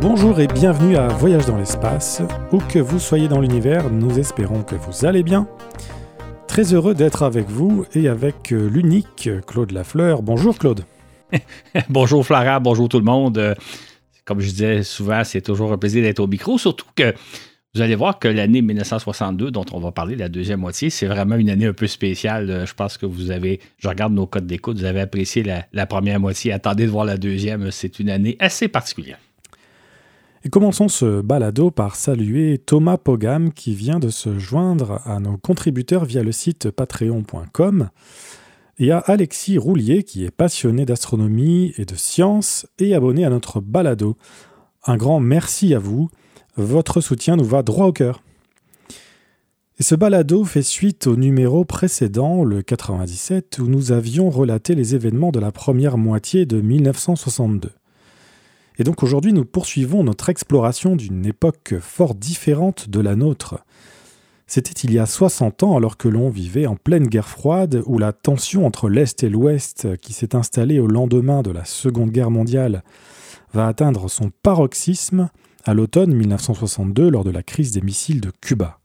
Bonjour et bienvenue à Voyage dans l'espace. Où que vous soyez dans l'univers, nous espérons que vous allez bien. Très heureux d'être avec vous et avec euh, l'unique Claude Lafleur. Bonjour Claude. bonjour Flora, bonjour tout le monde. Euh, comme je disais souvent, c'est toujours un plaisir d'être au micro, surtout que vous allez voir que l'année 1962, dont on va parler, la deuxième moitié, c'est vraiment une année un peu spéciale. Euh, je pense que vous avez, je regarde nos codes d'écoute, vous avez apprécié la, première moitié. Attendez de voir la deuxième. C'est une année assez particulière. Et commençons ce balado par saluer Thomas Pogam qui vient de se joindre à nos contributeurs via le site patreon.com et à Alexis Roulier qui est passionné d'astronomie et de science et abonné à notre balado. Un grand merci à vous. Votre soutien nous va droit au cœur. Et ce balado fait suite au numéro précédent, le 97, où nous avions relaté les événements de la première moitié de 1962. Et donc aujourd'hui, nous poursuivons notre exploration d'une époque fort différente de la nôtre. C'était il y a 60 ans alors que l'on vivait en pleine guerre froide où la tension entre l'Est et l'Ouest qui s'est installée au lendemain de la Seconde Guerre mondiale va atteindre son paroxysme à l'automne 1962 lors de la crise des missiles de Cuba.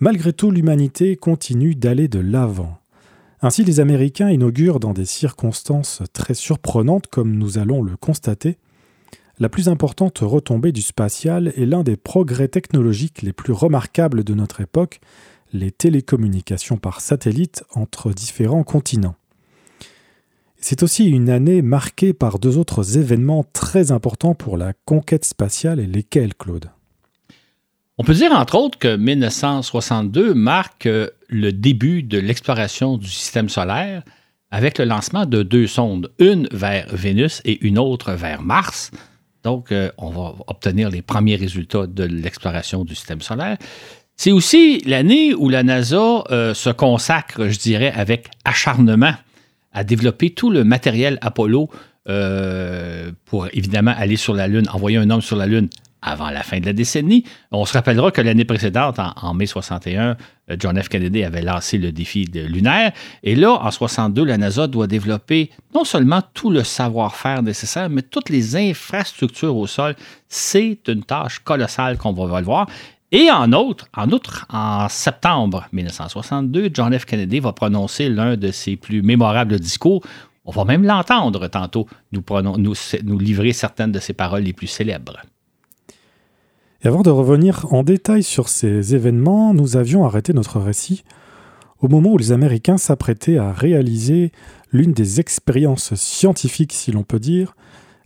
Malgré tout, l'humanité continue d'aller de l'avant. Ainsi, les Américains inaugurent dans des circonstances très surprenantes, comme nous allons le constater, la plus importante retombée du spatial est l'un des progrès technologiques les plus remarquables de notre époque, les télécommunications par satellite entre différents continents. C'est aussi une année marquée par deux autres événements très importants pour la conquête spatiale et lesquels, Claude? On peut dire entre autres que 1962 marque euh, le début de l'exploration du système solaire avec le lancement de deux sondes, une vers Vénus et une autre vers Mars. Donc, euh, on va obtenir les premiers résultats de l'exploration du système solaire. C'est aussi l'année où la NASA euh, se consacre, je dirais, avec acharnement à développer tout le matériel Apollo pour évidemment aller sur la Lune, envoyer un homme sur la Lune avant la fin de la décennie. On se rappellera que l'année précédente, en, mai 61, euh, John F. Kennedy avait lancé le défi lunaire. Et là, en 62, la NASA doit développer non seulement tout le savoir-faire nécessaire, mais toutes les infrastructures au sol. C'est une tâche colossale qu'on va le voir. Et en outre, en outre, en septembre 1962, John F. Kennedy va prononcer l'un de ses plus mémorables discours. On va même l'entendre tantôt nous livrer certaines de ses paroles les plus célèbres. Et avant de revenir en détail sur ces événements, nous avions arrêté notre récit au moment où les Américains s'apprêtaient à réaliser l'une des expériences scientifiques, si l'on peut dire,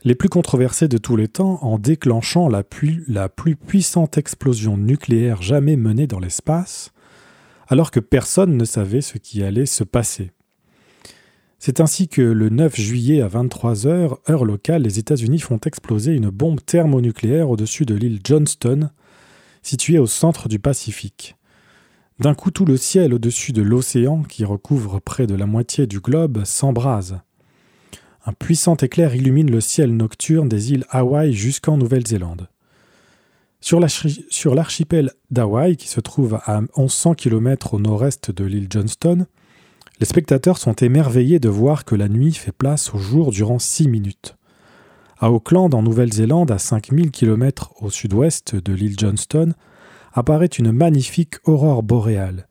les plus controversés de tous les temps en déclenchant la la plus puissante explosion nucléaire jamais menée dans l'espace, alors que personne ne savait ce qui allait se passer. C'est ainsi que le 9 juillet à 23h, heure locale, les États-Unis font exploser une bombe thermonucléaire au-dessus de l'île Johnston, située au centre du Pacifique. D'un coup, tout le ciel au-dessus de l'océan, qui recouvre près de la moitié du globe, s'embrase. Un puissant éclair illumine le ciel nocturne des îles Hawaï jusqu'en Nouvelle-Zélande. Sur l'archipel d'Hawaï, qui se trouve à 1100 km au nord-est de l'île Johnston, les spectateurs sont émerveillés de voir que la nuit fait place au jour durant 6 minutes. À Auckland, en Nouvelle-Zélande, à 5000 km au sud-ouest de l'île Johnston, apparaît une magnifique aurore boréale.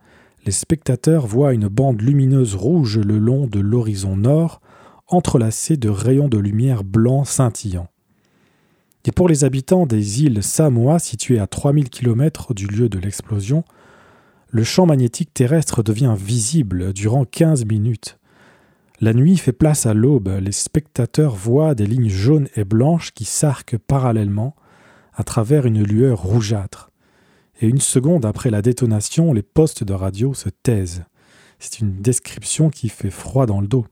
Les spectateurs voient une bande lumineuse rouge le long de l'horizon nord, entrelacés de rayons de lumière blancs scintillants. Et pour les habitants des îles Samoa, situées à 3000 km du lieu de l'explosion, le champ magnétique terrestre devient visible durant 15 minutes. La nuit fait place à l'aube, les spectateurs voient des lignes jaunes et blanches qui s'arquent parallèlement à travers une lueur rougeâtre. Et une seconde après la détonation, les postes de radio se taisent. C'est une description qui fait froid dans le dos.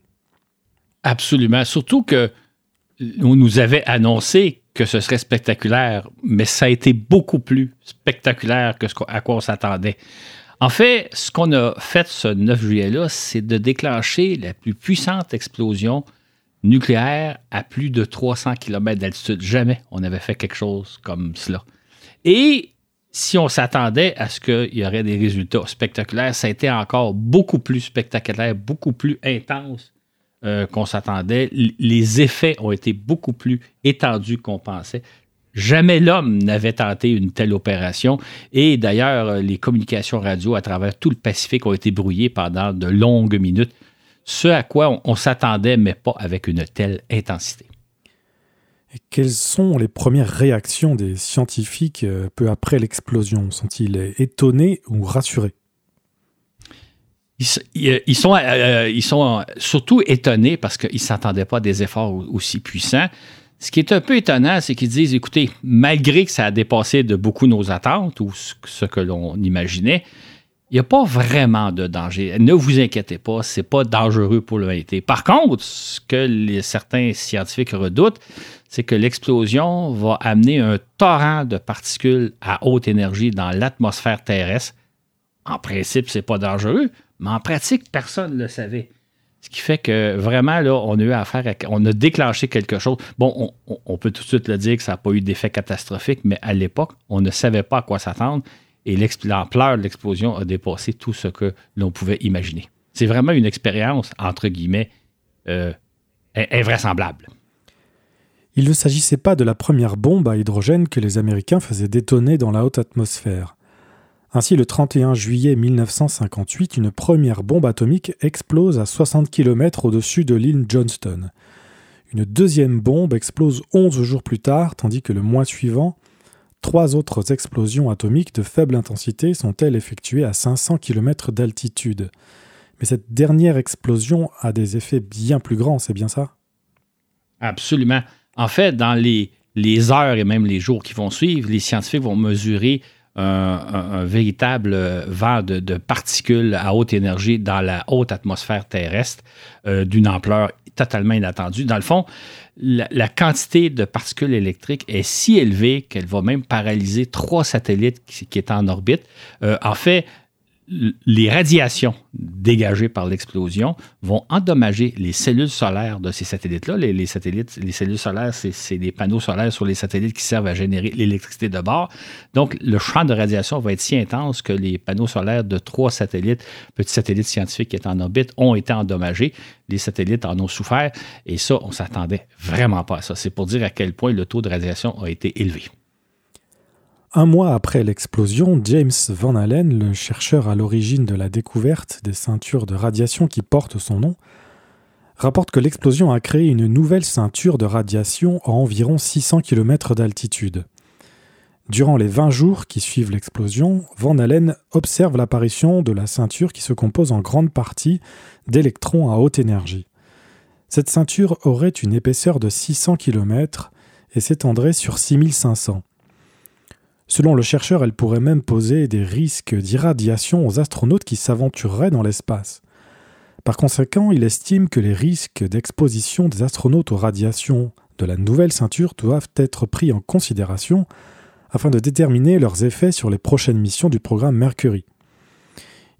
Absolument. Surtout que on nous avait annoncé que ce serait spectaculaire, mais ça a été beaucoup plus spectaculaire que ce à quoi on s'attendait. En fait, ce qu'on a fait ce 9 juillet-là, c'est de déclencher la plus puissante explosion nucléaire à plus de 300 km d'altitude. Jamais on avait fait quelque chose comme cela. Et si on s'attendait à ce qu'il y aurait des résultats spectaculaires, ça a été encore beaucoup plus spectaculaire, beaucoup plus intense euh, qu'on s'attendait. Les effets ont été beaucoup plus étendus qu'on pensait. Jamais l'homme n'avait tenté une telle opération. Et d'ailleurs, les communications radio à travers tout le Pacifique ont été brouillées pendant de longues minutes, ce à quoi on, s'attendait, mais pas avec une telle intensité. Et quelles sont les premières réactions des scientifiques euh, peu après l'explosion? Sont-ils étonnés ou rassurés? Ils, sont, euh, ils sont surtout étonnés parce qu'ils ne s'attendaient pas à des efforts aussi puissants. Ce qui est un peu étonnant, c'est qu'ils disent, écoutez, malgré que ça a dépassé de beaucoup nos attentes ou ce que l'on imaginait, il n'y a pas vraiment de danger. Ne vous inquiétez pas, ce n'est pas dangereux pour l'humanité. Par contre, ce que certains scientifiques redoutent, c'est que l'explosion va amener un torrent de particules à haute énergie dans l'atmosphère terrestre. En principe, ce n'est pas dangereux, mais en pratique, personne ne le savait. Ce qui fait que vraiment, là, on a eu affaire à, On a déclenché quelque chose. Bon, on, peut tout de suite le dire que ça n'a pas eu d'effet catastrophique, mais à l'époque, on ne savait pas à quoi s'attendre et l'ampleur de l'explosion a dépassé tout ce que l'on pouvait imaginer. C'est vraiment une expérience, entre guillemets, euh, invraisemblable. Il ne s'agissait pas de la première bombe à hydrogène que les Américains faisaient détonner dans la haute atmosphère. Ainsi, le 31 juillet 1958, une première bombe atomique explose à 60 km au-dessus de l'île Johnston. Une deuxième bombe explose 11 jours plus tard, tandis que le mois suivant, trois autres explosions atomiques de faible intensité sont elles effectuées à 500 km d'altitude. Mais cette dernière explosion a des effets bien plus grands, c'est bien ça? Absolument. En fait, dans les, les heures et même les jours qui vont suivre, les scientifiques vont mesurer un, véritable vent de, particules à haute énergie dans la haute atmosphère terrestre euh, d'une ampleur totalement inattendue. Dans le fond, la, quantité de particules électriques est si élevée qu'elle va même paralyser trois satellites qui, qui étaient en orbite. Euh, en fait, les radiations dégagées par l'explosion vont endommager les cellules solaires de ces satellites-là. Les, satellites, les cellules solaires, c'est des panneaux solaires sur les satellites qui servent à générer l'électricité de bord. Donc, le champ de radiation va être si intense que les panneaux solaires de trois satellites, petits satellites scientifiques qui étaient en orbite, ont été endommagés. Les satellites en ont souffert. Et ça, on s'attendait vraiment pas à ça. C'est pour dire à quel point le taux de radiation a été élevé. Un mois après l'explosion, James Van Allen, le chercheur à l'origine de la découverte des ceintures de radiation qui portent son nom, rapporte que l'explosion a créé une nouvelle ceinture de radiation à environ 600 km d'altitude. Durant les 20 jours qui suivent l'explosion, Van Allen observe l'apparition de la ceinture qui se compose en grande partie d'électrons à haute énergie. Cette ceinture aurait une épaisseur de 600 km et s'étendrait sur 6500. Selon le chercheur, elle pourrait même poser des risques d'irradiation aux astronautes qui s'aventureraient dans l'espace. Par conséquent, il estime que les risques d'exposition des astronautes aux radiations de la nouvelle ceinture doivent être pris en considération afin de déterminer leurs effets sur les prochaines missions du programme Mercury.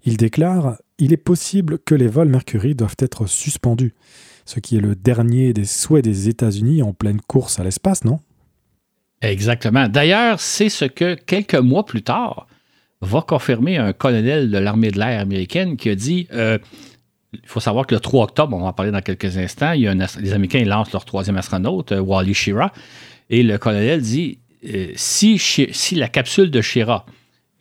Il déclare Il est possible que les vols Mercury doivent être suspendus, ce qui est le dernier des souhaits des États-Unis en pleine course à l'espace, non? Exactement. D'ailleurs, c'est ce que quelques mois plus tard va confirmer un colonel de l'armée de l'air américaine qui a dit euh, il faut savoir que le 3 octobre, on va en parler dans quelques instants, il y a les Américains lancent leur troisième astronaute, euh, Wally Schirra, et le colonel dit euh, si, si la capsule de Schirra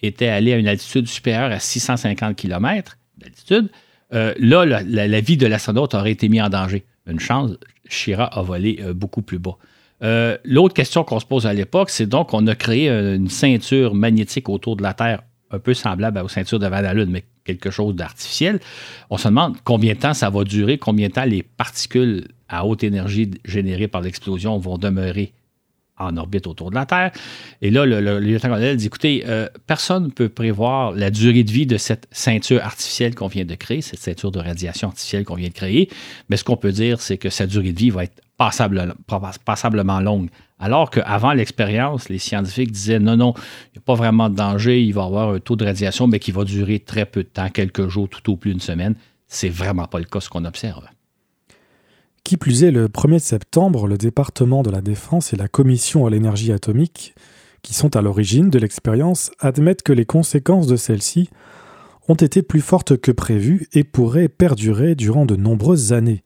était allée à une altitude supérieure à 650 km d'altitude, là, la, vie de l'astronaute aurait été mise en danger. Une chance, Schirra a volé beaucoup plus bas. Euh, l'autre question qu'on se pose à l'époque, c'est donc qu'on a créé une ceinture magnétique autour de la Terre, un peu semblable aux ceintures de Van Allen, mais quelque chose d'artificiel. On se demande combien de temps ça va durer, combien de temps les particules à haute énergie générées par l'explosion vont demeurer en orbite autour de la Terre. Et là, le, lieutenant-colonel dit, écoutez, euh, personne ne peut prévoir la durée de vie de cette ceinture artificielle qu'on vient de créer, cette ceinture de radiation artificielle qu'on vient de créer, mais ce qu'on peut dire, c'est que sa durée de vie va être passablement longue. Alors qu'avant l'expérience, les scientifiques disaient non, non, il n'y a pas vraiment de danger, il va y avoir un taux de radiation, mais qui va durer très peu de temps, quelques jours, tout au plus une semaine. C'est vraiment pas le cas ce qu'on observe. Qui plus est, le 1er septembre, le département de la Défense et la Commission à l'énergie atomique, qui sont à l'origine de l'expérience, admettent que les conséquences de celle-ci ont été plus fortes que prévues et pourraient perdurer durant de nombreuses années.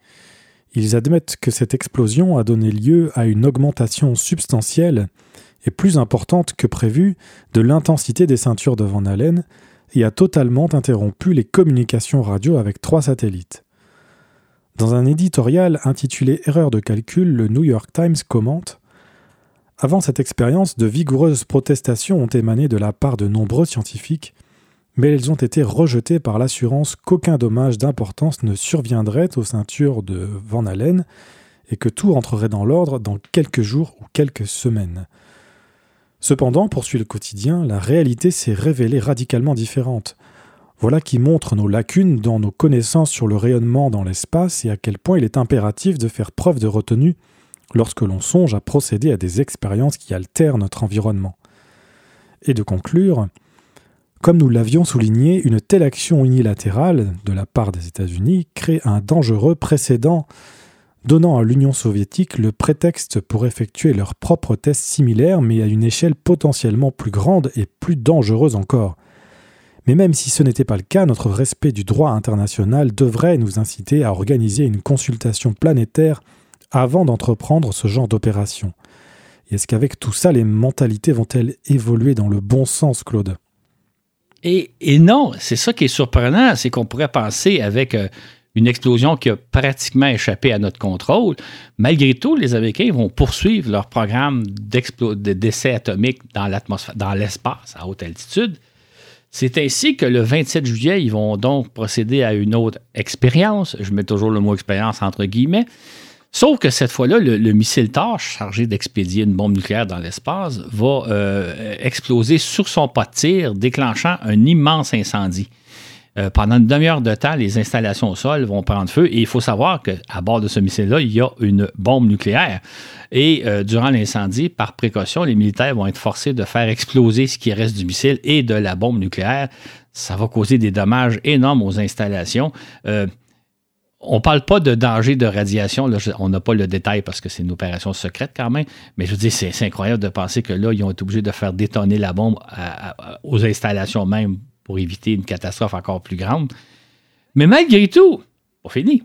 Ils admettent que cette explosion a donné lieu à une augmentation substantielle est plus importante que prévu de l'intensité des ceintures de Van Allen et a totalement interrompu les communications radio avec trois satellites. Dans un éditorial intitulé Erreur de calcul, le New York Times commente Avant cette expérience, de vigoureuses protestations ont émané de la part de nombreux scientifiques, mais elles ont été rejetées par l'assurance qu'aucun dommage d'importance ne surviendrait aux ceintures de Van Allen et que tout rentrerait dans l'ordre dans quelques jours ou quelques semaines. Cependant, poursuit le quotidien, la réalité s'est révélée radicalement différente. Voilà qui montre nos lacunes dans nos connaissances sur le rayonnement dans l'espace et à quel point il est impératif de faire preuve de retenue lorsque l'on songe à procéder à des expériences qui altèrent notre environnement. Et de conclure, comme nous l'avions souligné, une telle action unilatérale de la part des États-Unis crée un dangereux précédent donnant à l'Union soviétique le prétexte pour effectuer leurs propres tests similaires mais à une échelle potentiellement plus grande et plus dangereuse encore. Mais même si ce n'était pas le cas, notre respect du droit international devrait nous inciter à organiser une consultation planétaire avant d'entreprendre ce genre d'opération. Est-ce qu'avec tout ça, les mentalités vont-elles évoluer dans le bon sens, Claude? Et, non, c'est ça qui est surprenant, c'est qu'on pourrait penser avec euh, une explosion qui a pratiquement échappé à notre contrôle. Malgré tout, les Américains vont poursuivre leur programme d'essai atomique dans dans l'espace à haute altitude. C'est ainsi que le 27 juillet, ils vont donc procéder à une autre expérience. Je mets toujours le mot expérience entre guillemets. Sauf que cette fois-là, le, missile Tâche, chargé d'expédier une bombe nucléaire dans l'espace, va euh, exploser sur son pas de tir, déclenchant un immense incendie. Euh, pendant une demi-heure de temps, les installations au sol vont prendre feu et il faut savoir qu'à bord de ce missile-là, il y a une bombe nucléaire. Et euh, durant l'incendie, par précaution, les militaires vont être forcés de faire exploser ce qui reste du missile et de la bombe nucléaire. Ça va causer des dommages énormes aux installations. Euh, on ne parle pas de danger de radiation. on n'a pas le détail parce que c'est une opération secrète quand même. Mais je veux dire, c'est incroyable de penser que là, ils ont été obligés de faire détonner la bombe aux installations même pour éviter une catastrophe encore plus grande. Mais malgré tout, pas fini.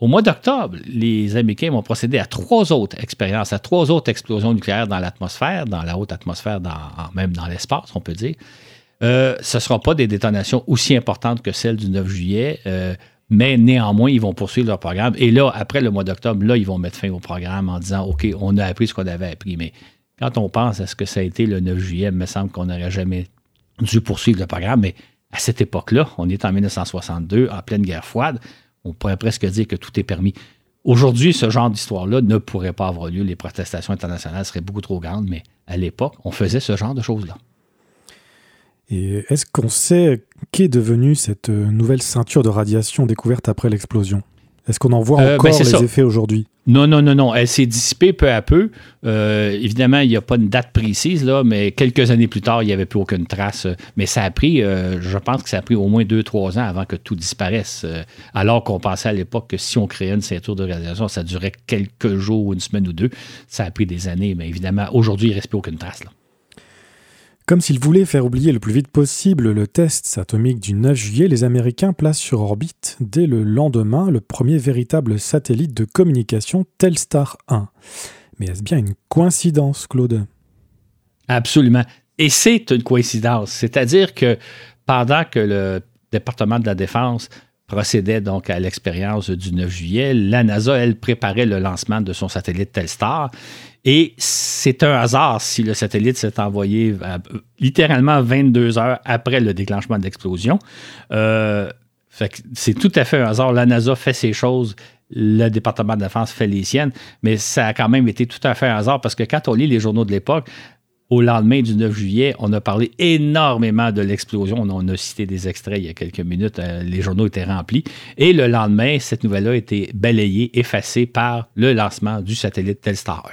Au mois d'octobre, les Américains vont procéder à trois autres expériences, à trois autres explosions nucléaires dans l'atmosphère, dans la haute atmosphère, même dans l'espace, on peut dire. Euh, ce ne sera pas des détonations aussi importantes que celles du 9 juillet, euh, mais néanmoins, ils vont poursuivre leur programme. Et là, après le mois d'octobre, là, ils vont mettre fin au programme en disant OK, on a appris ce qu'on avait appris. Mais quand on pense à ce que ça a été le 9 juillet, il me semble qu'on n'aurait jamais dû poursuivre le programme, mais à cette époque-là, on est en 1962, en pleine guerre froide, on pourrait presque dire que tout est permis. Aujourd'hui, ce genre d'histoire-là ne pourrait pas avoir lieu. Les protestations internationales seraient beaucoup trop grandes, mais à l'époque, on faisait ce genre de choses-là. Et est-ce qu'on sait qu'est devenue cette nouvelle ceinture de radiation découverte après l'explosion? Est-ce qu'on en voit euh, ben, encore les effets aujourd'hui? Non, non, non, non. Elle s'est dissipée peu à peu. Euh, évidemment, il n'y a pas une date précise, là, mais quelques années plus tard, il n'y avait plus aucune trace. Mais ça a pris, euh, je pense que ça a pris au moins deux, trois ans avant que tout disparaisse. alors qu'on pensait à l'époque que si on créait une ceinture de radiation, ça durait quelques jours, une semaine ou deux. Ça a pris des années, mais évidemment, aujourd'hui, il ne reste plus aucune trace. Là. Comme s'ils voulaient faire oublier le plus vite possible le test atomique du 9 juillet, les Américains placent sur orbite dès le lendemain le premier véritable satellite de communication Telstar 1. Mais est-ce bien une coïncidence, Claude? Absolument. Et c'est une coïncidence. C'est-à-dire que pendant que le département de la Défense procédait donc à l'expérience du 9 juillet, la NASA, elle, préparait le lancement de son satellite Telstar. Et c'est un hasard si le satellite s'est envoyé euh, littéralement 22 heures après le déclenchement de l'explosion. Euh, c'est tout à fait un hasard. La NASA fait ses choses, le département de défense fait les siennes, mais ça a quand même été tout à fait un hasard parce que quand on lit les journaux de l'époque, au lendemain du 9 juillet, on a parlé énormément de l'explosion. On a cité des extraits il y a quelques minutes. Euh, les journaux étaient remplis. Et le lendemain, cette nouvelle-là a été balayée, effacée par le lancement du satellite Telstar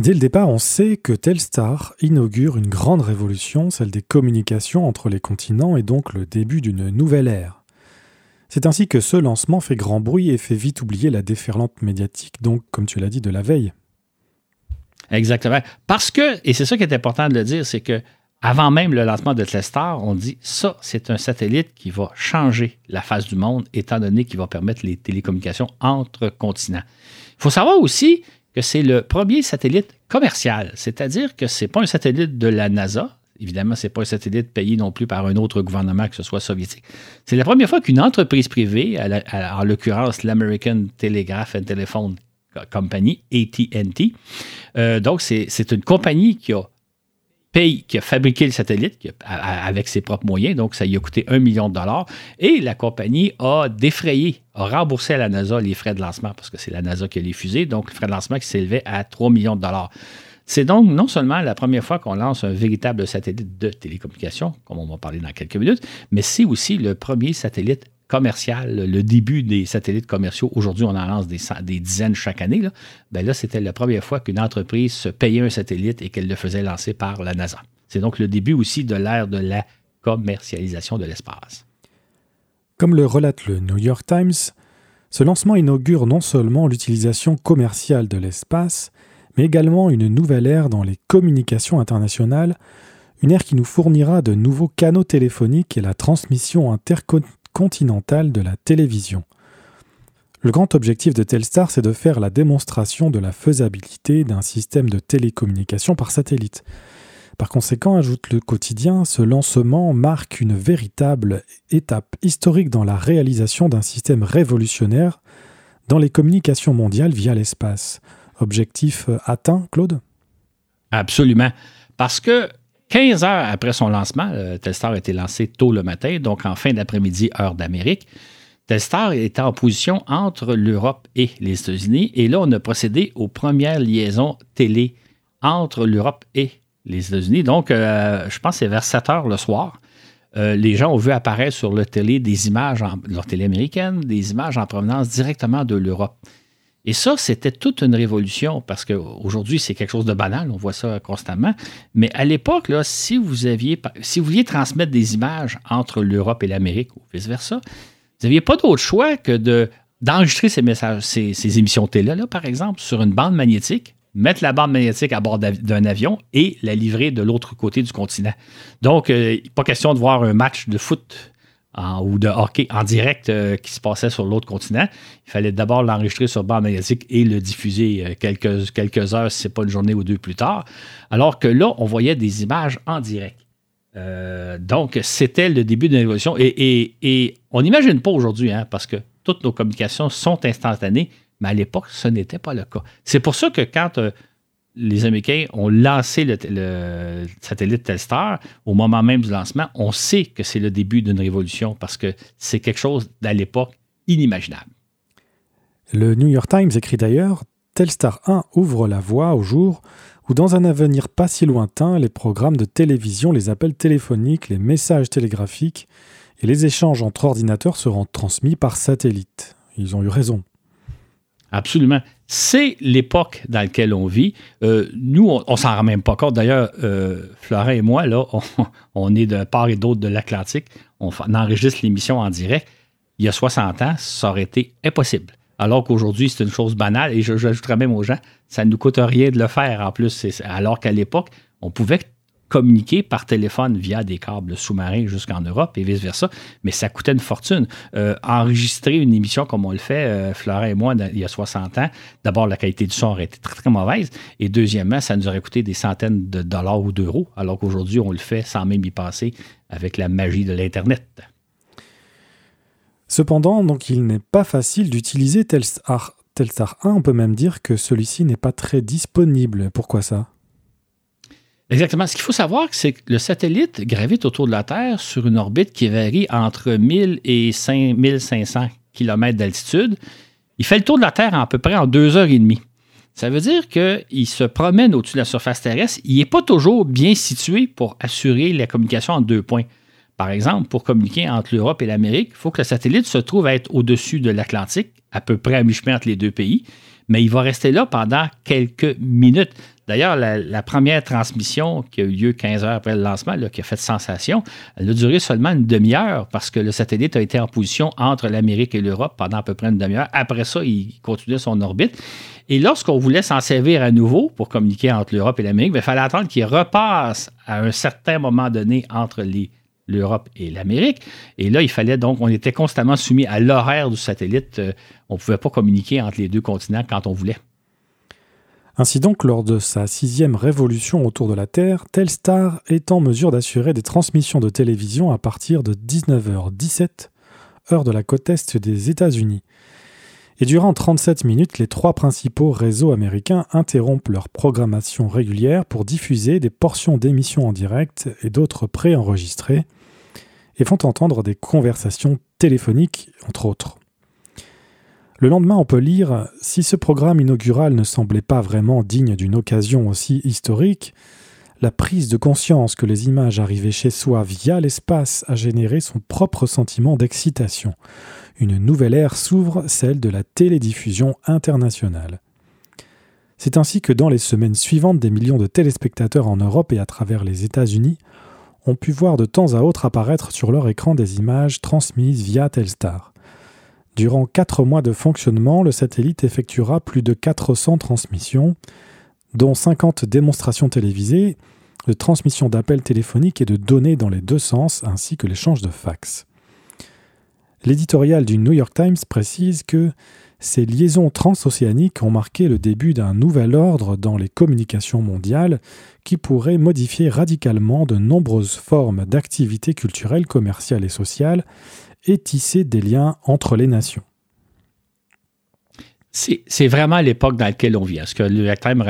dès le départ, on sait que Telstar inaugure une grande révolution, celle des communications entre les continents et donc le début d'une nouvelle ère. C'est ainsi que ce lancement fait grand bruit et fait vite oublier la déferlante médiatique, donc, comme tu l'as dit, de la veille. Exactement. Parce que, et c'est ça qui est important de le dire, c'est que avant même le lancement de Telstar, on dit ça, c'est un satellite qui va changer la face du monde, étant donné qu'il va permettre les télécommunications entre continents. Il faut savoir aussi que c'est le premier satellite commercial, c'est-à-dire que ce n'est pas un satellite de la NASA. Évidemment, ce n'est pas un satellite payé non plus par un autre gouvernement, que ce soit soviétique. C'est la première fois qu'une entreprise privée, en l'occurrence l'American Telegraph and Telephone Company, ATT, euh, donc c'est une compagnie qui a paye, qui a fabriqué le satellite avec ses propres moyens, donc ça lui a coûté un million de dollars. Et la compagnie a défrayé, a remboursé à la NASA les frais de lancement, parce que c'est la NASA qui a les fusées, donc le frais de lancement qui s'élevait à 3 millions de dollars. C'est donc non seulement la première fois qu'on lance un véritable satellite de télécommunication, comme on va parler dans quelques minutes, mais c'est aussi le premier satellite commercial, le début des satellites commerciaux, aujourd'hui on en lance des, dizaines chaque année, là, ben là c'était la première fois qu'une entreprise se payait un satellite et qu'elle le faisait lancer par la NASA. C'est donc le début aussi de l'ère de la commercialisation de l'espace. Comme le relate le New York Times, ce lancement inaugure non seulement l'utilisation commerciale de l'espace, mais également une nouvelle ère dans les communications internationales, une ère qui nous fournira de nouveaux canaux téléphoniques et la transmission intercontinentale continentale de la télévision. Le grand objectif de Telstar, c'est de faire la démonstration de la faisabilité d'un système de télécommunication par satellite. Par conséquent, ajoute le quotidien, ce lancement marque une véritable étape historique dans la réalisation d'un système révolutionnaire dans les communications mondiales via l'espace. Objectif atteint, Claude? Absolument. Parce que 15 heures après son lancement, Telstar a été lancé tôt le matin, donc en fin d'après-midi, heure d'Amérique. Telstar était en position entre l'Europe et les États-Unis. Et là, on a procédé aux premières liaisons télé entre l'Europe et les États-Unis. Donc, euh, je pense que c'est vers 7 heures le soir. Euh, les gens ont vu apparaître sur le télé des images, en, leur télé américaine, des images en provenance directement de l'Europe. Et ça, c'était toute une révolution parce qu'aujourd'hui, c'est quelque chose de banal, on voit ça constamment. Mais à l'époque, là, si vous vouliez transmettre des images entre l'Europe et l'Amérique ou vice-versa, vous n'aviez pas d'autre choix que de, d'enregistrer ces messages, ces, émissions télé, là, par exemple, sur une bande magnétique, mettre la bande magnétique à bord d'un avion et la livrer de l'autre côté du continent. Donc, euh, pas question de voir un match de foot ou de hockey en direct euh, qui se passait sur l'autre continent. Il fallait d'abord l'enregistrer sur bande magnétique et le diffuser euh, quelques, quelques heures, si ce n'est pas une journée ou deux plus tard. Alors que là, on voyait des images en direct. Euh, donc, c'était le début de l'évolution. Et, on n'imagine pas aujourd'hui, hein, parce que toutes nos communications sont instantanées, mais à l'époque, ce n'était pas le cas. C'est pour ça que quand les Américains ont lancé le, satellite Telstar, au moment même du lancement, on sait que c'est le début d'une révolution parce que c'est quelque chose d'à l'époque inimaginable. Le New York Times écrit d'ailleurs Telstar 1 ouvre la voie au jour où, dans un avenir pas si lointain, les programmes de télévision, les appels téléphoniques, les messages télégraphiques et les échanges entre ordinateurs seront transmis par satellite. Ils ont eu raison. Absolument. C'est l'époque dans laquelle on vit. Euh, nous, on, ne s'en rend même pas compte. D'ailleurs, euh, Florent et moi, là, on, est de part et d'autre de l'Atlantique. On, enregistre l'émission en direct. Il y a 60 ans, ça aurait été impossible. Alors qu'aujourd'hui, c'est une chose banale. Et j'ajouterais même aux gens, ça ne nous coûte rien de le faire en plus. Alors qu'à l'époque, on pouvait communiquer par téléphone via des câbles sous-marins jusqu'en Europe et vice-versa, mais ça coûtait une fortune. Euh, enregistrer une émission comme on le fait, euh, Florent et moi, il y a 60 ans, d'abord, la qualité du son aurait été très, très mauvaise, et deuxièmement, ça nous aurait coûté des centaines de dollars ou d'euros, alors qu'aujourd'hui, on le fait sans même y passer avec la magie de l'Internet. Cependant, donc, il n'est pas facile d'utiliser Telstar, Telstar 1. On peut même dire que celui-ci n'est pas très disponible. Pourquoi ça? Exactement. Ce qu'il faut savoir, c'est que le satellite gravite autour de la Terre sur une orbite qui varie entre 1000 et 5500 km d'altitude. Il fait le tour de la Terre à peu près en deux heures et demie. Ça veut dire qu'il se promène au-dessus de la surface terrestre. Il n'est pas toujours bien situé pour assurer la communication en deux points. Par exemple, pour communiquer entre l'Europe et l'Amérique, il faut que le satellite se trouve à être au-dessus de l'Atlantique, à peu près à mi-chemin entre les deux pays, mais il va rester là pendant quelques minutes. D'ailleurs, la, première transmission qui a eu lieu 15 heures après le lancement, qui a fait sensation, elle a duré seulement une demi-heure parce que le satellite a été en position entre l'Amérique et l'Europe pendant à peu près une demi-heure. Après ça, il continuait son orbite. Et lorsqu'on voulait s'en servir à nouveau pour communiquer entre l'Europe et l'Amérique, ben, il fallait attendre qu'il repasse à un certain moment donné entre l'Europe et l'Amérique. Et là, il fallait donc, on était constamment soumis à l'horaire du satellite. Euh, on ne pouvait pas communiquer entre les deux continents quand on voulait. Ainsi donc, lors de sa sixième révolution autour de la Terre, Telstar est en mesure d'assurer des transmissions de télévision à partir de 19h17, heure de la côte est des États-Unis. Et durant 37 minutes, les trois principaux réseaux américains interrompent leur programmation régulière pour diffuser des portions d'émissions en direct et d'autres préenregistrées, et font entendre des conversations téléphoniques, entre autres. Le lendemain, on peut lire Si ce programme inaugural ne semblait pas vraiment digne d'une occasion aussi historique, la prise de conscience que les images arrivaient chez soi via l'espace a généré son propre sentiment d'excitation. Une nouvelle ère s'ouvre, celle de la télédiffusion internationale. C'est ainsi que dans les semaines suivantes, des millions de téléspectateurs en Europe et à travers les États-Unis ont pu voir de temps à autre apparaître sur leur écran des images transmises via Telstar. Durant quatre mois de fonctionnement, le satellite effectuera plus de 400 transmissions, dont 50 démonstrations télévisées, de transmissions d'appels téléphoniques et de données dans les deux sens, ainsi que l'échange de fax. L'éditorial du New York Times précise que ces liaisons transocéaniques ont marqué le début d'un nouvel ordre dans les communications mondiales qui pourrait modifier radicalement de nombreuses formes d'activités culturelles, commerciales et sociales et tisser des liens entre les nations. C'est vraiment l'époque dans laquelle on vit. Ce que le Times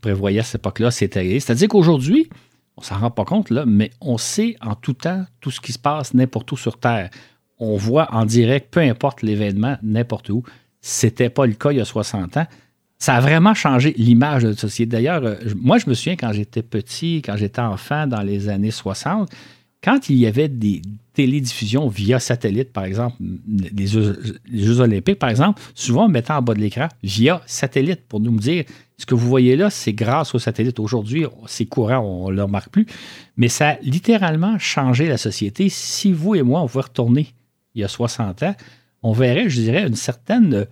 prévoyait à cette époque-là, c'était. C'est-à-dire qu'aujourd'hui, on s'en rend pas compte, mais on sait en tout temps tout ce qui se passe n'importe où sur Terre. On voit en direct, peu importe l'événement, n'importe où. C'était pas le cas il y a 60 ans. Ça a vraiment changé l'image de la société. D'ailleurs, euh, moi, je me souviens quand j'étais petit, quand j'étais enfant dans les années 60, quand il y avait des télédiffusions via satellite, par exemple, les Jeux, olympiques, par exemple, souvent on mettait en bas de l'écran via satellite pour nous dire ce que vous voyez là, c'est grâce au satellite. Aujourd'hui, c'est courant, on ne le remarque plus, mais ça a littéralement changé la société. Si vous et moi, on pouvait retourner il y a 60 ans, on verrait, je dirais, une certaine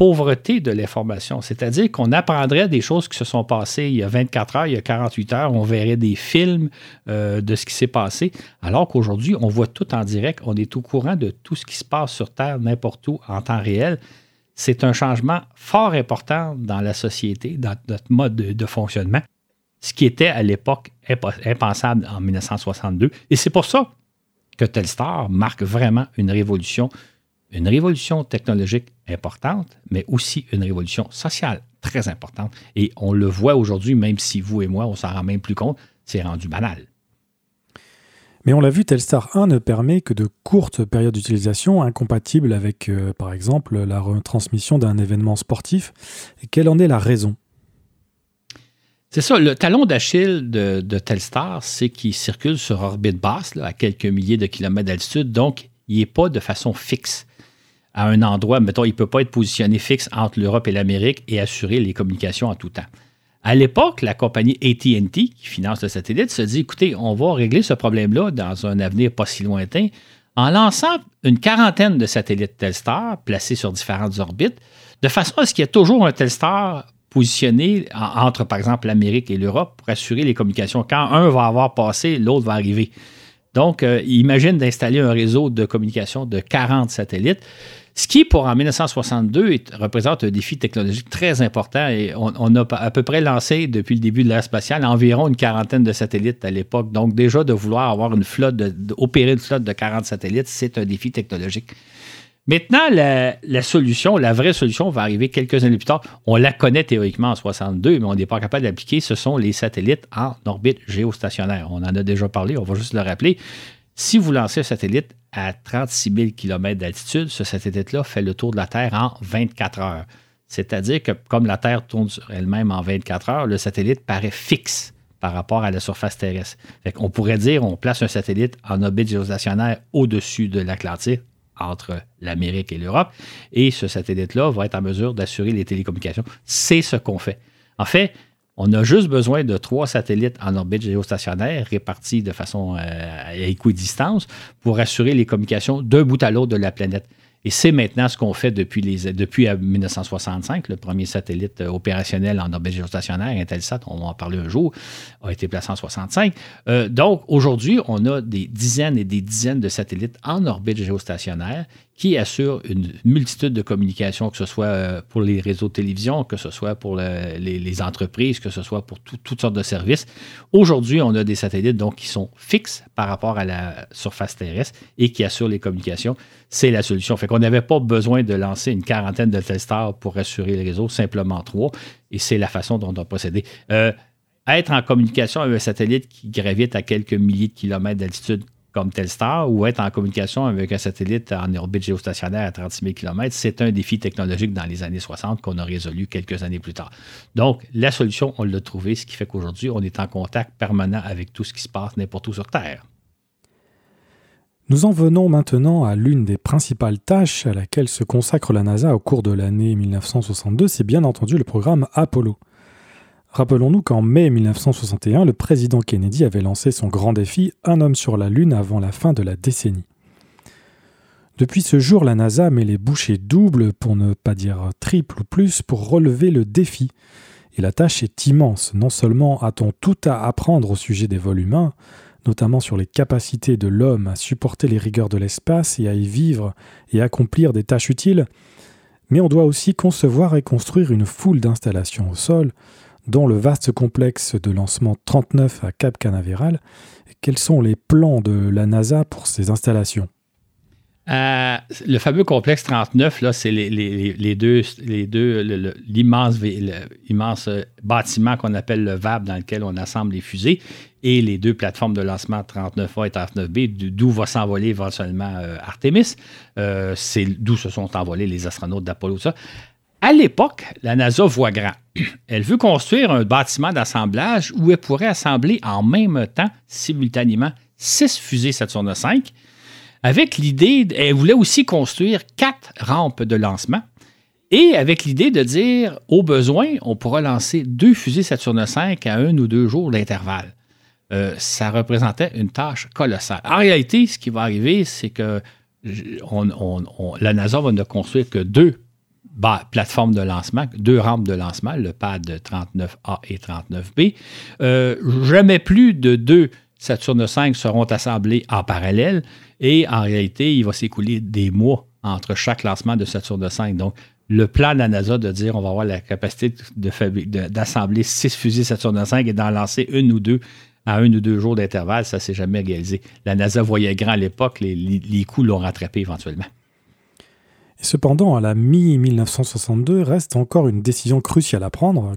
pauvreté de l'information. C'est-à-dire qu'on apprendrait des choses qui se sont passées il y a 24 heures, il y a 48 heures, on verrait des films euh, de ce qui s'est passé, alors qu'aujourd'hui, on voit tout en direct, on est au courant de tout ce qui se passe sur Terre, n'importe où, en temps réel. C'est un changement fort important dans la société, dans notre mode de, fonctionnement, ce qui était à l'époque impensable en 1962. Et c'est pour ça que Telstar marque vraiment une révolution une révolution technologique importante, mais aussi une révolution sociale très importante. Et on le voit aujourd'hui, même si vous et moi, on s'en rend même plus compte, c'est rendu banal. Mais on l'a vu, Telstar 1 ne permet que de courtes périodes d'utilisation incompatibles avec, euh, par exemple, la retransmission d'un événement sportif. Et quelle en est la raison? C'est ça, le talon d'Achille de, Telstar, c'est qu'il circule sur orbite basse, à quelques milliers de kilomètres d'altitude, donc il n'est pas de façon fixe à un endroit, mettons, il ne peut pas être positionné fixe entre l'Europe et l'Amérique et assurer les communications en tout temps. À l'époque, la compagnie ATT, qui finance le satellite, se dit écoutez, on va régler ce problème-là dans un avenir pas si lointain en lançant une quarantaine de satellites Telstar placés sur différentes orbites, de façon à ce qu'il y ait toujours un Telstar positionné entre, par exemple, l'Amérique et l'Europe pour assurer les communications. Quand un va avoir passé, l'autre va arriver. Donc, euh, imagine d'installer un réseau de communication de 40 satellites. Ce qui, pour en 1962, représente un défi technologique très important et on, a à peu près lancé depuis le début de l'ère spatiale environ une quarantaine de satellites à l'époque. Donc déjà de vouloir avoir une flotte, d'opérer une flotte de 40 satellites, c'est un défi technologique. Maintenant, la, solution, la vraie solution va arriver quelques années plus tard. On la connaît théoriquement en 62, mais on n'est pas capable d'appliquer. Ce sont les satellites en orbite géostationnaire. On en a déjà parlé, on va juste le rappeler. Si vous lancez un satellite à 36 000 km d'altitude, ce satellite-là fait le tour de la Terre en 24 heures. C'est-à-dire que comme la Terre tourne sur elle-même en 24 heures, le satellite paraît fixe par rapport à la surface terrestre. on pourrait dire on place un satellite en orbite géostationnaire au-dessus de l'Atlantique, entre l'Amérique et l'Europe, et ce satellite-là va être en mesure d'assurer les télécommunications. C'est ce qu'on fait. En fait, on a juste besoin de trois satellites en orbite géostationnaire répartis de façon euh, à équidistance pour assurer les communications d'un bout à l'autre de la planète. Et c'est maintenant ce qu'on fait depuis, depuis 1965. Le premier satellite opérationnel en orbite géostationnaire, Intelsat, on va en parler un jour, a été placé en 65. Euh, donc, aujourd'hui, on a des dizaines et des dizaines de satellites en orbite géostationnaire qui assurent une multitude de communications, que ce soit euh, pour les réseaux de télévision, que ce soit pour les, entreprises, que ce soit pour toutes sortes de services. Aujourd'hui, on a des satellites donc, qui sont fixes par rapport à la surface terrestre et qui assurent les communications. C'est la solution. Fait qu'on n'avait pas besoin de lancer une quarantaine de Telstar pour assurer le réseau, simplement trois. Et c'est la façon dont on a procédé. Euh, être en communication avec un satellite qui gravite à quelques milliers de kilomètres d'altitude comme Telstar ou être en communication avec un satellite en orbite géostationnaire à 36 000 km, c'est un défi technologique dans les années 60 qu'on a résolu quelques années plus tard. Donc, la solution, on l'a trouvée, ce qui fait qu'aujourd'hui, on est en contact permanent avec tout ce qui se passe n'importe où sur Terre. Nous en venons maintenant à l'une des principales tâches à laquelle se consacre la NASA au cours de l'année 1962, c'est bien entendu le programme Apollo. Rappelons-nous qu'en mai 1961, le président Kennedy avait lancé son grand défi Un homme sur la Lune avant la fin de la décennie. Depuis ce jour, la NASA met les bouchées doubles, pour ne pas dire triple ou plus, pour relever le défi. Et la tâche est immense. Non seulement a-t-on tout à apprendre au sujet des vols humains, notamment sur les capacités de l'homme à supporter les rigueurs de l'espace et à y vivre et accomplir des tâches utiles, mais on doit aussi concevoir et construire une foule d'installations au sol, dont le vaste complexe de lancement 39 à Cap Canaveral. Quels sont les plans de la NASA pour ces installations? Euh, le fameux complexe 39, là, c'est les, deux, les deux l'immense, l'immense bâtiment qu'on appelle le VAB dans lequel on assemble les fusées et les deux plateformes de lancement 39A et 39B, d'où va s'envoler éventuellement euh, Artemis. Euh, c'est d'où se sont envolés les astronautes d'Apollo. Ça. À l'époque, la NASA voit grand. Elle veut construire un bâtiment d'assemblage où elle pourrait assembler en même temps, simultanément, six fusées Saturne V. Avec l'idée, elle voulait aussi construire quatre rampes de lancement. Et avec l'idée de dire, au besoin, on pourra lancer deux fusées Saturne V à un ou deux jours d'intervalle. Euh, ça représentait une tâche colossale. En réalité, ce qui va arriver, c'est que la NASA va ne construire que deux plateforme de lancement, deux rampes de lancement, le pad 39A et 39B. Euh, jamais plus de deux Saturne V seront assemblés en parallèle et en réalité, il va s'écouler des mois entre chaque lancement de Saturne V. Donc, le plan de la NASA de dire on va avoir la capacité d'assembler six fusées Saturne V et d'en lancer une ou deux à un ou deux jours d'intervalle, ça ne s'est jamais réalisé. La NASA voyait grand à l'époque, les, les coûts l'ont rattrapé éventuellement. Cependant, à la mi-1962 reste encore une décision cruciale à prendre,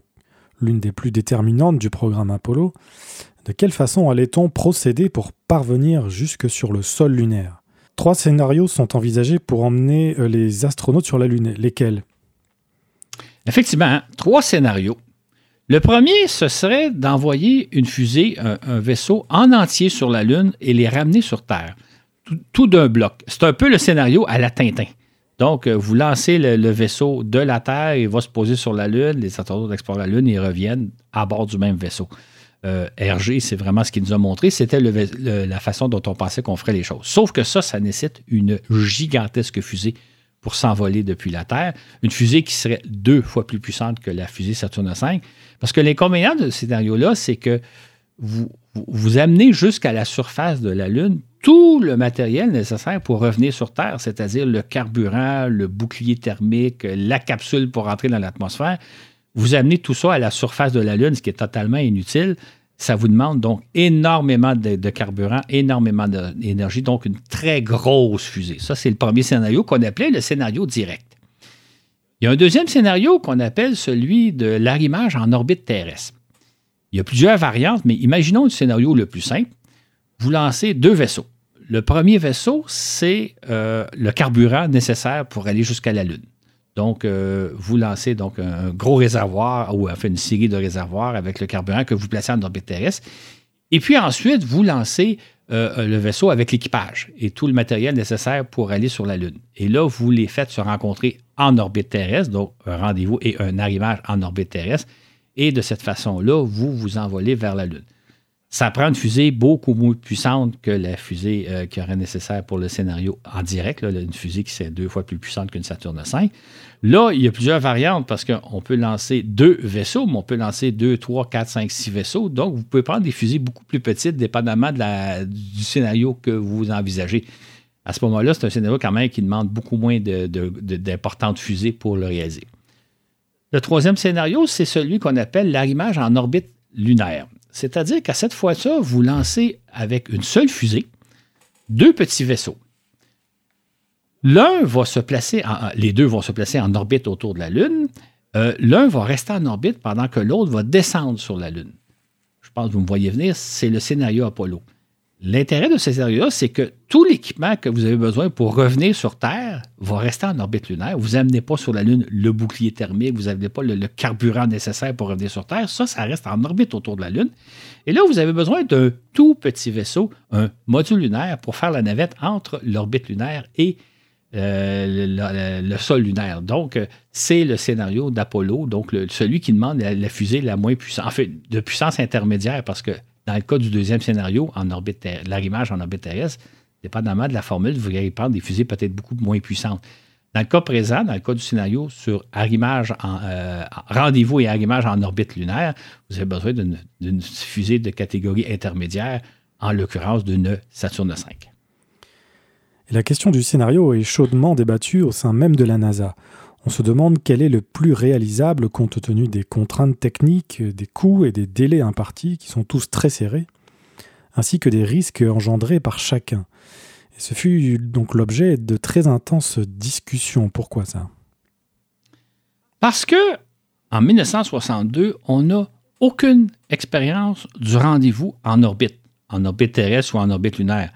l'une des plus déterminantes du programme Apollo. De quelle façon allait-on procéder pour parvenir jusque sur le sol lunaire? Trois scénarios sont envisagés pour emmener euh, les astronautes sur la Lune. Lesquels? Effectivement, hein, trois scénarios. Le premier, ce serait d'envoyer une fusée, un, vaisseau en entier sur la Lune et les ramener sur Terre, tout d'un bloc. C'est un peu le scénario à la Tintin. Donc, euh, vous lancez le, vaisseau de la Terre, il va se poser sur la Lune, les astronautes explorent la Lune et reviennent à bord du même vaisseau. Euh, RG, c'est vraiment ce qu'il nous a montré. C'était la façon dont on pensait qu'on ferait les choses. Sauf que ça, ça nécessite une gigantesque fusée pour s'envoler depuis la Terre. Une fusée qui serait deux fois plus puissante que la fusée Saturne V. Parce que l'inconvénient de ce scénario-là, c'est que vous, vous amenez jusqu'à la surface de la Lune tout le matériel nécessaire pour revenir sur Terre, c'est-à-dire le carburant, le bouclier thermique, la capsule pour entrer dans l'atmosphère. Vous amenez tout ça à la surface de la Lune, ce qui est totalement inutile. Ça vous demande donc énormément de, carburant, énormément d'énergie, donc une très grosse fusée. Ça, c'est le premier scénario qu'on appelait le scénario direct. Il y a un deuxième scénario qu'on appelle celui de l'arrimage en orbite terrestre. Il y a plusieurs variantes, mais imaginons le scénario le plus simple. Vous lancez deux vaisseaux. Le premier vaisseau, c'est euh, le carburant nécessaire pour aller jusqu'à la Lune. Donc, euh, vous lancez donc un gros réservoir ou enfin une série de réservoirs avec le carburant que vous placez en orbite terrestre. Et puis ensuite, vous lancez euh, le vaisseau avec l'équipage et tout le matériel nécessaire pour aller sur la Lune. Et là, vous les faites se rencontrer en orbite terrestre, donc un rendez-vous et un arrivage en orbite terrestre. Et de cette façon-là, vous vous envolez vers la Lune. Ça prend une fusée beaucoup moins puissante que la fusée euh, qui aurait nécessaire pour le scénario en direct, une fusée qui est deux fois plus puissante qu'une Saturne V. Là, il y a plusieurs variantes parce qu'on peut lancer deux vaisseaux, mais on peut lancer deux, trois, quatre, cinq, six vaisseaux. Donc, vous pouvez prendre des fusées beaucoup plus petites, dépendamment du scénario que vous envisagez. À ce moment-là, c'est un scénario quand même qui demande beaucoup moins d'importantes fusées pour le réaliser. Le troisième scénario, c'est celui qu'on appelle l'arrimage en orbite lunaire. C'est-à-dire qu'à cette fois-ci, vous lancez avec une seule fusée deux petits vaisseaux. L'un va se placer, les deux vont se placer en orbite autour de la Lune. Euh, l'un va rester en orbite pendant que l'autre va descendre sur la Lune. Je pense que vous me voyez venir, c'est le scénario Apollo. L'intérêt de ces scénario-là, c'est que tout l'équipement que vous avez besoin pour revenir sur Terre va rester en orbite lunaire. Vous n'amenez pas sur la Lune le bouclier thermique, vous n'amenez pas le, carburant nécessaire pour revenir sur Terre. Ça, ça reste en orbite autour de la Lune. Et là, vous avez besoin d'un tout petit vaisseau, un module lunaire, pour faire la navette entre l'orbite lunaire et euh, le, sol lunaire. Donc, euh, c'est le scénario d'Apollo, donc celui qui demande la, fusée la moins puissante, en fait, de puissance intermédiaire, parce que dans le cas du deuxième scénario, en orbite l'arrimage en orbite terrestre, dépendamment de la formule, vous allez prendre des fusées peut-être beaucoup moins puissantes. Dans le cas présent, dans le cas du scénario sur arrimage en euh, rendez-vous et arrimage en orbite lunaire, vous avez besoin d'une fusée de catégorie intermédiaire, en l'occurrence d'une Saturne V. La question du scénario est chaudement débattue au sein même de la NASA. On se demande quel est le plus réalisable compte tenu des contraintes techniques, des coûts et des délais impartis qui sont tous très serrés, ainsi que des risques engendrés par chacun. Et ce fut donc l'objet de très intenses discussions. Pourquoi ça? Parce que en 1962, on n'a aucune expérience du rendez-vous en orbite, en orbite terrestre ou en orbite lunaire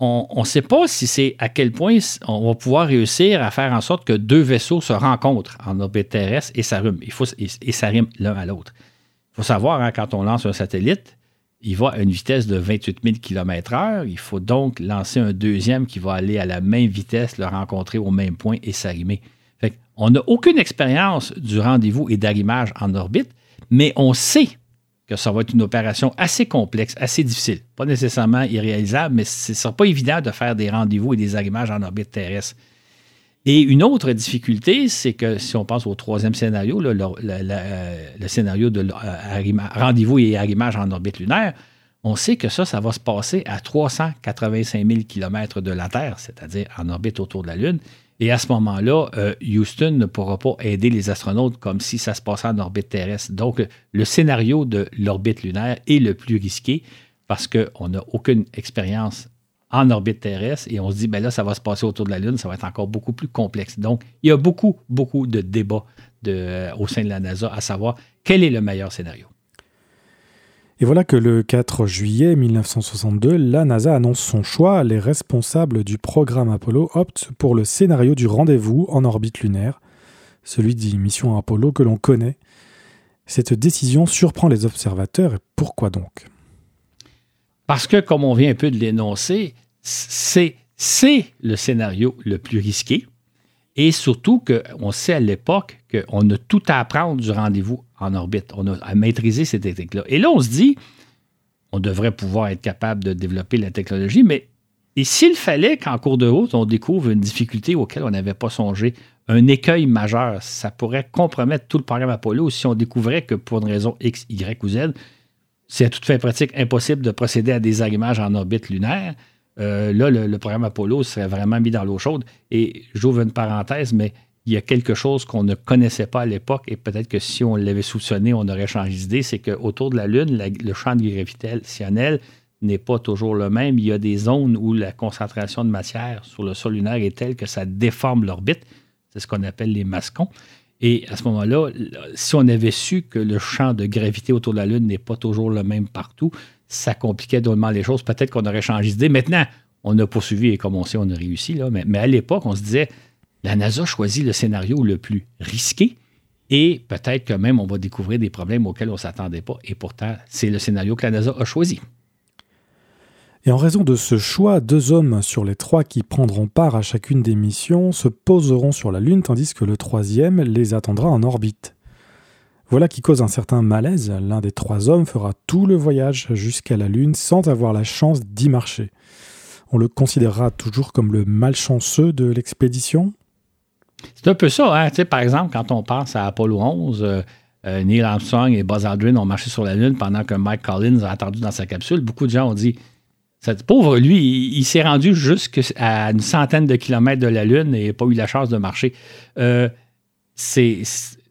on ne sait pas si c'est à quel point on va pouvoir réussir à faire en sorte que deux vaisseaux se rencontrent en orbite terrestre et s'arriment. Il et, s'arriment l'un à l'autre. Il faut savoir, hein, quand on lance un satellite, il va à une vitesse de 28 000 km/h. Il faut donc lancer un deuxième qui va aller à la même vitesse, le rencontrer au même point et s'arrimer. on n'a aucune expérience du rendez-vous et d'arrimage en orbite, mais on sait que ça va être une opération assez complexe, assez difficile. Pas nécessairement irréalisable, mais ce ne sera pas évident de faire des rendez-vous et des arrimages en orbite terrestre. Et une autre difficulté, c'est que si on pense au troisième scénario, le, scénario de rendez-vous et arrimage en orbite lunaire, on sait que ça, ça va se passer à 385 000 km de la Terre, c'est-à-dire en orbite autour de la Lune. Et à ce moment-là, euh, Houston ne pourra pas aider les astronautes comme si ça se passait en orbite terrestre. Donc, le scénario de l'orbite lunaire est le plus risqué parce qu'on n'a aucune expérience en orbite terrestre et on se dit, ben là, ça va se passer autour de la Lune, ça va être encore beaucoup plus complexe. Donc, il y a beaucoup, beaucoup de débats de, au sein de la NASA à savoir quel est le meilleur scénario. Et voilà que le 4 juillet 1962, la NASA annonce son choix. Les responsables du programme Apollo optent pour le scénario du rendez-vous en orbite lunaire, celui dit mission Apollo que l'on connaît. Cette décision surprend les observateurs. Et pourquoi donc? Parce que, comme on vient un peu de l'énoncer, c'est le scénario le plus risqué. Et surtout qu'on sait à l'époque qu'on a tout à apprendre du rendez-vous en orbite. On a à maîtriser cette technique-là. Et là, on se dit, on devrait pouvoir être capable de développer la technologie, mais s'il fallait qu'en cours de route, on découvre une difficulté auquel on n'avait pas songé, un écueil majeur, ça pourrait compromettre tout le programme Apollo si on découvrait que pour une raison X, Y ou Z, c'est à toute pratique impossible de procéder à des arrimages en orbite lunaire. Euh, là, le, programme Apollo serait vraiment mis dans l'eau chaude. Et j'ouvre une parenthèse, mais il y a quelque chose qu'on ne connaissait pas à l'époque et peut-être que si on l'avait soupçonné, on aurait changé d'idée, c'est qu'autour de la Lune, le champ de gravitationnel n'est pas toujours le même. Il y a des zones où la concentration de matière sur le sol lunaire est telle que ça déforme l'orbite. C'est ce qu'on appelle les mascons. Et à ce moment-là, si on avait su que le champ de gravité autour de la Lune n'est pas toujours le même partout, ça compliquait drôlement les choses. Peut-être qu'on aurait changé d'idée. Maintenant, on a poursuivi et comme on sait, on a réussi. Là. Mais, à l'époque, on se disait, la NASA choisit le scénario le plus risqué et peut-être que même on va découvrir des problèmes auxquels on ne s'attendait pas. Et pourtant, c'est le scénario que la NASA a choisi. Et en raison de ce choix, deux hommes sur les trois qui prendront part à chacune des missions se poseront sur la Lune, tandis que le troisième les attendra en orbite. Voilà qui cause un certain malaise. L'un des trois hommes fera tout le voyage jusqu'à la Lune sans avoir la chance d'y marcher. On le considérera toujours comme le malchanceux de l'expédition? C'est un peu ça. Hein? par exemple, quand on pense à Apollo 11, euh, euh, Neil Armstrong et Buzz Aldrin ont marché sur la Lune pendant que Mike Collins a attendu dans sa capsule. Beaucoup de gens ont dit cette pauvre, lui, il, s'est rendu jusqu'à une centaine de kilomètres de la Lune et n'a pas eu la chance de marcher. Euh, c'est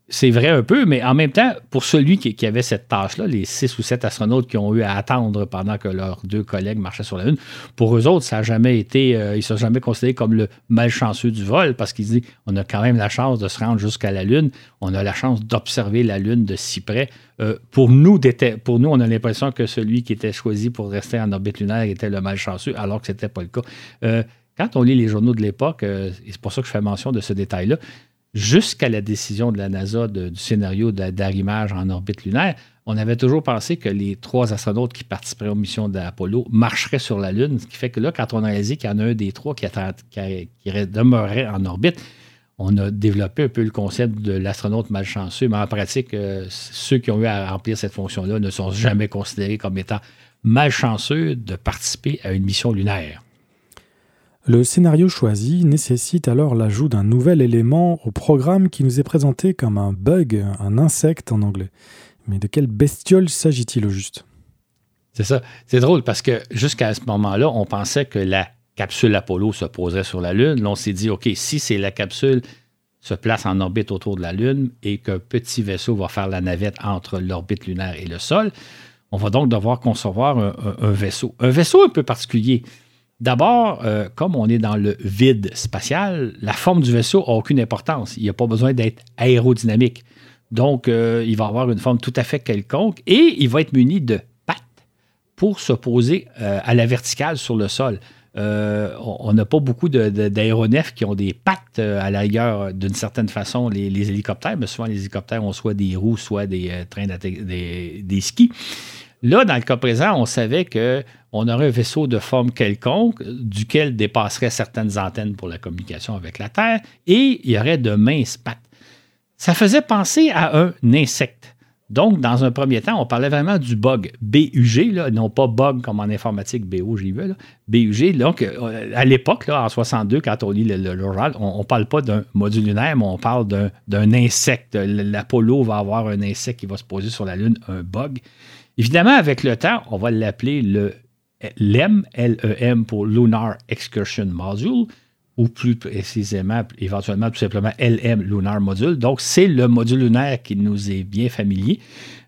c'est vrai un peu, mais en même temps, pour celui qui, avait cette tâche-là, les six ou sept astronautes qui ont eu à attendre pendant que leurs deux collègues marchaient sur la Lune, pour eux autres, ça n'a jamais été, euh, ils ne sont jamais considérés comme le malchanceux du vol parce qu'ils disent on a quand même la chance de se rendre jusqu'à la Lune, on a la chance d'observer la Lune de si près. Euh, pour, nous, on a l'impression que celui qui était choisi pour rester en orbite lunaire était le malchanceux, alors que ce n'était pas le cas. Euh, quand on lit les journaux de l'époque, et c'est pour ça que je fais mention de ce détail-là, jusqu'à la décision de la NASA du scénario d'arrimage en orbite lunaire, on avait toujours pensé que les trois astronautes qui participeraient aux missions d'Apollo marcheraient sur la Lune, ce qui fait que là, quand on a réalisé qu'il y en a un des trois qui, demeurerait en orbite, on a développé un peu le concept de l'astronaute malchanceux, mais en pratique, euh, ceux qui ont eu à remplir cette fonction-là ne sont jamais considérés comme étant malchanceux de participer à une mission lunaire. Le scénario choisi nécessite alors l'ajout d'un nouvel élément au programme qui nous est présenté comme un bug, un insecte en anglais. Mais de quelle bestiole s'agit-il au juste? C'est ça. C'est drôle parce que jusqu'à ce moment-là, on pensait que la capsule Apollo se poserait sur la Lune. Là, on s'est dit, OK, si c'est la capsule se place en orbite autour de la Lune et qu'un petit vaisseau va faire la navette entre l'orbite lunaire et le sol, on va donc devoir concevoir un vaisseau. Un vaisseau un peu particulier. D'abord, euh, comme on est dans le vide spatial, la forme du vaisseau n'a aucune importance. Il n'y a pas besoin d'être aérodynamique. Donc, euh, il va avoir une forme tout à fait quelconque et il va être muni de pattes pour se poser euh, à la verticale sur le sol. on n'a pas beaucoup d'aéronefs qui ont des pattes à l'ailleurs d'une certaine façon, les, hélicoptères, mais souvent les hélicoptères ont soit des roues, soit des trains des, des skis. Là, dans le cas présent, on savait qu'on aurait un vaisseau de forme quelconque duquel dépasseraient certaines antennes pour la communication avec la Terre et il y aurait de minces pattes. Ça faisait penser à un insecte. Donc, dans un premier temps, on parlait vraiment du bug BUG, non pas bug comme en informatique BOGV, BUG. Donc, euh, à l'époque, en 62, quand on lit le, on ne parle pas d'un module lunaire, mais on parle d'un insecte. L'Apollo va avoir un insecte qui va se poser sur la Lune, un bug. Évidemment, avec le temps, on va l'appeler le LEM, L-E-M pour Lunar Excursion Module, ou plus précisément, éventuellement, tout simplement LM Lunar Module. Donc, c'est le module lunaire qui nous est bien familier.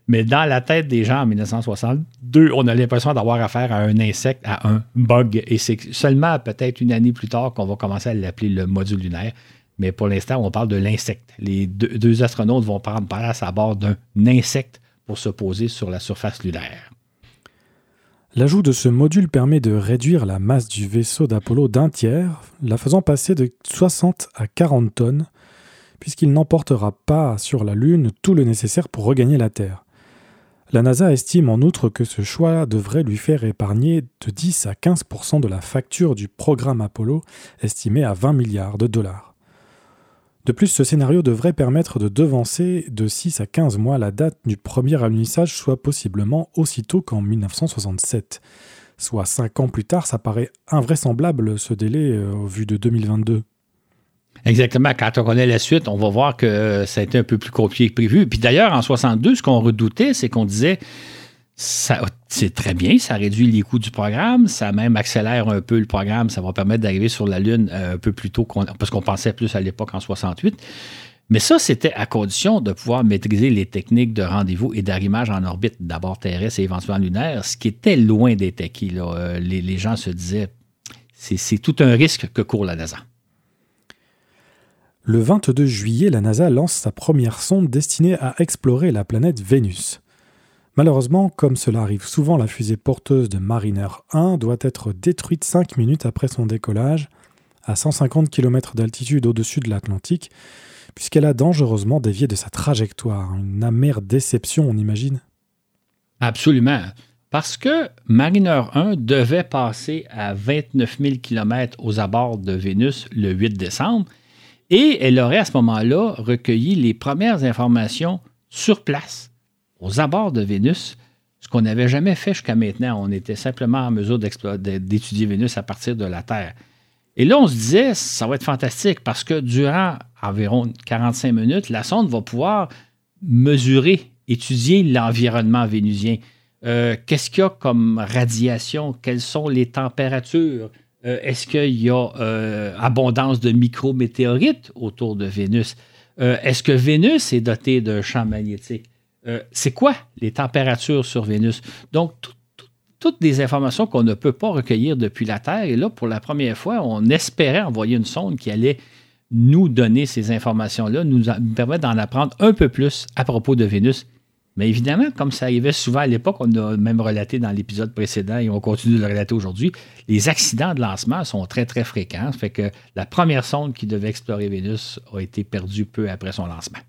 Mais dans la tête des gens en 1962, on a l'impression d'avoir affaire à un insecte, à un bug. Et c'est seulement peut-être une année plus tard qu'on va commencer à l'appeler le module lunaire. Mais pour l'instant, on parle de l'insecte. Les deux, astronautes vont prendre place à bord d'un insecte se poser sur la surface lunaire. L'ajout de ce module permet de réduire la masse du vaisseau d'Apollo d'un tiers, la faisant passer de 60 à 40 tonnes, puisqu'il n'emportera pas sur la Lune tout le nécessaire pour regagner la Terre. La NASA estime en outre que ce choix devrait lui faire épargner de 10 à 15% de la facture du programme Apollo, estimée à 20 milliards de dollars. De plus, ce scénario devrait permettre de devancer de 6 à 15 mois la date du premier alunissage, soit possiblement aussitôt qu'en 1967. Soit 5 ans plus tard, ça paraît invraisemblable ce délai euh, au vu de 2022. Exactement. Quand on connaît la suite, on va voir que ça a été un peu plus compliqué que prévu. Puis d'ailleurs, en 62, ce qu'on redoutait, c'est qu'on disait c'est très bien, ça réduit les coûts du programme, ça même accélère un peu le programme, ça va permettre d'arriver sur la Lune euh, un peu plus tôt, parce qu'on pensait plus à l'époque en 68. Mais ça, c'était à condition de pouvoir maîtriser les techniques de rendez-vous et d'arrimage en orbite, d'abord terrestre et éventuellement lunaire, ce qui était loin d'être acquis. Euh, les, les, gens se disaient, c'est tout un risque que court la NASA. Le 22 juillet, la NASA lance sa première sonde destinée à explorer la planète Vénus. Malheureusement, comme cela arrive souvent, la fusée porteuse de Mariner 1 doit être détruite 5 minutes après son décollage, à 150 km d'altitude au-dessus de l'Atlantique, puisqu'elle a dangereusement dévié de sa trajectoire. Une amère déception, on imagine Absolument. Parce que Mariner 1 devait passer à 29 000 km aux abords de Vénus le 8 décembre, et elle aurait à ce moment-là recueilli les premières informations sur place, aux abords de Vénus, ce qu'on n'avait jamais fait jusqu'à maintenant. On était simplement en mesure d'étudier Vénus à partir de la Terre. Et là, on se disait, ça va être fantastique parce que durant environ 45 minutes, la sonde va pouvoir mesurer, étudier l'environnement vénusien. Euh, qu'est-ce qu'il y a comme radiation? Quelles sont les températures? Euh, est-ce qu'il y a euh, abondance de micrométéorites autour de Vénus? Est-ce que Vénus est dotée d'un champ magnétique? C'est quoi les températures sur Vénus? Donc, toutes des informations qu'on ne peut pas recueillir depuis la Terre. Et là, pour la première fois, on espérait envoyer une sonde qui allait nous donner ces informations-là, nous, nous permettre d'en apprendre un peu plus à propos de Vénus mais évidemment, comme ça arrivait souvent à l'époque, on a même relaté dans l'épisode précédent et on continue de le relater aujourd'hui, les accidents de lancement sont très, très fréquents. Ça fait que la première sonde qui devait explorer Vénus a été perdue peu après son lancement.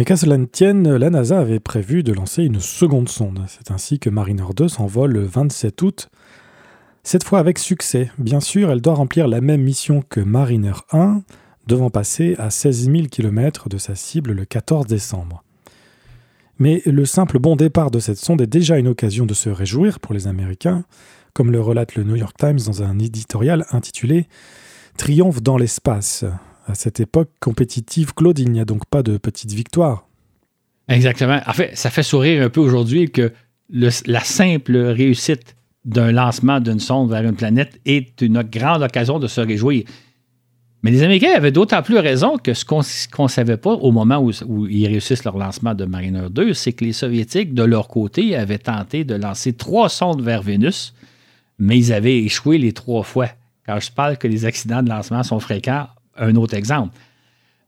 Mais qu'à cela ne tienne, la NASA avait prévu de lancer une seconde sonde. C'est ainsi que Mariner 2 s'envole le 27 août, cette fois avec succès. Bien sûr, elle doit remplir la même mission que Mariner 1, devant passer à 16 000 km de sa cible le 14 décembre. Mais le simple bon départ de cette sonde est déjà une occasion de se réjouir pour les Américains, comme le relate le New York Times dans un éditorial intitulé Triomphe dans l'espace. À cette époque compétitive, Claude, il n'y a donc pas de petite victoire. Exactement. En fait, ça fait sourire un peu aujourd'hui que la simple réussite d'un lancement d'une sonde vers une planète est une grande occasion de se réjouir. Mais les Américains avaient d'autant plus raison que ce qu'on ne savait pas au moment où, ils réussissent leur lancement de Mariner 2, c'est que les Soviétiques, de leur côté, avaient tenté de lancer trois sondes vers Vénus, mais ils avaient échoué les trois fois. Quand je parle que les accidents de lancement sont fréquents, un autre exemple.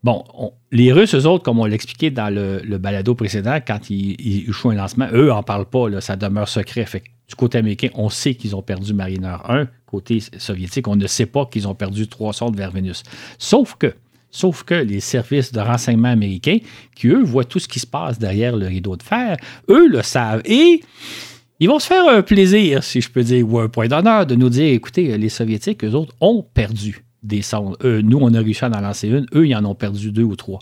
Bon, les Russes, eux autres, comme on l'expliquait dans le, balado précédent, quand ils, échouent un lancement, eux n'en parlent pas, ça demeure secret. Du côté américain, on sait qu'ils ont perdu Mariner 1. Côté soviétique, on ne sait pas qu'ils ont perdu trois sondes vers Vénus. Sauf que, sauf que les services de renseignement américains, qui eux voient tout ce qui se passe derrière le rideau de fer, eux le savent. Et ils vont se faire un plaisir, si je peux dire, ou un point d'honneur de nous dire, écoutez, les soviétiques, eux autres, ont perdu des sondes. nous, on a réussi à en lancer une. Eux, ils en ont perdu deux ou trois.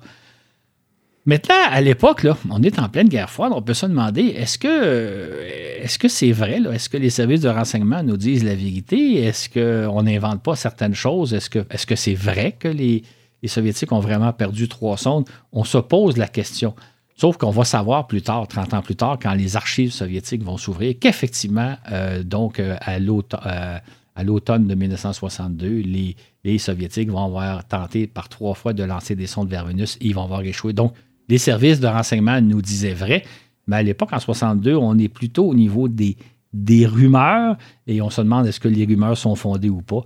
Maintenant, à l'époque, on est en pleine guerre froide. On peut se demander est-ce que que c'est vrai? Est-ce que les services de renseignement nous disent la vérité? Est-ce qu'on n'invente pas certaines choses? Est-ce que c'est vrai que les, Soviétiques ont vraiment perdu trois sondes? On se pose la question. Sauf qu'on va savoir plus tard, 30 ans plus tard, quand les archives soviétiques vont s'ouvrir, qu'effectivement, euh, donc euh, euh, à l'automne de 1962, les, Soviétiques vont avoir tenté par trois fois de lancer des sondes vers Vénus et ils vont avoir échoué. Donc, les services de renseignement nous disaient vrai, mais à l'époque, en 62, on est plutôt au niveau des, des rumeurs et on se demande est-ce que les rumeurs sont fondées ou pas.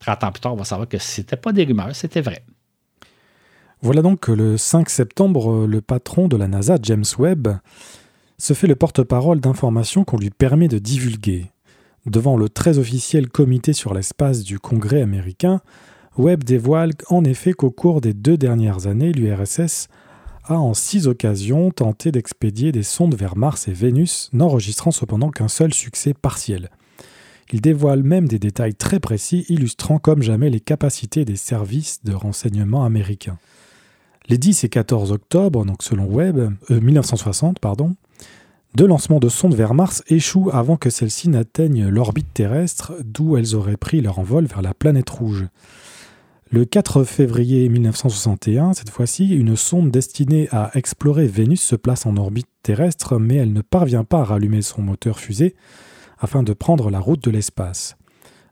30 ans plus tard, on va savoir que ce n'était pas des rumeurs, c'était vrai. Voilà donc que le 5 septembre, le patron de la NASA, James Webb, se fait le porte-parole d'informations qu'on lui permet de divulguer. Devant le très officiel comité sur l'espace du Congrès américain, Webb dévoile en effet qu'au cours des deux dernières années, l'URSS a en six occasions tenté d'expédier des sondes vers Mars et Vénus, n'enregistrant cependant qu'un seul succès partiel. Il dévoile même des détails très précis illustrant comme jamais les capacités des services de renseignement américains. Les 10 et 14 octobre, donc selon Webb, 1960, euh, pardon, deux lancements de sondes vers Mars échouent avant que celles-ci n'atteignent l'orbite terrestre, d'où elles auraient pris leur envol vers la planète rouge. Le 4 février 1961, cette fois-ci, une sonde destinée à explorer Vénus se place en orbite terrestre, mais elle ne parvient pas à rallumer son moteur fusée afin de prendre la route de l'espace.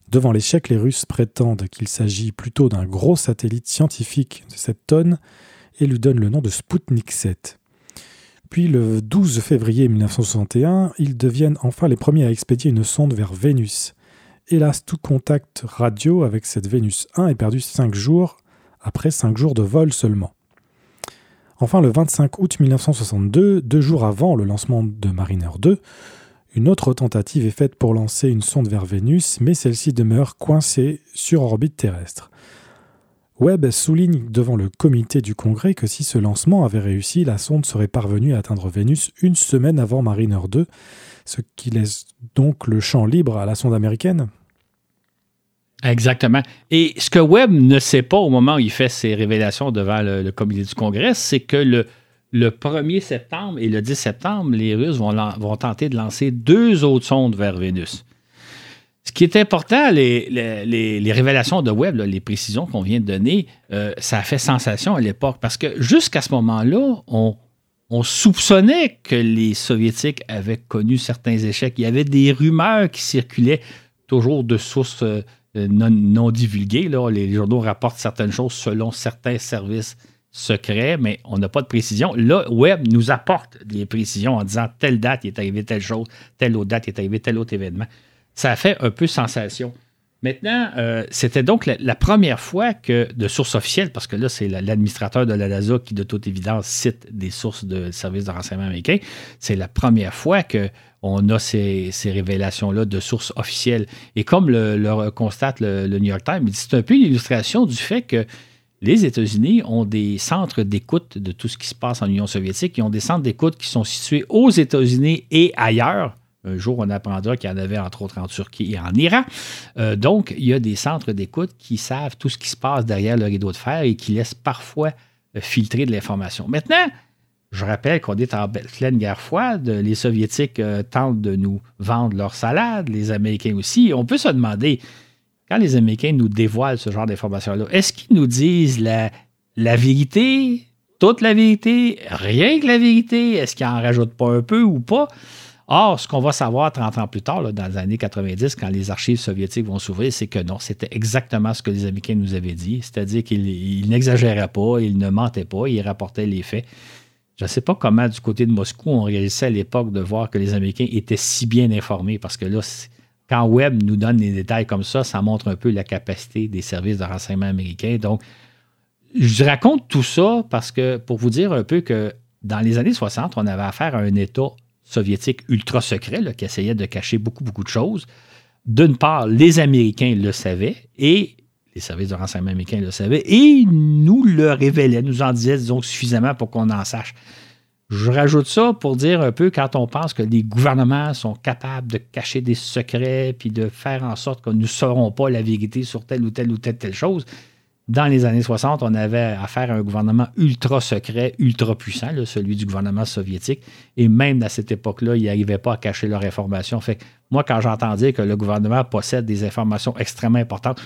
Devant l'échec, les Russes prétendent qu'il s'agit plutôt d'un gros satellite scientifique de cette tonne et lui donnent le nom de Sputnik 7. Puis le 12 février 1961, ils deviennent enfin les premiers à expédier une sonde vers Vénus. Hélas, tout contact radio avec cette Vénus 1 est perdu 5 jours, après 5 jours de vol seulement. Enfin, le 25 août 1962, deux jours avant le lancement de Mariner 2, une autre tentative est faite pour lancer une sonde vers Vénus, mais celle-ci demeure coincée sur orbite terrestre. Webb souligne devant le comité du Congrès que si ce lancement avait réussi, la sonde serait parvenue à atteindre Vénus une semaine avant Mariner 2, ce qui laisse donc le champ libre à la sonde américaine. Exactement. Et ce que Webb ne sait pas au moment où il fait ses révélations devant le, comité du Congrès, c'est que le, le 1er septembre et le 10 septembre, les Russes vont, vont tenter de lancer deux autres sondes vers Vénus. Ce qui est important, les, révélations de Webb, les précisions qu'on vient de donner, euh, ça a fait sensation à l'époque parce que jusqu'à ce moment-là, on, on, soupçonnait que les Soviétiques avaient connu certains échecs. Il y avait des rumeurs qui circulaient toujours de sources euh, non, divulguées. Là. Les journaux rapportent certaines choses selon certains services secrets, mais on n'a pas de précision. Là, Webb nous apporte des précisions en disant telle date il est arrivé telle chose, telle autre date est arrivé tel autre événement ça a fait un peu sensation. Maintenant, euh, c'était donc la, première fois que, de sources officielles, parce que là, c'est l'administrateur de la NASA qui, de toute évidence, cite des sources de services de renseignement américains, c'est la première fois qu'on a ces, révélations-là de sources officielles. Et comme le, constate le, New York Times, c'est un peu une illustration du fait que les États-Unis ont des centres d'écoute de tout ce qui se passe en Union soviétique. Ils ont des centres d'écoute qui sont situés aux États-Unis et ailleurs un jour, on apprendra qu'il y en avait entre autres en Turquie et en Iran. Euh, donc, il y a des centres d'écoute qui savent tout ce qui se passe derrière le rideau de fer et qui laissent parfois euh, filtrer de l'information. Maintenant, je rappelle qu'on est en pleine guerre froide. Les Soviétiques euh, tentent de nous vendre leur salade, les Américains aussi. On peut se demander, quand les Américains nous dévoilent ce genre d'informations-là, est-ce qu'ils nous disent la, la vérité, toute la vérité, rien que la vérité? Est-ce qu'ils en rajoutent pas un peu ou pas? Or, ce qu'on va savoir 30 ans plus tard, dans les années 90, quand les archives soviétiques vont s'ouvrir, c'est que non, c'était exactement ce que les Américains nous avaient dit. C'est-à-dire qu'ils n'exagéraient pas, ils ne mentaient pas, ils rapportaient les faits. Je ne sais pas comment, du côté de Moscou, on réalisait à l'époque de voir que les Américains étaient si bien informés, parce que là, quand Webb nous donne des détails comme ça, ça montre un peu la capacité des services de renseignement américains. Donc, je raconte tout ça parce que, pour vous dire un peu que dans les années 60, on avait affaire à un État soviétique ultra secret qui essayait de cacher beaucoup, beaucoup de choses. D'une part, les Américains le savaient et les services de renseignement américains le savaient et nous le révélaient, nous en disaient donc suffisamment pour qu'on en sache. Je rajoute ça pour dire un peu quand on pense que les gouvernements sont capables de cacher des secrets puis de faire en sorte que nous ne saurons pas la vérité sur telle ou telle ou telle, telle chose dans les années 60, on avait affaire à un gouvernement ultra secret, ultra puissant, celui du gouvernement soviétique. Et même à cette époque-là, ils n'arrivaient pas à cacher leurs informations. Moi, quand j'entends dire que le gouvernement possède des informations extrêmement importantes,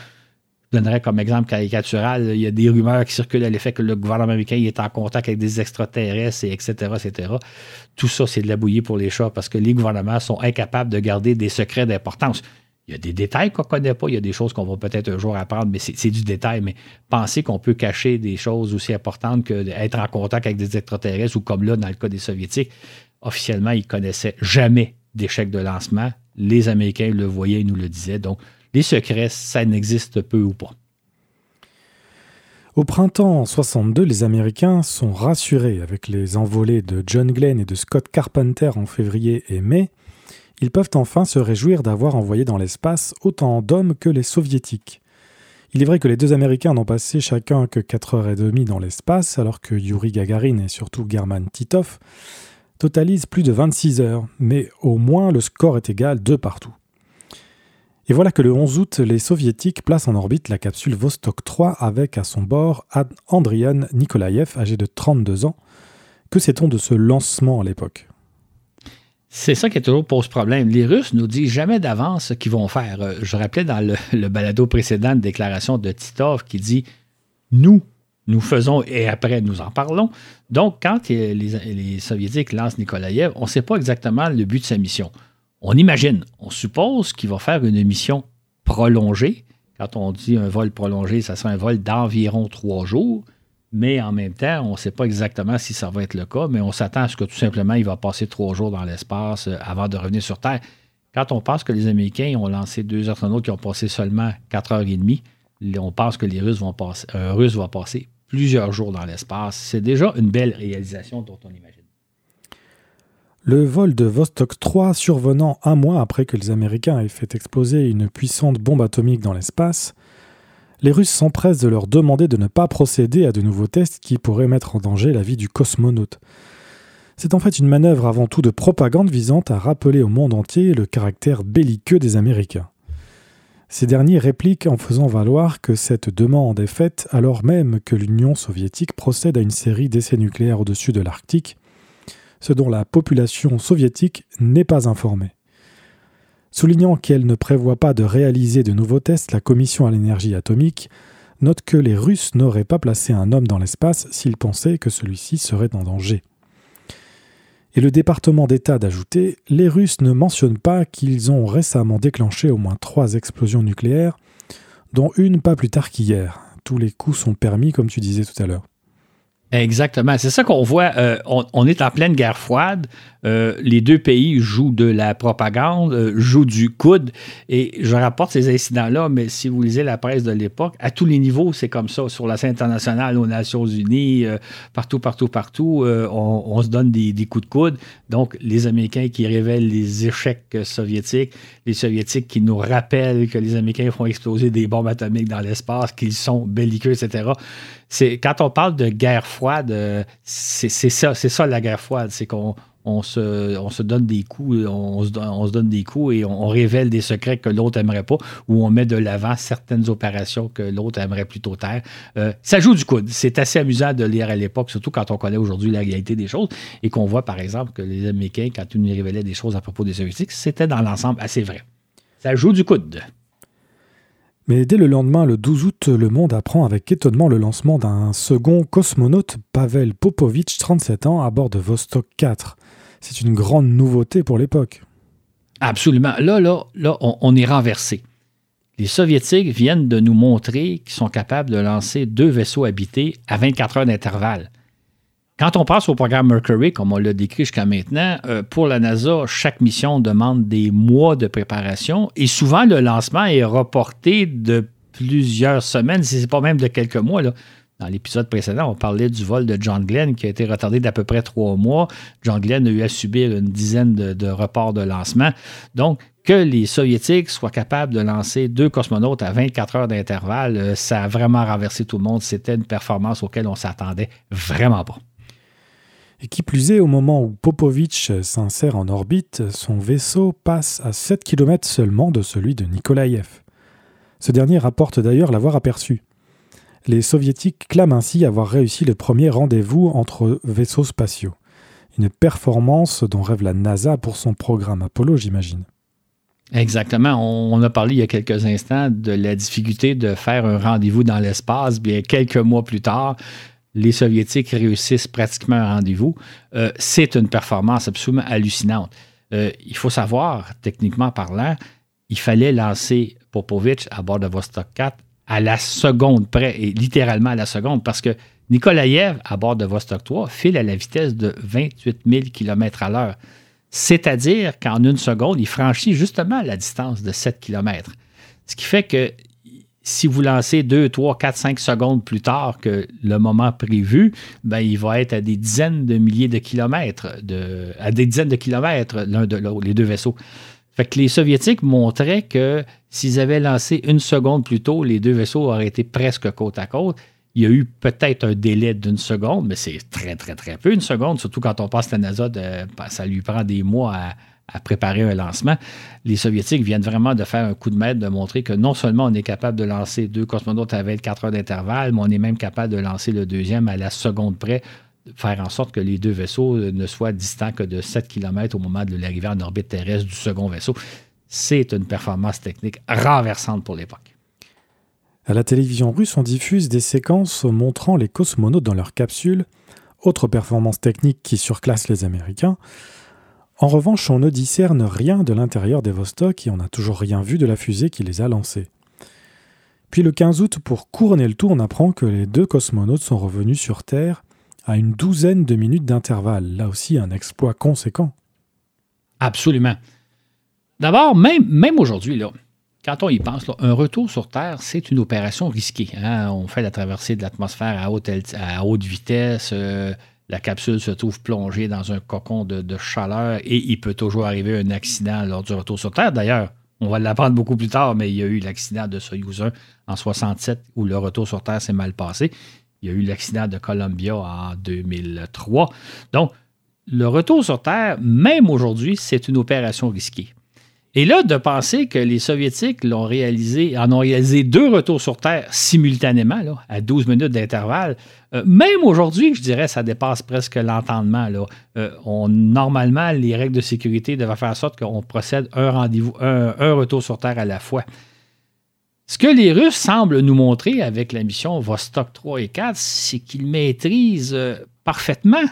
je donnerais comme exemple caricatural, il y a des rumeurs qui circulent à l'effet que le gouvernement américain est en contact avec des extraterrestres, et etc., etc. Tout ça, c'est de la bouillie pour les chats parce que les gouvernements sont incapables de garder des secrets d'importance. Il y a des détails qu'on ne connaît pas, il y a des choses qu'on va peut-être un jour apprendre, mais c'est du détail. Mais penser qu'on peut cacher des choses aussi importantes que d'être en contact avec des extraterrestres ou comme là, dans le cas des Soviétiques, officiellement, ils ne connaissaient jamais d'échec de lancement. Les Américains le voyaient, ils nous le disaient. Donc, les secrets, ça n'existe peu ou pas. Au printemps 62, les Américains sont rassurés avec les envolées de John Glenn et de Scott Carpenter en février et mai ils peuvent enfin se réjouir d'avoir envoyé dans l'espace autant d'hommes que les soviétiques. Il est vrai que les deux Américains n'ont passé chacun que 4 heures et demie dans l'espace, alors que Yuri Gagarin et surtout German Titov totalisent plus de 26 heures, mais au moins le score est égal de partout. Et voilà que le 11 août, les soviétiques placent en orbite la capsule Vostok 3 avec à son bord Andrian Nikolaev, âgé de 32 ans. Que sait-on de ce lancement à l'époque? C'est ça qui toujours pose problème. Les Russes nous disent jamais d'avance ce qu'ils vont faire. Euh, je rappelais dans le, balado précédent une déclaration de Titov qui dit Nous, nous faisons et après nous en parlons. Donc, quand les, Soviétiques lancent Nikolaïev, on ne sait pas exactement le but de sa mission. On imagine, on suppose qu'il va faire une mission prolongée. Quand on dit un vol prolongé, ça sera un vol d'environ trois jours mais en même temps, on ne sait pas exactement si ça va être le cas, mais on s'attend à ce que tout simplement, il va passer trois jours dans l'espace euh, avant de revenir sur Terre. Quand on pense que les Américains ont lancé deux astronautes qui ont passé seulement quatre heures et demie, on pense que les Russes vont un Russe va passer plusieurs jours dans l'espace. C'est déjà une belle réalisation dont on imagine. Le vol de Vostok 3 survenant un mois après que les Américains aient fait exploser une puissante bombe atomique dans l'espace, les Russes s'empressent de leur demander de ne pas procéder à de nouveaux tests qui pourraient mettre en danger la vie du cosmonaute. C'est en fait une manœuvre avant tout de propagande visant à rappeler au monde entier le caractère belliqueux des Américains. Ces derniers répliquent en faisant valoir que cette demande est faite alors même que l'Union soviétique procède à une série d'essais nucléaires au-dessus de l'Arctique, ce dont la population soviétique n'est pas informée. Soulignant qu'elle ne prévoit pas de réaliser de nouveaux tests, la Commission à l'énergie atomique note que les Russes n'auraient pas placé un homme dans l'espace s'ils pensaient que celui-ci serait en danger. Et le département d'État d'ajouter Les Russes ne mentionnent pas qu'ils ont récemment déclenché au moins trois explosions nucléaires, dont une pas plus tard qu'hier. Tous les coups sont permis, comme tu disais tout à l'heure. Exactement. C'est ça qu'on voit. Euh, on, est en pleine guerre froide. Euh, les deux pays jouent de la propagande, euh, jouent du coude. Et je rapporte ces incidents-là, mais si vous lisez la presse de l'époque, à tous les niveaux, c'est comme ça. Sur la scène internationale, aux Nations Unies, partout, partout, partout, on, se donne des, coups de coude. Donc, les Américains qui révèlent les échecs soviétiques, les Soviétiques qui nous rappellent que les Américains font exploser des bombes atomiques dans l'espace, qu'ils sont belliqueux, etc. C'est, quand on parle de guerre froide, c'est, ça, c'est ça la guerre froide. C'est qu'on on se, donne des coups, on se, donne des coups et on, révèle des secrets que l'autre aimerait pas, ou on met de l'avant certaines opérations que l'autre aimerait plutôt taire. Euh, ça joue du coude. C'est assez amusant de lire à l'époque, surtout quand on connaît aujourd'hui la réalité des choses et qu'on voit, par exemple, que les Américains, quand ils nous révélaient des choses à propos des Soviétiques, c'était dans l'ensemble assez vrai. Ça joue du coude. Mais dès le lendemain, le 12 août, le monde apprend avec étonnement le lancement d'un second cosmonaute, Pavel Popovich, 37 ans, à bord de Vostok 4 c'est une grande nouveauté pour l'époque. Absolument. Là, là, là, on, est renversé. Les Soviétiques viennent de nous montrer qu'ils sont capables de lancer deux vaisseaux habités à 24 heures d'intervalle. Quand on passe au programme Mercury, comme on l'a décrit jusqu'à maintenant, euh, pour la NASA, chaque mission demande des mois de préparation et souvent le lancement est reporté de plusieurs semaines, si ce n'est pas même de quelques mois. Là. Dans l'épisode précédent, on parlait du vol de John Glenn qui a été retardé d'à peu près trois mois. John Glenn a eu à subir une dizaine de, reports de lancement. Donc, que les Soviétiques soient capables de lancer deux cosmonautes à 24 heures d'intervalle, euh, ça a vraiment renversé tout le monde. C'était une performance auquel on s'attendait vraiment pas. Et qui plus est, au moment où Popovich s'insère en orbite, son vaisseau passe à 7 km seulement de celui de Nikolaïev. Ce dernier rapporte d'ailleurs l'avoir aperçu. Les soviétiques clament ainsi avoir réussi le premier rendez-vous entre vaisseaux spatiaux. Une performance dont rêve la NASA pour son programme Apollo, j'imagine. Exactement. On, a parlé il y a quelques instants de la difficulté de faire un rendez-vous dans l'espace. Bien, quelques mois plus tard, les Soviétiques réussissent pratiquement un rendez-vous. Euh, c'est une performance absolument hallucinante. Euh, il faut savoir, techniquement parlant, il fallait lancer Popovich à bord de Vostok 4 à la seconde près, et littéralement à la seconde, parce que Nikolaïev, à bord de Vostok 3, file à la vitesse de 28 000 km à l'heure. C'est-à-dire qu'en une seconde, il franchit justement la distance de 7 km. Ce qui fait que si vous lancez 2, 3, 4, 5 secondes plus tard que le moment prévu, ben, il va être à des dizaines de milliers de kilomètres, à des dizaines de kilomètres l'un de l'autre, les deux vaisseaux. Fait que les Soviétiques montraient que s'ils avaient lancé une seconde plus tôt, les deux vaisseaux auraient été presque côte à côte. Il y a eu peut-être un délai d'une seconde, mais c'est très, très, très peu une seconde, surtout quand on passe la NASA, ça lui prend des mois à, préparer un lancement. Les Soviétiques viennent vraiment de faire un coup de maître, de montrer que non seulement on est capable de lancer deux cosmonautes à 24 heures d'intervalle, mais on est même capable de lancer le deuxième à la seconde près faire en sorte que les deux vaisseaux ne soient distants que de 7 km au moment de l'arrivée en orbite terrestre du second vaisseau. C'est une performance technique renversante pour l'époque. À la télévision russe, on diffuse des séquences montrant les cosmonautes dans leurs capsules, autre performance technique qui surclasse les Américains. En revanche, on ne discerne rien de l'intérieur des Vostok et on n'a toujours rien vu de la fusée qui les a lancés. Puis le 15 août, pour couronner le tout, on apprend que les deux cosmonautes sont revenus sur Terre à une douzaine de minutes d'intervalle. Là aussi, un exploit conséquent. Absolument. D'abord, même, aujourd'hui, quand on y pense, un retour sur Terre, c'est une opération risquée. Hein. On fait la traversée de l'atmosphère à haute, à haute vitesse. Euh, la capsule se trouve plongée dans un cocon de, chaleur et il peut toujours arriver un accident lors du retour sur Terre. D'ailleurs, on va l'apprendre beaucoup plus tard, mais il y a eu l'accident de Soyuz 1 en 67 où le retour sur Terre s'est mal passé. Il y a eu l'accident de Columbia en 2003. Donc, le retour sur Terre, même aujourd'hui, c'est une opération risquée. Et là, de penser que les Soviétiques l'ont réalisé, en ont réalisé deux retours sur Terre simultanément, à 12 minutes d'intervalle, euh, même aujourd'hui, je dirais, ça dépasse presque l'entendement. Euh, normalement, les règles de sécurité devraient faire en sorte qu'on procède un rendez-vous, un, retour sur Terre à la fois. Ce que les Russes semblent nous montrer avec la mission Vostok 3 et 4, c'est qu'ils maîtrisent euh, parfaitement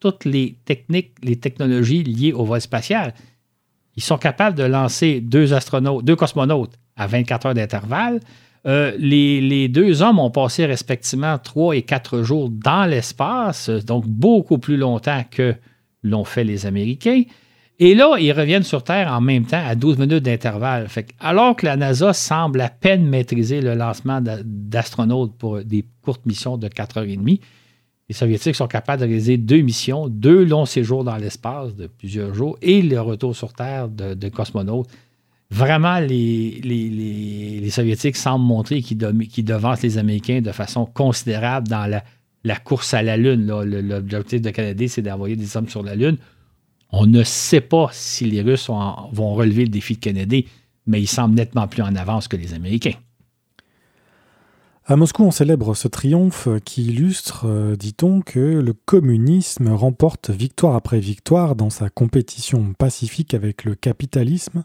toutes les techniques, les technologies liées au vol spatial. Ils sont capables de lancer deux astronautes, cosmonautes à 24 heures d'intervalle. Euh, les, deux hommes ont passé respectivement trois et quatre jours dans l'espace, donc beaucoup plus longtemps que l'ont fait les Américains. Et là, ils reviennent sur Terre en même temps à 12 minutes d'intervalle. Alors que la NASA semble à peine maîtriser le lancement d'astronautes pour des courtes missions de 4 heures et demie, les Soviétiques sont capables de réaliser deux missions, deux longs séjours dans l'espace de plusieurs jours et le retour sur Terre de, cosmonautes. Vraiment, les, Soviétiques semblent montrer qu'ils, devancent les Américains de façon considérable dans la, course à la Lune. L'objectif de Canada, c'est d'envoyer des hommes sur la Lune. On ne sait pas si les Russes vont relever le défi de Kennedy, mais ils semblent nettement plus en avance que les Américains. À Moscou, on célèbre ce triomphe qui illustre, euh, dit-on, que le communisme remporte victoire après victoire dans sa compétition pacifique avec le capitalisme.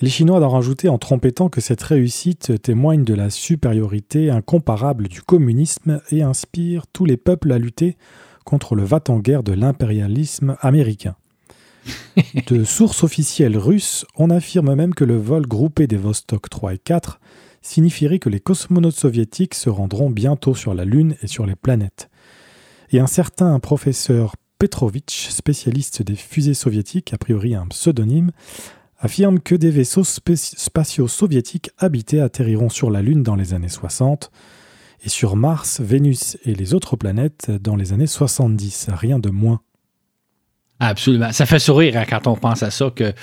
Les Chinois d'en rajouter en trompettant que cette réussite témoigne de la supériorité incomparable du communisme et inspire tous les peuples à lutter contre le va-t-en-guerre de l'impérialisme américain. De sources officielles russes, on affirme même que le vol groupé des Vostok 3 et 4 signifierait que les cosmonautes soviétiques se rendront bientôt sur la Lune et sur les planètes. Et un certain professeur Petrovitch, spécialiste des fusées soviétiques, a priori un pseudonyme, affirme que des vaisseaux spatiaux soviétiques habités atterriront sur la Lune dans les années 60 et sur Mars, Vénus et les autres planètes dans les années 70, rien de moins. Absolument. Ça fait sourire hein, quand on pense à ça que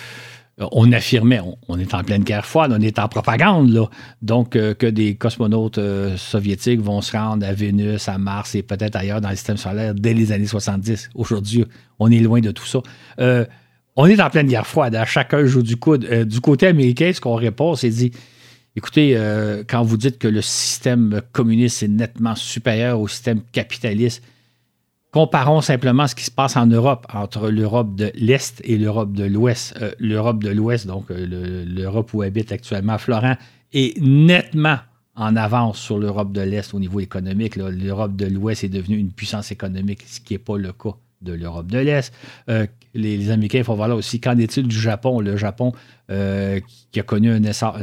on affirmait, on, est en pleine guerre froide, on est en propagande, là. Donc, euh, que des cosmonautes euh, soviétiques vont se rendre à Vénus, à Mars et peut-être ailleurs dans le système solaire dès les années 70. Aujourd'hui, on est loin de tout ça. Euh, on est en pleine guerre froide. À chacun joue du coude. du côté américain, ce qu'on répond, c'est dit écoutez, quand vous dites que le système communiste est nettement supérieur au système capitaliste, Comparons simplement ce qui se passe en Europe, entre l'Europe de l'Est et l'Europe de l'Ouest. Euh, L'Europe de l'Ouest, donc euh, l'Europe où habite actuellement Florent, est nettement en avance sur l'Europe de l'Est au niveau économique. L'Europe de l'Ouest est devenue une puissance économique, ce qui n'est pas le cas de l'Europe de l'Est. Euh, les, Américains, il faut voir là aussi, qu'en est-il du Japon? Le Japon qui a connu un essor,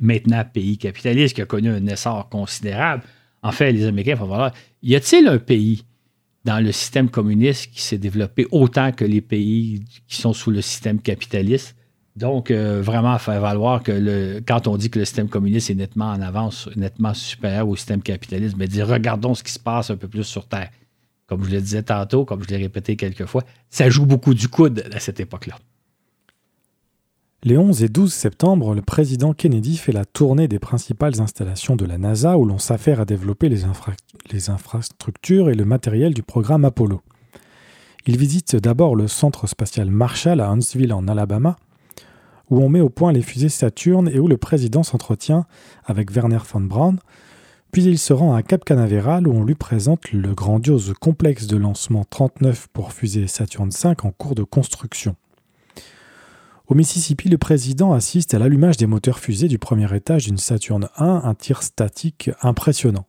maintenant pays capitaliste, qui a connu un essor considérable. En fait, les Américains, il faut voir là, y a-t-il un pays dans le système communiste qui s'est développé autant que les pays qui sont sous le système capitaliste? Donc, euh, vraiment, faire valoir que quand on dit que le système communiste est nettement en avance, nettement supérieur au système capitaliste, mais dire regardons ce qui se passe un peu plus sur Terre. Comme je le disais tantôt, comme je l'ai répété quelques fois, ça joue beaucoup du coude à cette époque-là. Les 11 et 12 septembre, le président Kennedy fait la tournée des principales installations de la NASA où l'on s'affaire à développer les, infrastructures et le matériel du programme Apollo. Il visite d'abord le centre spatial Marshall à Huntsville en Alabama, où on met au point les fusées Saturn et où le président s'entretient avec Werner von Braun, puis il se rend à Cap Canaveral où on lui présente le grandiose complexe de lancement 39 pour fusée Saturn V en cours de construction. Au Mississippi, le président assiste à l'allumage des moteurs fusées du premier étage d'une Saturn 1, un tir statique impressionnant.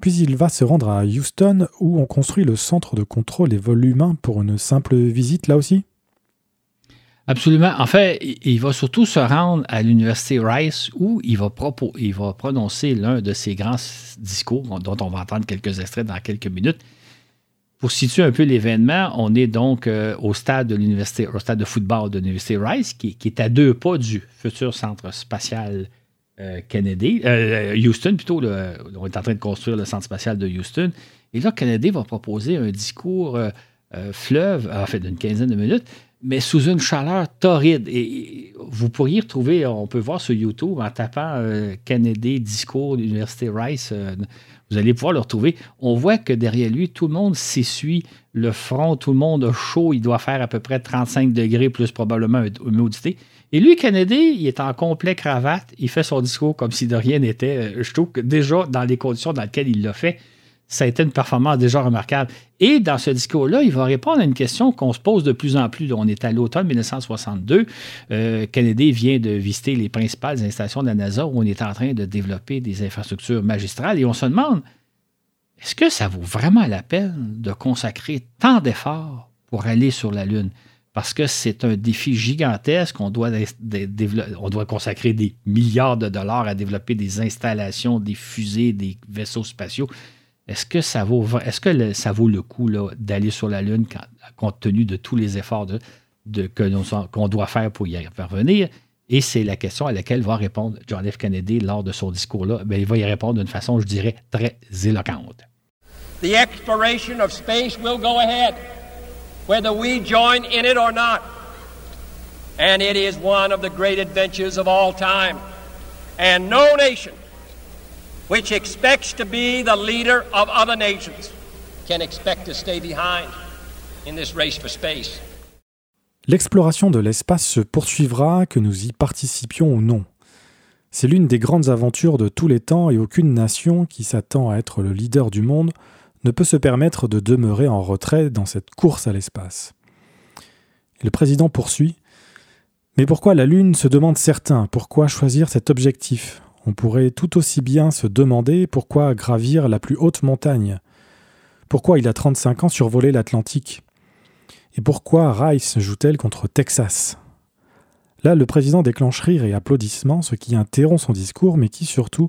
Puis il va se rendre à Houston où on construit le centre de contrôle des vols humains pour une simple visite là aussi Absolument. En fait, il va surtout se rendre à l'université Rice où il va, il va prononcer l'un de ses grands discours dont on va entendre quelques extraits dans quelques minutes. Pour situer un peu l'événement, on est donc euh, au stade de l'université, au stade de football de l'université Rice, qui, est à deux pas du futur centre spatial euh, Kennedy, euh, Houston plutôt. on est en train de construire le centre spatial de Houston. Et là, Kennedy va proposer un discours fleuve, en fait, d'une quinzaine de minutes, mais sous une chaleur torride. Et vous pourriez retrouver, on peut voir sur YouTube en tapant euh, Kennedy Discours l'Université Rice, euh, vous allez pouvoir le retrouver. On voit que derrière lui, tout le monde s'essuie le front, tout le monde a chaud, il doit faire à peu près 35 degrés plus probablement humidité. Et lui, Kennedy, il est en complet cravate, il fait son discours comme si de rien n'était. Euh, je trouve que déjà, dans les conditions dans lesquelles il l'a fait, ça a été une performance déjà remarquable. Et dans ce discours-là, il va répondre à une question qu'on se pose de plus en plus. On est à l'automne 1962. Euh, Kennedy vient de visiter les principales installations de la NASA où on est en train de développer des infrastructures magistrales et on se demande est-ce que ça vaut vraiment la peine de consacrer tant d'efforts pour aller sur la Lune? Parce que c'est un défi gigantesque. On doit, on doit consacrer des milliards de dollars à développer des installations, des fusées, des vaisseaux spatiaux. Est-ce que ça vaut, est-ce que ça vaut le coup d'aller sur la Lune compte tenu de tous les efforts de, qu'on doit faire pour y parvenir? Et c'est la question à laquelle va répondre John F. Kennedy lors de son discours-là. Ben, il va y répondre d'une façon, je dirais, très éloquente. The exploration of space will go ahead, whether we join in it or not. And it is one of the great adventures of all time. And no nation which expects to be the leader of other nations, can expect to stay behind in this race for space. L'exploration de l'espace se poursuivra que nous y participions ou non. C'est l'une des grandes aventures de tous les temps et aucune nation qui s'attend à être le leader du monde ne peut se permettre de demeurer en retrait dans cette course à l'espace. Le président poursuit Mais pourquoi la Lune se demande certains? Pourquoi choisir cet objectif? On pourrait tout aussi bien se demander pourquoi gravir la plus haute montagne, pourquoi il a 35 ans survolé l'Atlantique, et pourquoi Rice joue-t-elle contre Texas? Là, le président déclenche rire et applaudissements, ce qui interrompt son discours, mais qui surtout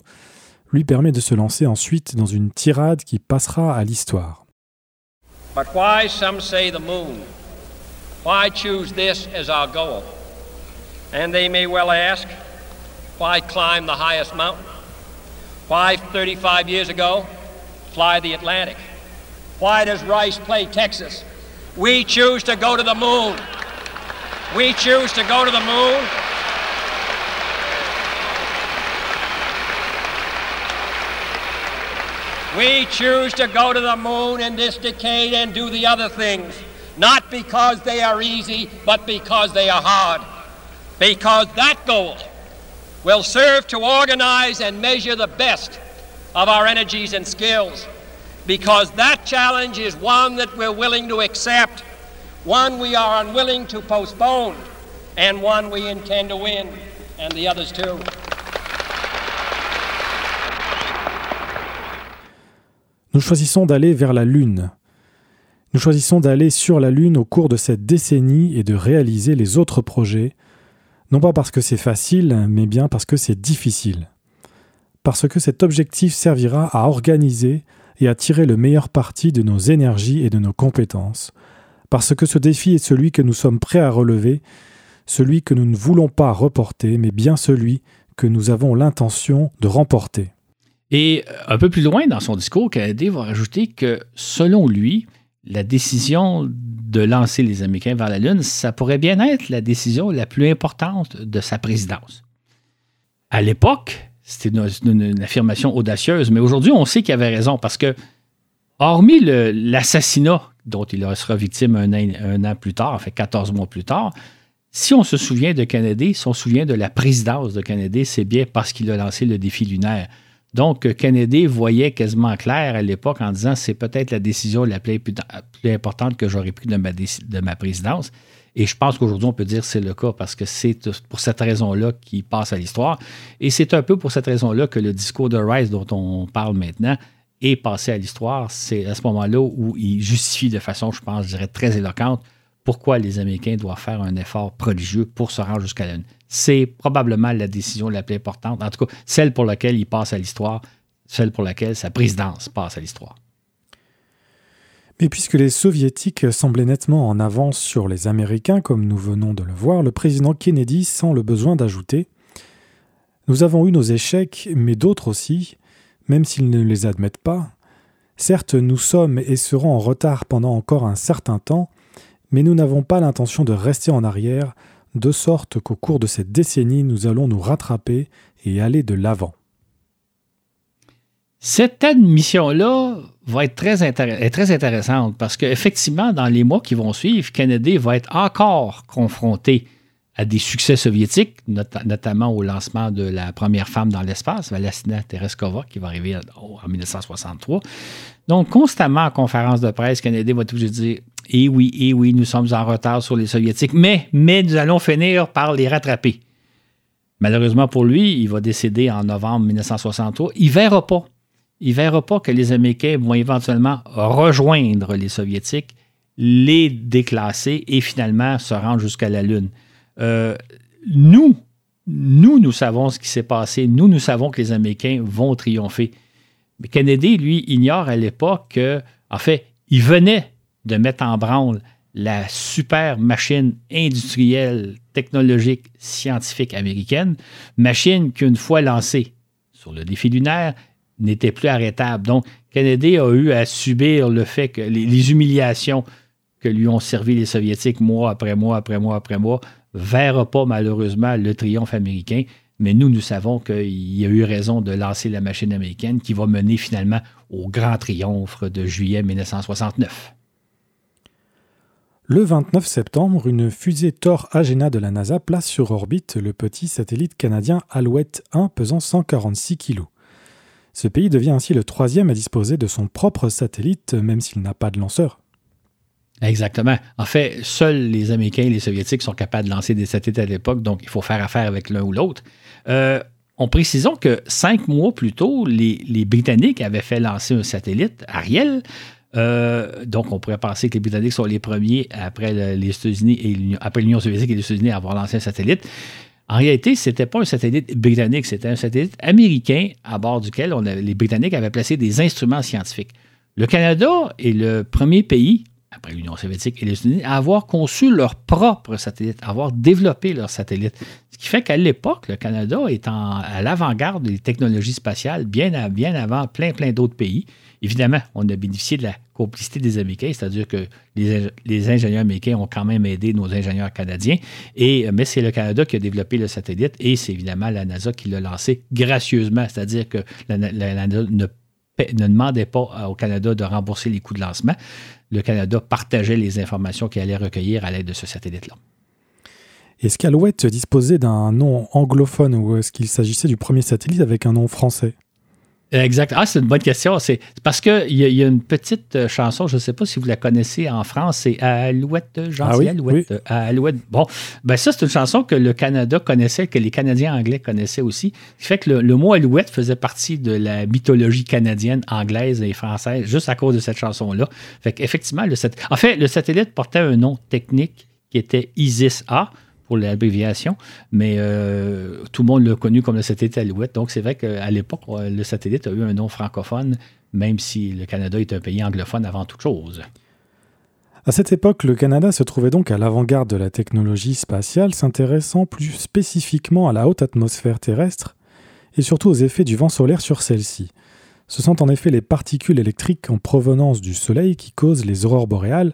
lui permet de se lancer ensuite dans une tirade qui passera à l'histoire. But why some say the moon? Why choose this as our goal? And they may well ask, Why climb the highest mountain? Why, 35 years ago, fly the Atlantic? Why does Rice play Texas? We choose to go to the moon. We choose to go to the moon. We choose to go to the moon in this decade and do the other things, not because they are easy, but because they are hard. Because that goal will serve to organize and measure the best of our energies and skills because that challenge is one that we're willing to accept, one we are unwilling to postpone, and one we intend to win, and the others too. Nous choisissons d'aller vers la Lune. Nous choisissons d'aller sur la Lune au cours de cette décennie et de réaliser les autres projets non pas parce que c'est facile, mais bien parce que c'est difficile. Parce que cet objectif servira à organiser et à tirer le meilleur parti de nos énergies et de nos compétences. Parce que ce défi est celui que nous sommes prêts à relever, celui que nous ne voulons pas reporter, mais bien celui que nous avons l'intention de remporter. Et un peu plus loin dans son discours, Kennedy va rajouter que, selon lui, la décision de lancer les Américains vers la Lune, ça pourrait bien être la décision la plus importante de sa présidence. À l'époque, c'était une, affirmation audacieuse, mais aujourd'hui, on sait qu'il avait raison parce que, hormis l'assassinat dont il sera victime un an, plus tard, fait 14 mois plus tard, si on se souvient de Kennedy, si on se souvient de la présidence de Kennedy, c'est bien parce qu'il a lancé le défi lunaire. Donc, Kennedy voyait quasiment clair à l'époque en disant c'est peut-être la décision la plus, importante que j'aurais prise de ma, de ma présidence. Et je pense qu'aujourd'hui, on peut dire que c'est le cas parce que c'est pour cette raison-là qu'il passe à l'histoire. Et c'est un peu pour cette raison-là que le discours de Rice dont on parle maintenant est passé à l'histoire. C'est à ce moment-là où il justifie de façon, je pense, je dirais, très éloquente pourquoi les Américains doivent faire un effort prodigieux pour se rendre jusqu'à la Lune. C'est probablement la décision la plus importante, en tout cas celle pour laquelle il passe à l'histoire, celle pour laquelle sa présidence passe à l'histoire. Mais puisque les soviétiques semblaient nettement en avance sur les Américains, comme nous venons de le voir, le président Kennedy sent le besoin d'ajouter Nous avons eu nos échecs, mais d'autres aussi, même s'ils ne les admettent pas. Certes, nous sommes et serons en retard pendant encore un certain temps, Mais nous n'avons pas l'intention de rester en arrière, de sorte qu'au cours de cette décennie, nous allons nous rattraper et aller de l'avant. Cette admission-là va être très, très intéressante parce qu'effectivement, dans les mois qui vont suivre, Kennedy va être encore confronté à des succès soviétiques, notamment au lancement de la première femme dans l'espace, Valentina Tereskova, qui va arriver en 1963. Donc, constamment en conférence de presse, Kennedy va toujours dire Eh oui, eh oui, nous sommes en retard sur les Soviétiques, mais, mais nous allons finir par les rattraper. Malheureusement pour lui, il va décéder en novembre 1963. Il ne verra pas. Il ne verra pas que les Américains vont éventuellement rejoindre les Soviétiques, les déclasser et finalement se rendre jusqu'à la Lune. Euh, nous, nous, nous savons ce qui s'est passé. Nous, nous savons que les Américains vont triompher. Mais Kennedy, lui, ignore à l'époque que, en fait, il venait de mettre en branle la super machine industrielle, technologique, scientifique américaine, machine qu'une fois lancée sur le défi lunaire, n'était plus arrêtable. Donc, Kennedy a eu à subir le fait que les humiliations que lui ont servi les Soviétiques mois après mois après mois après mois verra pas malheureusement le triomphe américain, mais nous, nous savons qu'il y a eu raison de lancer la machine américaine qui va mener finalement au grand triomphe de juillet 1969. Le 29 septembre, une fusée Thor Agena de la NASA place sur orbite le petit satellite canadien Alouette 1 pesant 146 kg. Ce pays devient ainsi le troisième à disposer de son propre satellite, même s'il n'a pas de lanceur. Exactement. En fait, seuls les Américains et les Soviétiques sont capables de lancer des satellites à l'époque, donc il faut faire affaire avec l'un ou l'autre. Euh, en précisant que cinq mois plus tôt, les, Britanniques avaient fait lancer un satellite, Ariel. Euh, donc, on pourrait penser que les Britanniques sont les premiers après les États-Unis et après l'Union soviétique et les États-Unis à avoir lancé un satellite. En réalité, ce n'était pas un satellite britannique, c'était un satellite américain à bord duquel on les Britanniques avaient placé des instruments scientifiques. Le Canada est le premier pays après l'Union soviétique et les États-Unis, à avoir conçu leur propre satellite, à avoir développé leur satellite. Ce qui fait qu'à l'époque, le Canada est à l'avant-garde des technologies spatiales, bien, bien avant plein, plein d'autres pays. Évidemment, on a bénéficié de la complicité des Américains, c'est-à-dire que les, ingénieurs américains ont quand même aidé nos ingénieurs canadiens, et, mais c'est le Canada qui a développé le satellite et c'est évidemment la NASA qui l'a lancé gracieusement, c'est-à-dire que la, NASA ne, ne demandait pas au Canada de rembourser les coûts de lancement le Canada partageait les informations qu'il allait recueillir à l'aide de ce satellite-là. Est-ce qu'Alouette disposait d'un nom anglophone ou est-ce qu'il s'agissait du premier satellite avec un nom français? Exact. Ah, c'est une bonne question. C'est parce qu'il y, y, a une petite euh, chanson, je ne sais pas si vous la connaissez en France, c'est Alouette, gentil ah oui, Alouette. Euh, Alouette. Bon, ben ça, c'est une chanson que le Canada connaissait, que les Canadiens anglais connaissaient aussi. Ce qui fait que le, mot Alouette faisait partie de la mythologie canadienne, anglaise et française, juste à cause de cette chanson-là. Fait qu'effectivement, le, en fait, le satellite portait un nom technique qui était ISIS-A pour l'abréviation, mais euh, tout le monde l'a connu comme le satellite Alouette. Donc, c'est vrai qu'à l'époque, euh, le satellite a eu un nom francophone, même si le Canada est un pays anglophone avant toute chose. À cette époque, le Canada se trouvait donc à l'avant-garde de la technologie spatiale, s'intéressant plus spécifiquement à la haute atmosphère terrestre et surtout aux effets du vent solaire sur celle-ci. Ce sont en effet les particules électriques en provenance du Soleil qui causent les aurores boréales,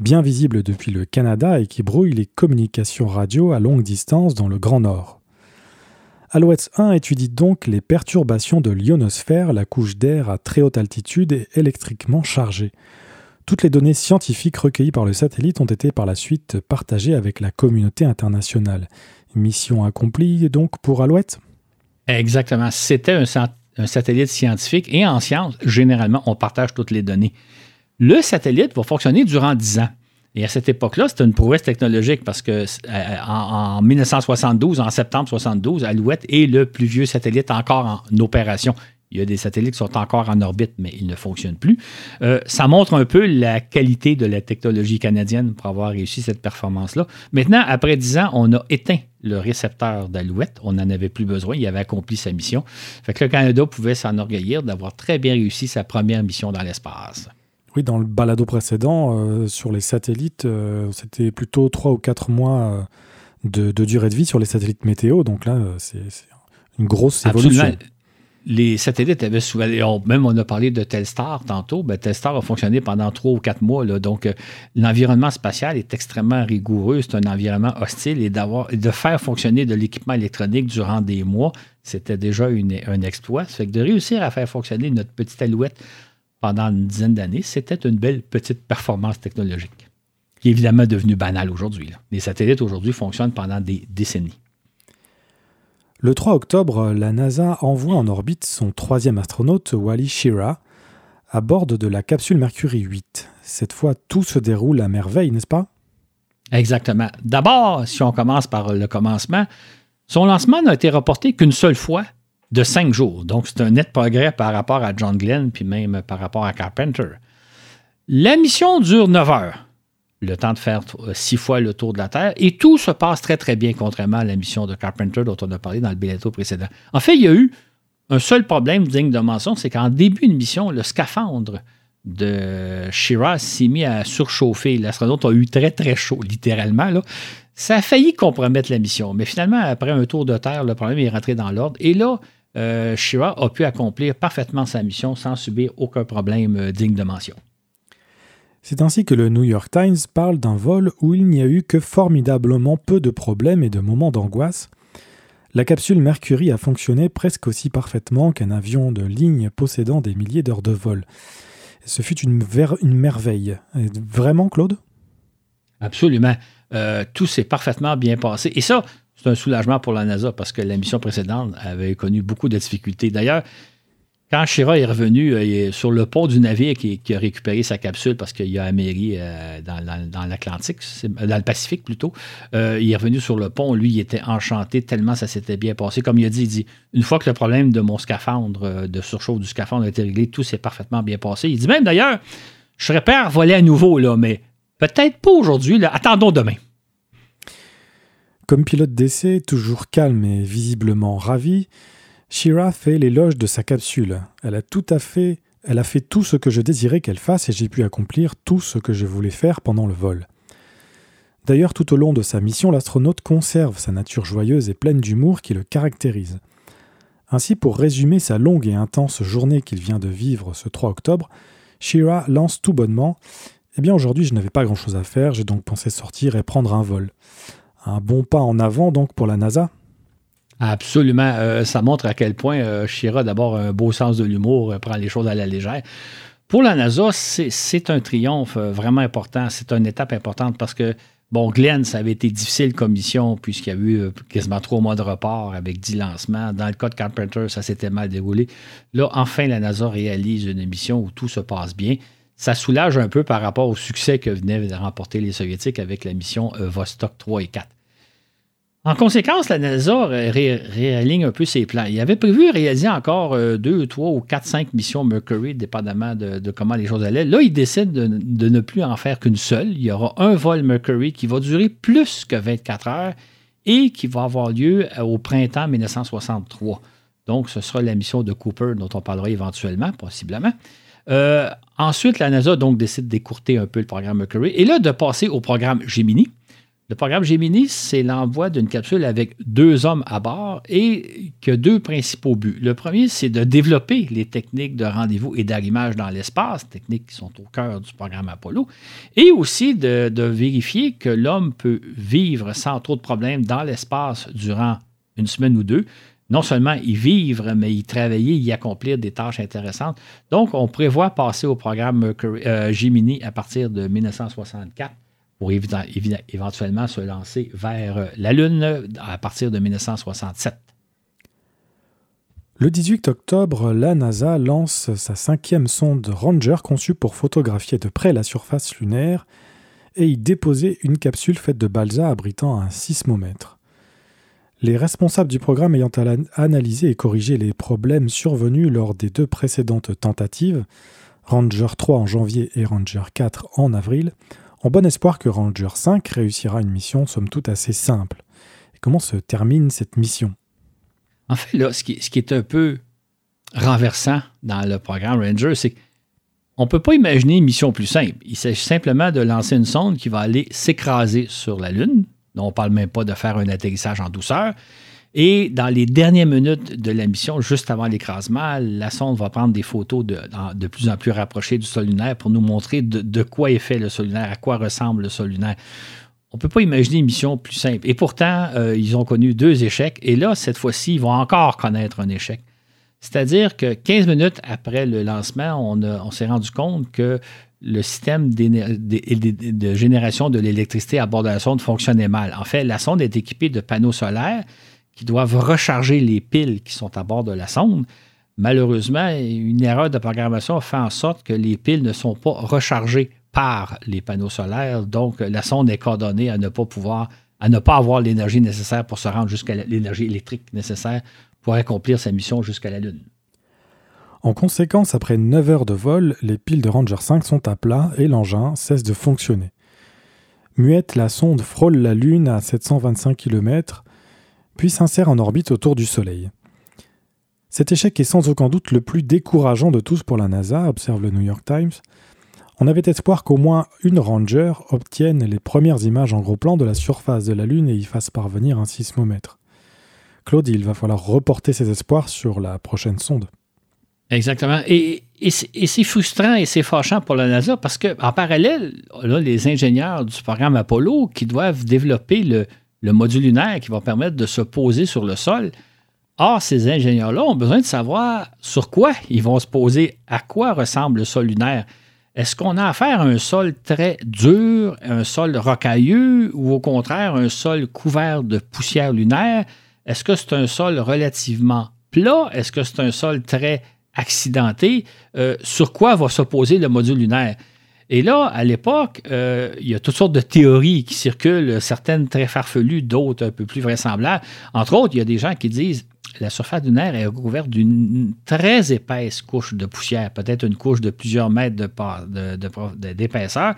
bien visible depuis le Canada et qui brouille les communications radio à longue distance dans le Grand Nord. Alouette 1 étudie donc les perturbations de l'ionosphère, la couche d'air à très haute altitude et électriquement chargée. Toutes les données scientifiques recueillies par le satellite ont été par la suite partagées avec la communauté internationale. Mission accomplie donc pour Alouette Exactement. C'était un, un satellite scientifique et en science, généralement, on partage toutes les données. Le satellite va fonctionner durant 10 ans. Et à cette époque-là, c'était une prouesse technologique parce que euh, en, 1972, en septembre 72, Alouette est le plus vieux satellite encore en opération. Il y a des satellites qui sont encore en orbite, mais ils ne fonctionnent plus. Euh, ça montre un peu la qualité de la technologie canadienne pour avoir réussi cette performance-là. Maintenant, après 10 ans, on a éteint le récepteur d'Alouette. On n'en avait plus besoin. Il avait accompli sa mission. Fait que le Canada pouvait s'enorgueillir d'avoir très bien réussi sa première mission dans l'espace. Oui, dans le balado précédent, euh, sur les satellites, euh, c'était plutôt 3 ou 4 mois euh, de, durée de vie sur les satellites météo. Donc là, c'est une grosse évolution. les satellites avaient souvent. même on a parlé de Telstar tantôt. Ben, Telstar a fonctionné pendant trois ou quatre mois. Là, donc, euh, l'environnement spatial est extrêmement rigoureux. C'est un environnement hostile et d'avoir, de faire fonctionner de l'équipement électronique durant des mois, c'était déjà un exploit. Ça fait que de réussir à faire fonctionner notre petite alouette pendant une dizaine d'années, c'était une belle petite performance technologique qui est évidemment devenue banale aujourd'hui. Les satellites aujourd'hui fonctionnent pendant des décennies. Le 3 octobre, la NASA envoie en orbite son troisième astronaute, Wally Schirra, à bord de la capsule Mercury 8. Cette fois, tout se déroule à merveille, n'est-ce pas? Exactement. D'abord, si on commence par le commencement, son lancement n'a été reporté qu'une seule fois de cinq jours. Donc, c'est un net progrès par rapport à John Glenn, puis même par rapport à Carpenter. La mission dure 9 heures le temps de faire euh, six fois le tour de la Terre. Et tout se passe très, très bien, contrairement à la mission de Carpenter dont on a parlé dans le biletto précédent. En fait, il y a eu un seul problème digne de mention, c'est qu'en début de mission, le scaphandre de Shiraz s'est mis à surchauffer. L'astronaute a eu très, très chaud, littéralement. Ça a failli compromettre la mission. Mais finalement, après un tour de Terre, le problème est rentré dans l'ordre. Et là, euh, a pu accomplir parfaitement sa mission sans subir aucun problème euh, digne de mention. C'est ainsi que le New York Times parle d'un vol où il n'y a eu que formidablement peu de problèmes et de moments d'angoisse. La capsule Mercury a fonctionné presque aussi parfaitement qu'un avion de ligne possédant des milliers d'heures de vol. Ce fut une, une merveille. Vraiment, Claude? Absolument. Euh, tout s'est parfaitement bien passé. Et ça, c'est un soulagement pour la NASA parce que la mission précédente avait connu beaucoup de difficultés. D'ailleurs, quand Shira est revenu euh, sur le pont du navire qui, a récupéré sa capsule parce qu'il a améri euh, dans, l'Atlantique, dans le Pacifique plutôt, euh, il est revenu sur le pont. Lui, il était enchanté tellement ça s'était bien passé. Comme il a dit, il dit une fois que le problème de mon scaphandre, de surchauffe du scaphandre a été réglé, tout s'est parfaitement bien passé. Il dit même d'ailleurs, je serais prêt à voler à nouveau, là, mais peut-être pas aujourd'hui. Attendons demain. Comme pilote d'essai, toujours calme et visiblement ravi, Shira fait l'éloge de sa capsule. Elle a tout à fait, elle a fait tout ce que je désirais qu'elle fasse et j'ai pu accomplir tout ce que je voulais faire pendant le vol. D'ailleurs, tout au long de sa mission, l'astronaute conserve sa nature joyeuse et pleine d'humour qui le caractérise. Ainsi, pour résumer sa longue et intense journée qu'il vient de vivre ce 3 octobre, Shira lance tout bonnement Eh bien, aujourd'hui, je n'avais pas grand-chose à faire, j'ai donc pensé sortir et prendre un vol. Un bon pas en avant donc pour la NASA Absolument. Euh, ça montre à quel point euh, Shira, d'abord, un beau sens de l'humour, euh, prend les choses à la légère. Pour la NASA, c'est un triomphe vraiment important. C'est une étape importante parce que, bon, Glenn, ça avait été difficile comme mission puisqu'il y a eu quasiment trois mois de report avec dix lancements. Dans le cas de Carpenter, ça s'était mal déroulé. Là, enfin, la NASA réalise une mission où tout se passe bien. Ça soulage un peu par rapport au succès que venaient de remporter les Soviétiques avec la mission Vostok 3 et 4. En conséquence, la NASA réaligne un peu ses plans. Il avait prévu réaliser encore euh, deux, trois ou quatre, cinq missions Mercury, dépendamment de, comment les choses allaient. Là, il décide de, ne plus en faire qu'une seule. Il y aura un vol Mercury qui va durer plus que 24 heures et qui va avoir lieu euh, au printemps 1963. Donc, ce sera la mission de Cooper dont on parlera éventuellement, possiblement. Euh, ensuite, la NASA donc décide d'écourter un peu le programme Mercury et là de passer au programme Gemini. Le programme Gemini, c'est l'envoi d'une capsule avec deux hommes à bord et qui a deux principaux buts. Le premier, c'est de développer les techniques de rendez-vous et d'arrimage dans l'espace, techniques qui sont au cœur du programme Apollo, et aussi de, vérifier que l'homme peut vivre sans trop de problèmes dans l'espace durant une semaine ou deux. Non seulement y vivre, mais y travailler, y accomplir des tâches intéressantes. Donc, on prévoit passer au programme euh, Gemini à partir de 1964 pour éventuellement se lancer vers euh, la Lune à partir de 1967. Le 18 octobre, la NASA lance sa cinquième sonde Ranger conçue pour photographier de près la surface lunaire et y déposer une capsule faite de balsa abritant un sismomètre. Les responsables du programme ayant analysé et corrigé les problèmes survenus lors des deux précédentes tentatives, Ranger 3 en janvier et Ranger 4 en avril, en bon espoir que Ranger 5 réussira une mission somme toute assez simple. Et comment se termine cette mission? En fait, là, ce qui, est un peu renversant dans le programme Ranger, c'est qu'on ne peut pas imaginer une mission plus simple. Il s'agit simplement de lancer une sonde qui va aller s'écraser sur la Lune. On ne parle même pas de faire un atterrissage en douceur. Et dans les dernières minutes de la mission, juste avant l'écrasement, la sonde va prendre des photos de, de, plus en plus rapprochées du sol lunaire pour nous montrer de, quoi est fait le sol lunaire, à quoi ressemble le sol lunaire. On ne peut pas imaginer une mission plus simple. Et pourtant, euh, ils ont connu deux échecs. Et là, cette fois-ci, ils vont encore connaître un échec. C'est-à-dire que 15 minutes après le lancement, on, on s'est rendu compte que le système de génération de l'électricité à bord de la sonde fonctionnait mal. En fait, la sonde est équipée de panneaux solaires qui doivent recharger les piles qui sont à bord de la sonde. Malheureusement, une erreur de programmation fait en sorte que les piles ne sont pas rechargées par les panneaux solaires. Donc, la sonde est coordonnée à ne pas pouvoir, à ne pas avoir l'énergie nécessaire pour se rendre jusqu'à l'énergie électrique nécessaire pour accomplir sa mission jusqu'à la Lune. En conséquence, après 9 heures de vol, les piles de Ranger 5 sont à plat et l'engin cesse de fonctionner. Muette, la sonde frôle la Lune à 725 km, puis s'insère en orbite autour du Soleil. Cet échec est sans aucun doute le plus décourageant de tous pour la NASA, observe le New York Times. On avait espoir qu'au moins une Ranger obtienne les premières images en gros plan de la surface de la Lune et y fasse parvenir un sismomètre. Claude, il va falloir reporter ses espoirs sur la prochaine sonde. Exactement. Et, c'est frustrant et c'est fâchant pour la NASA parce qu'en parallèle, là, les ingénieurs du programme Apollo qui doivent développer le, le module lunaire qui va permettre de se poser sur le sol. Or, ces ingénieurs-là ont besoin de savoir sur quoi ils vont se poser, à quoi ressemble le sol lunaire. Est-ce qu'on a affaire à un sol très dur, un sol rocailleux ou au contraire un sol couvert de poussière lunaire? Est-ce que c'est un sol relativement plat? Est-ce que c'est un sol très accidenté? Euh, sur quoi va s'opposer le module lunaire? Et là, à l'époque, euh, il y a toutes sortes de théories qui circulent, certaines très farfelues, d'autres un peu plus vraisemblables. Entre autres, il y a des gens qui disent la surface lunaire est recouverte d'une très épaisse couche de poussière, peut-être une couche de plusieurs mètres d'épaisseur,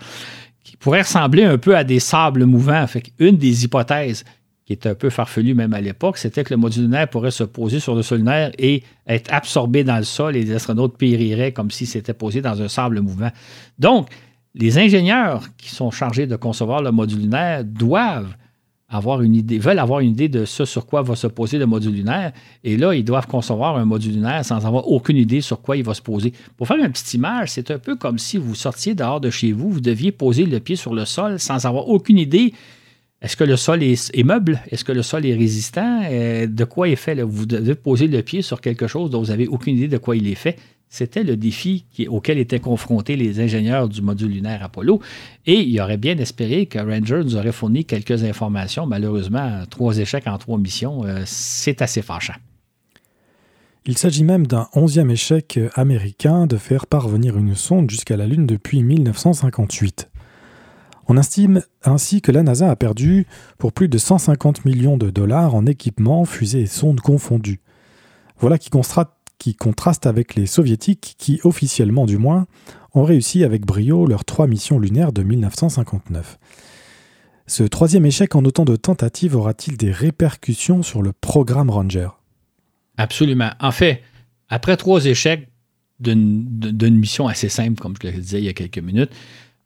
qui pourrait ressembler un peu à des sables mouvants. Fait une des hypothèses qui est un peu farfelue même à l'époque, c'était que le module lunaire pourrait se poser sur le sol lunaire et être absorbé dans le sol et les astronautes périraient comme si c'était posé dans un sable mouvant. Donc, les ingénieurs qui sont chargés de concevoir le module lunaire doivent avoir une idée, veulent avoir une idée de ce sur quoi va se poser le module lunaire. Et là, ils doivent concevoir un module lunaire sans avoir aucune idée sur quoi il va se poser. Pour faire une petite image, c'est un peu comme si vous sortiez dehors de chez vous, vous deviez poser le pied sur le sol sans avoir aucune idée. Est-ce que le sol est, meuble? Est-ce que le sol est résistant? Euh, de quoi est fait? Vous devez poser le pied sur quelque chose dont vous n'avez aucune idée de quoi il est fait. C'était le défi auquel étaient confrontés les ingénieurs du module lunaire Apollo. Et il aurait bien espéré que Ranger nous aurait fourni quelques informations. Malheureusement, trois échecs en trois missions, euh, c'est assez fâchant. Il s'agit même d'un onzième échec américain de faire parvenir une sonde jusqu'à la Lune depuis 1958. On estime ainsi que la NASA a perdu pour plus de 150 millions de dollars en équipements, fusées et sondes confondues. Voilà qui, qui contraste avec les soviétiques qui, officiellement du moins, ont réussi avec brio leurs trois missions lunaires de 1959. Ce troisième échec en autant de tentatives aura-t-il des répercussions sur le programme Ranger? Absolument. En fait, après trois échecs d'une mission assez simple, comme je le disais il y a quelques minutes,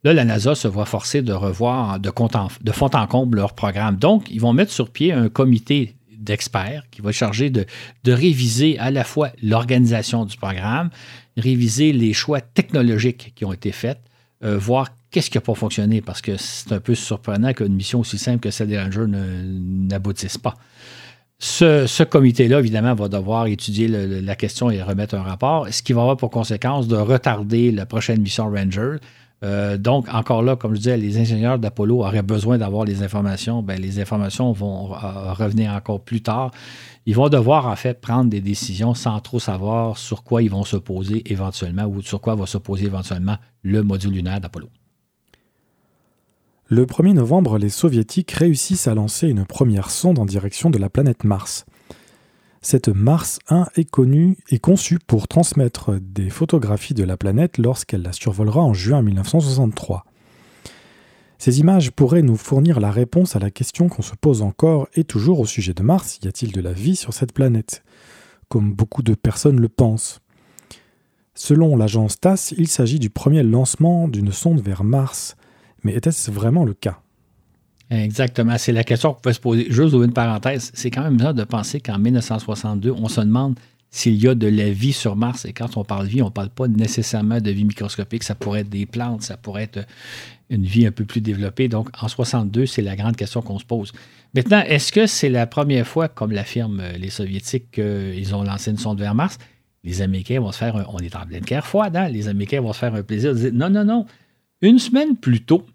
là, la NASA se voit forcée de revoir de, fond en comble leur programme. Donc, ils vont mettre sur pied un comité d'experts qui va charger de, de réviser à la fois l'organisation du programme, réviser les choix technologiques qui ont été faits, euh, voir qu'est-ce qui n'a pas fonctionné, parce que c'est un peu surprenant qu'une mission aussi simple que celle des Rangers n'aboutisse pas. Ce comité-là, évidemment, va devoir étudier la question et remettre un rapport, ce qui va avoir pour conséquence de retarder la prochaine mission Ranger, euh, donc, encore là, comme je disais, les ingénieurs d'Apollo auraient besoin d'avoir les informations. Ben, les informations vont euh, revenir encore plus tard. Ils vont devoir, en fait, prendre des décisions sans trop savoir sur quoi ils vont se poser éventuellement ou sur quoi va se poser éventuellement le module lunaire d'Apollo. Le 1er novembre, les Soviétiques réussissent à lancer une première sonde en direction de la planète Mars. Cette Mars 1 est connue et conçue pour transmettre des photographies de la planète lorsqu'elle la survolera en juin 1963. Ces images pourraient nous fournir la réponse à la question qu'on se pose encore et toujours au sujet de Mars, y a-t-il de la vie sur cette planète? Comme beaucoup de personnes le pensent. Selon l'agence TASS, il s'agit du premier lancement d'une sonde vers Mars. Mais était-ce vraiment le cas? Exactement. C'est la question qu'on peut se poser. Juste ouvrir une parenthèse. C'est quand même bizarre de penser qu'en 1962, on se demande s'il y a de la vie sur Mars. Et quand on parle vie, on ne parle pas nécessairement de vie microscopique. Ça pourrait être des plantes, ça pourrait être une vie un peu plus développée. Donc, en 62, c'est la grande question qu'on se pose. Maintenant, est-ce que c'est la première fois, comme l'affirment les Soviétiques, qu'ils ont lancé une sonde vers Mars? Les Américains vont se faire un, on est en pleine guerre froide, hein? les Américains vont se faire un plaisir de dire non, non, non. Une semaine plus tôt,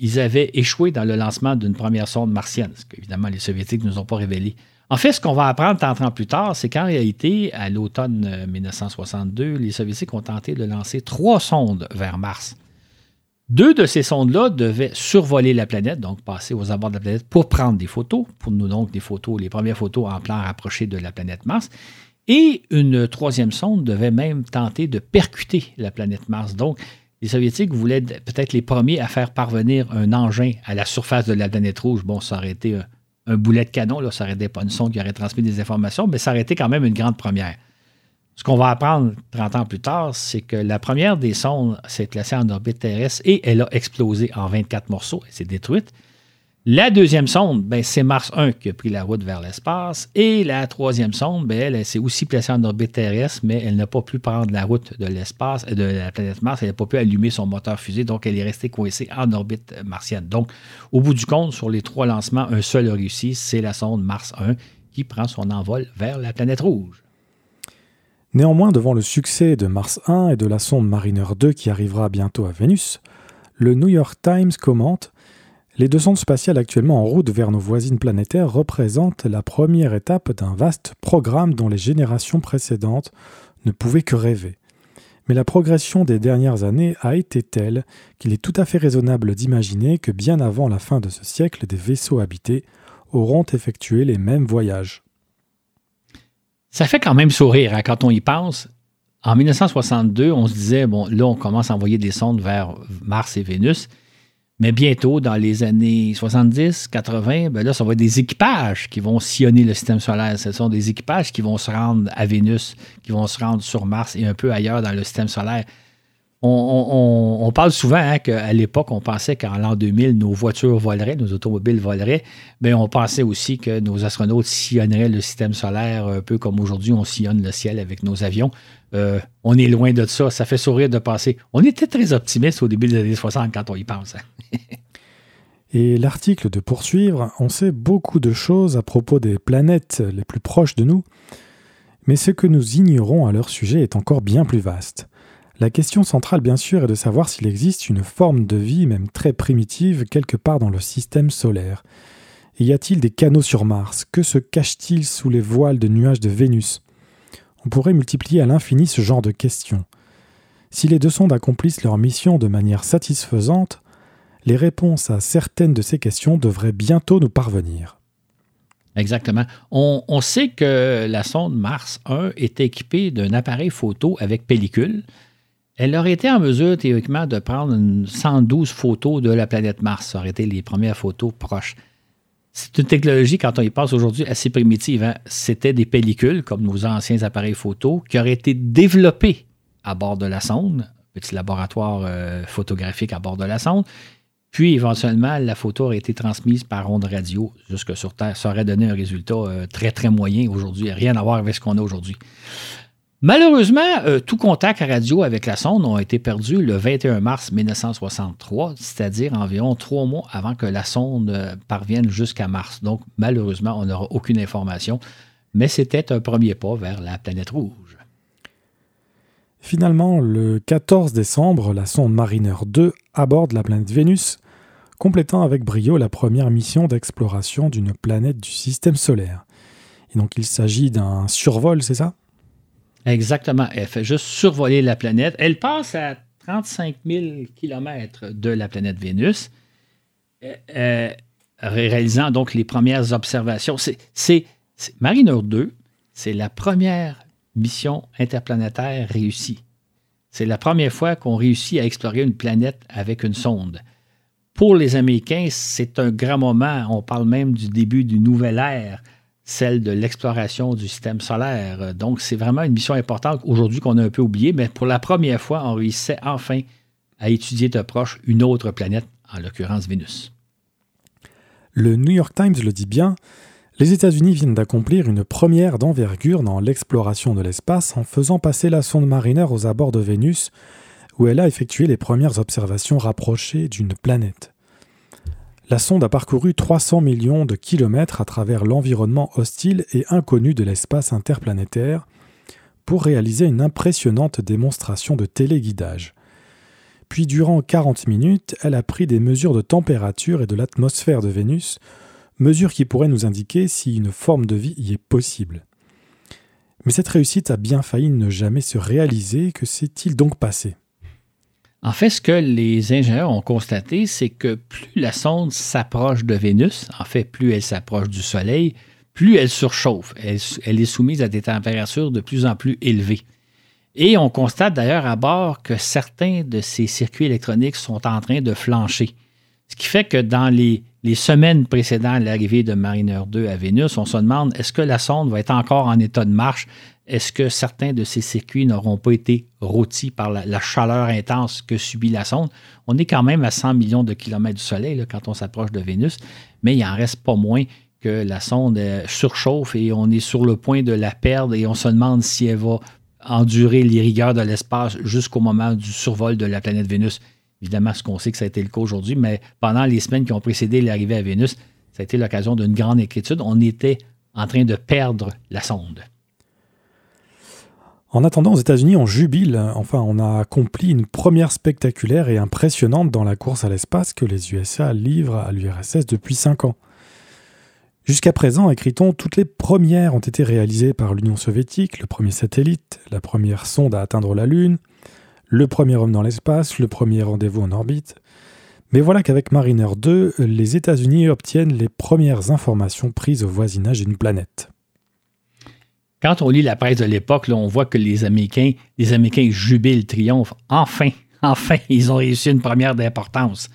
ils avaient échoué dans le lancement d'une première sonde martienne, ce qu'évidemment les Soviétiques ne nous ont pas révélé. En fait, ce qu'on va apprendre 30 ans plus tard, c'est qu'en réalité, à l'automne 1962, euh, les Soviétiques ont tenté de lancer trois sondes vers Mars. Deux de ces sondes-là devaient survoler la planète, donc passer aux abords de la planète pour prendre des photos, pour nous donc des photos, les premières photos en plan rapproché de la planète Mars. Et une troisième sonde devait même tenter de percuter la planète Mars. Donc, les Soviétiques voulaient peut-être les premiers à faire parvenir un engin à la surface de la planète rouge. Bon, ça aurait été un boulet de canon, là, ça n'aurait pas une sonde qui aurait transmis des informations, mais ça aurait été quand même une grande première. Ce qu'on va apprendre 30 ans plus tard, c'est que la première des sondes s'est placée en orbite terrestre et elle a explosé en 24 morceaux. Elle s'est détruite. La deuxième sonde, ben, c'est Mars 1 qui a pris la route vers l'espace. Et la troisième sonde, ben, elle, s'est aussi placée en orbite terrestre, mais elle n'a pas pu prendre la route de l'espace, de la planète Mars. Elle n'a pas pu allumer son moteur fusée, donc elle est restée coincée en orbite martienne. Donc, au bout du compte, sur les trois lancements, un seul a réussi, c'est la sonde Mars 1 qui prend son envol vers la planète rouge. Néanmoins, devant le succès de Mars 1 et de la sonde Mariner 2 qui arrivera bientôt à Vénus, le New York Times commente les deux sondes spatiales actuellement en route vers nos voisines planétaires représentent la première étape d'un vaste programme dont les générations précédentes ne pouvaient que rêver. Mais la progression des dernières années a été telle qu'il est tout à fait raisonnable d'imaginer que bien avant la fin de ce siècle, des vaisseaux habités auront effectué les mêmes voyages. Ça fait quand même sourire hein, quand on y pense. En 1962, on se disait, bon, là, on commence à envoyer des sondes vers Mars et Vénus. Mais bientôt, dans les années 70, 80, ben là, ça va être des équipages qui vont sillonner le système solaire. Ce sont des équipages qui vont se rendre à Vénus, qui vont se rendre sur Mars et un peu ailleurs dans le système solaire. On, parle souvent hein, qu'à l'époque, on pensait qu'en l'an 2000, nos voitures voleraient, nos automobiles voleraient, mais on pensait aussi que nos astronautes sillonneraient le système solaire un peu comme aujourd'hui on sillonne le ciel avec nos avions. Euh, on est loin de ça. Ça fait sourire de penser. On était très optimiste au début des années 60 quand on y pense. Hein. Et l'article de poursuivre, on sait beaucoup de choses à propos des planètes les plus proches de nous, mais ce que nous ignorons à leur sujet est encore bien plus vaste. La question centrale, bien sûr, est de savoir s'il existe une forme de vie, même très primitive, quelque part dans le système solaire. y a-t-il des canaux sur Mars? Que se cache-t-il sous les voiles de nuages de Vénus? On pourrait multiplier à l'infini ce genre de questions. Si les deux sondes accomplissent leur mission de manière satisfaisante, les réponses à certaines de ces questions devraient bientôt nous parvenir. Exactement. On, on, sait que la sonde Mars 1 est équipée d'un appareil photo avec pellicule elle aurait été en mesure théoriquement de prendre 112 photos de la planète Mars. Ça aurait été les premières photos proches. C'est une technologie, quand on y passe aujourd'hui, assez primitive. Hein. C'était des pellicules, comme nos anciens appareils photo, qui auraient été développés à bord de la sonde, petit laboratoire euh, photographique à bord de la sonde. Puis, éventuellement, la photo aurait été transmise par onde radio jusque sur Terre. Ça aurait donné un résultat euh, très, très moyen aujourd'hui. Rien à voir avec ce qu'on a aujourd'hui. Malheureusement, euh, tout contact radio avec la sonde a été perdu le 21 mars 1963, c'est-à-dire environ trois mois avant que la sonde euh, parvienne jusqu'à Mars. Donc, malheureusement, on n'aura aucune information, mais c'était un premier pas vers la planète rouge. Finalement, le 14 décembre, la sonde Mariner 2 aborde la planète Vénus, complétant avec brio la première mission d'exploration d'une planète du système solaire. Et donc il s'agit d'un survol, c'est ça? Exactement. Elle fait juste survoler la planète. Elle passe à 35 000 km de la planète Vénus, euh, euh, réalisant donc les premières observations. C'est Mariner 2, c'est la première mission interplanétaire réussie. C'est la première fois qu'on réussit à explorer une planète avec une sonde. Pour les Américains, c'est un grand moment. On parle même du début d'une nouvelle ère celle de l'exploration du système solaire. Donc, c'est vraiment une mission importante aujourd'hui qu'on a un peu oubliée, mais pour la première fois, on réussissait enfin à étudier de proche une autre planète, en l'occurrence Vénus. Le New York Times le dit bien, les États-Unis viennent d'accomplir une première d'envergure dans l'exploration de l'espace en faisant passer la sonde Mariner aux abords de Vénus, où elle a effectué les premières observations rapprochées d'une planète. La sonde a parcouru 300 millions de kilomètres à travers l'environnement hostile et inconnu de l'espace interplanétaire pour réaliser une impressionnante démonstration de téléguidage. Puis durant 40 minutes, elle a pris des mesures de température et de l'atmosphère de Vénus, mesures qui pourraient nous indiquer si une forme de vie y est possible. Mais cette réussite a bien failli ne jamais se réaliser, que s'est-il donc passé? En fait, ce que les ingénieurs ont constaté, c'est que plus la sonde s'approche de Vénus, en fait, plus elle s'approche du Soleil, plus elle surchauffe. Elle, est soumise à des températures de plus en plus élevées. Et on constate d'ailleurs à bord que certains de ces circuits électroniques sont en train de flancher. Ce qui fait que dans les, les semaines précédant l'arrivée de Mariner 2 à Vénus, on se demande est-ce que la sonde va être encore en état de marche? Est-ce que certains de ces circuits n'auront pas été rôtis par la, chaleur intense que subit la sonde? On est quand même à 100 millions de kilomètres du Soleil quand on s'approche de Vénus, mais il en reste pas moins que la sonde euh, surchauffe et on est sur le point de la perdre et on se demande si elle va endurer les rigueurs de l'espace jusqu'au moment du survol de la planète Vénus. Évidemment, ce qu'on sait que ça a été le cas aujourd'hui, mais pendant les semaines qui ont précédé l'arrivée à Vénus, ça a été l'occasion d'une grande inquiétude. On était en train de perdre la sonde. En attendant, aux États-Unis, on jubile. Enfin, on a accompli une première spectaculaire et impressionnante dans la course à l'espace que les USA livrent à l'URSS depuis cinq ans. Jusqu'à présent, écrit-on, toutes les premières ont été réalisées par l'Union soviétique, le premier satellite, la première sonde à atteindre la Lune, le premier homme dans l'espace, le premier rendez-vous en orbite. Mais voilà qu'avec Mariner 2, les États-Unis obtiennent les premières informations prises au voisinage d'une planète. Quand on lit la presse de l'époque, on voit que les Américains, les Américains jubilent, triomphent. Enfin, enfin, ils ont réussi une première d'importance.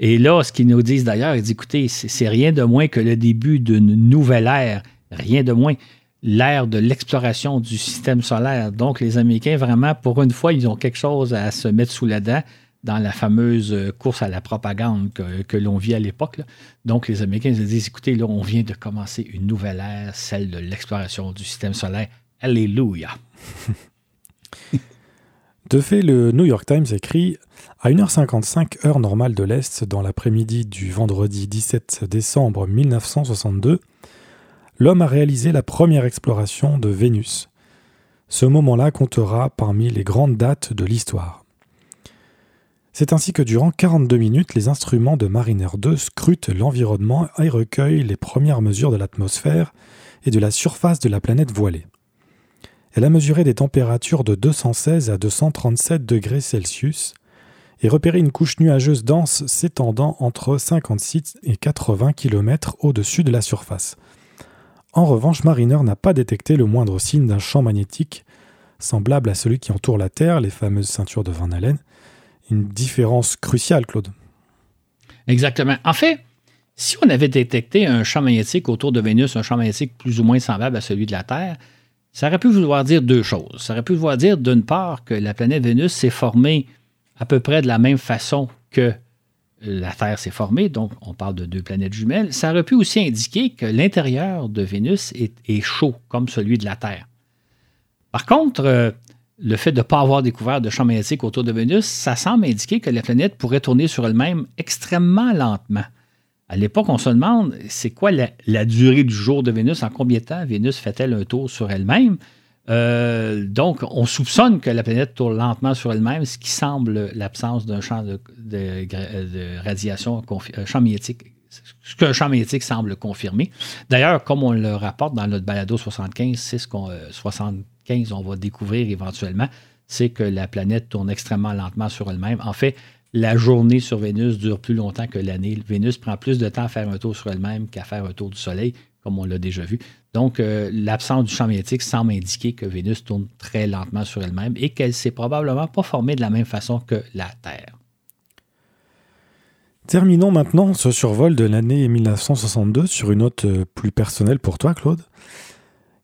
Et là, ce qu'ils nous disent d'ailleurs, ils disent écoutez, c'est rien de moins que le début d'une nouvelle ère, rien de moins l'ère de l'exploration du système solaire. Donc, les Américains, vraiment, pour une fois, ils ont quelque chose à se mettre sous la dent dans la fameuse euh, course à la propagande que, l'on vit à l'époque. Donc, les Américains se disent, écoutez, là, on vient de commencer une nouvelle ère, celle de l'exploration du système solaire. Alléluia. de fait, le New York Times écrit à 1h55 heure normale de l'Est dans l'après-midi du vendredi 17 décembre 1962, l'homme a réalisé la première exploration de Vénus. Ce moment-là comptera parmi les grandes dates de l'histoire. C'est ainsi que durant 42 minutes, les instruments de Mariner 2 scrutent l'environnement et recueillent les premières mesures de l'atmosphère et de la surface de la planète voilée. Elle a mesuré des températures de 216 à 237 degrés Celsius et repéré une couche nuageuse dense s'étendant entre 56 et 80 km au-dessus de la surface. En revanche, Mariner n'a pas détecté le moindre signe d'un champ magnétique semblable à celui qui entoure la Terre, les fameuses ceintures de Van Allen, une différence cruciale, Claude. Exactement. En fait, si on avait détecté un champ magnétique autour de Vénus, un champ magnétique plus ou moins semblable à celui de la Terre, ça aurait pu vouloir dire deux choses. Ça aurait pu vouloir dire, d'une part, que la planète Vénus s'est formée à peu près de la même façon que la Terre s'est formée, donc on parle de deux planètes jumelles. Ça aurait pu aussi indiquer que l'intérieur de Vénus est, chaud, comme celui de la Terre. Par contre, euh, le fait de ne pas avoir découvert de champ magnétique autour de Vénus, ça semble indiquer que la planète pourrait tourner sur elle-même extrêmement lentement. À l'époque, on se demande, c'est quoi la, durée du jour de Vénus? En combien de temps Vénus fait-elle un tour sur elle-même? Euh, donc, on soupçonne que la planète tourne lentement sur elle-même, ce qui semble l'absence d'un champ de, radiation, champ magnétique, ce qu'un champ magnétique semble confirmer. D'ailleurs, comme on le rapporte dans notre balado 75, c'est ce qu'on, 60, euh, on va découvrir éventuellement, c'est que la planète tourne extrêmement lentement sur elle-même. En fait, la journée sur Vénus dure plus longtemps que l'année. Vénus prend plus de temps à faire un tour sur elle-même qu'à faire un tour du Soleil, comme on l'a déjà vu. Donc, euh, l'absence du champ magnétique semble indiquer que Vénus tourne très lentement sur elle-même et qu'elle s'est probablement pas formée de la même façon que la Terre. Terminons maintenant ce survol de l'année 1962 sur une note euh, plus personnelle pour toi, Claude.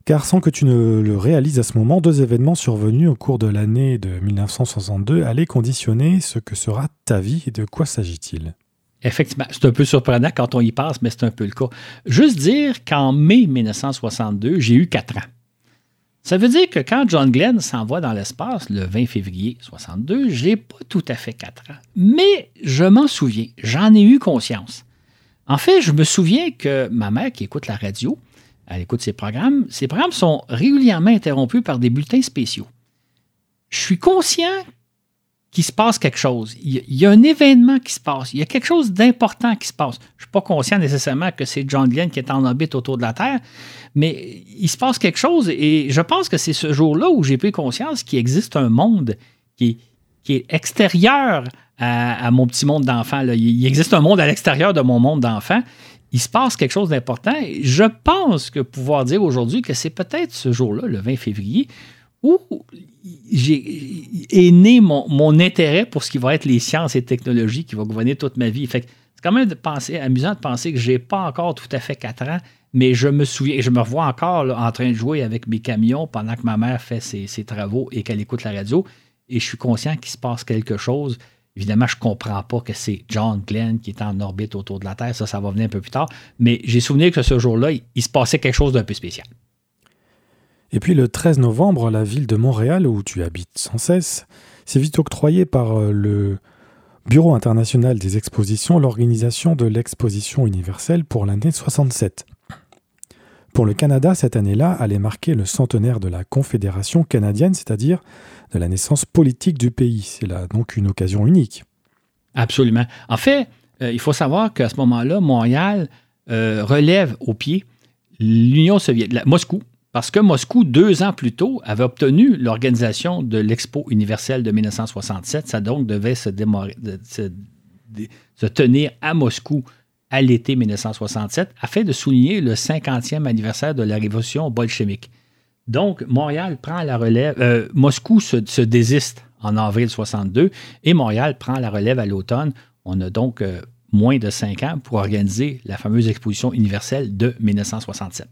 Car sans que tu ne le réalises à ce moment, deux événements survenus au cours de l'année de 1962 allaient conditionner ce que sera ta vie et de quoi s'agit-il? Effectivement, c'est un peu surprenant quand on y passe, mais c'est un peu le cas. Juste dire qu'en mai 1962, j'ai eu 4 ans. Ça veut dire que quand John Glenn s'envoie dans l'espace le 20 février 62, j'ai pas tout à fait 4 ans. Mais je m'en souviens, j'en ai eu conscience. En fait, je me souviens que ma mère qui écoute la radio, elle écoute ses programmes, ses programmes sont régulièrement interrompus par des bulletins spéciaux. Je suis conscient qu'il se passe quelque chose. Il y a un événement qui se passe. Il y a quelque chose d'important qui se passe. Je ne suis pas conscient nécessairement que c'est John Glenn qui est en orbite autour de la Terre, mais il se passe quelque chose et je pense que c'est ce jour-là où j'ai pris conscience qu'il existe un monde qui, qui est extérieur à, mon petit monde d'enfant. Il existe un monde à l'extérieur de mon monde d'enfant. Il se passe quelque chose d'important. Je pense que pouvoir dire aujourd'hui que c'est peut-être ce jour-là, le 20 février, où est né mon, intérêt pour ce qui va être les sciences et technologies qui va gouverner toute ma vie. C'est quand même amusant de penser que je n'ai pas encore tout à fait 4 ans, mais je me souviens, je me revois encore en train de jouer avec mes camions pendant que ma mère fait ses, ses travaux et qu'elle écoute la radio. Et je suis conscient qu'il se passe quelque chose Évidemment, je ne comprends pas que c'est John Glenn qui est en orbite autour de la Terre. Ça, ça va venir un peu plus tard. Mais j'ai souvenir que ce jour-là, il, se passait quelque chose d'un peu spécial. Et puis le 13 novembre, la ville de Montréal, où tu habites sans cesse, s'est vite octroyée par euh, le Bureau international des expositions l'organisation de l'exposition universelle pour l'année 67. Pour le Canada, cette année-là allait marquer le centenaire de la Confédération canadienne, c'est-à-dire de la naissance politique du pays. C'est là donc une occasion unique. Absolument. En fait, euh, il faut savoir qu'à ce moment-là, Montréal euh, relève au pied l'Union soviétique, Moscou, parce que Moscou, deux ans plus tôt, avait obtenu l'organisation de l'Expo universelle de 1967. Ça donc devait se, tenir à Moscou à l'été 1967 afin de souligner le 50e anniversaire de la révolution bolchevique. Donc, Montréal prend la relève, euh, Moscou se, désiste en avril 62 et Montréal prend la relève à l'automne. On a donc euh, moins de cinq ans pour organiser la fameuse exposition universelle de 1967.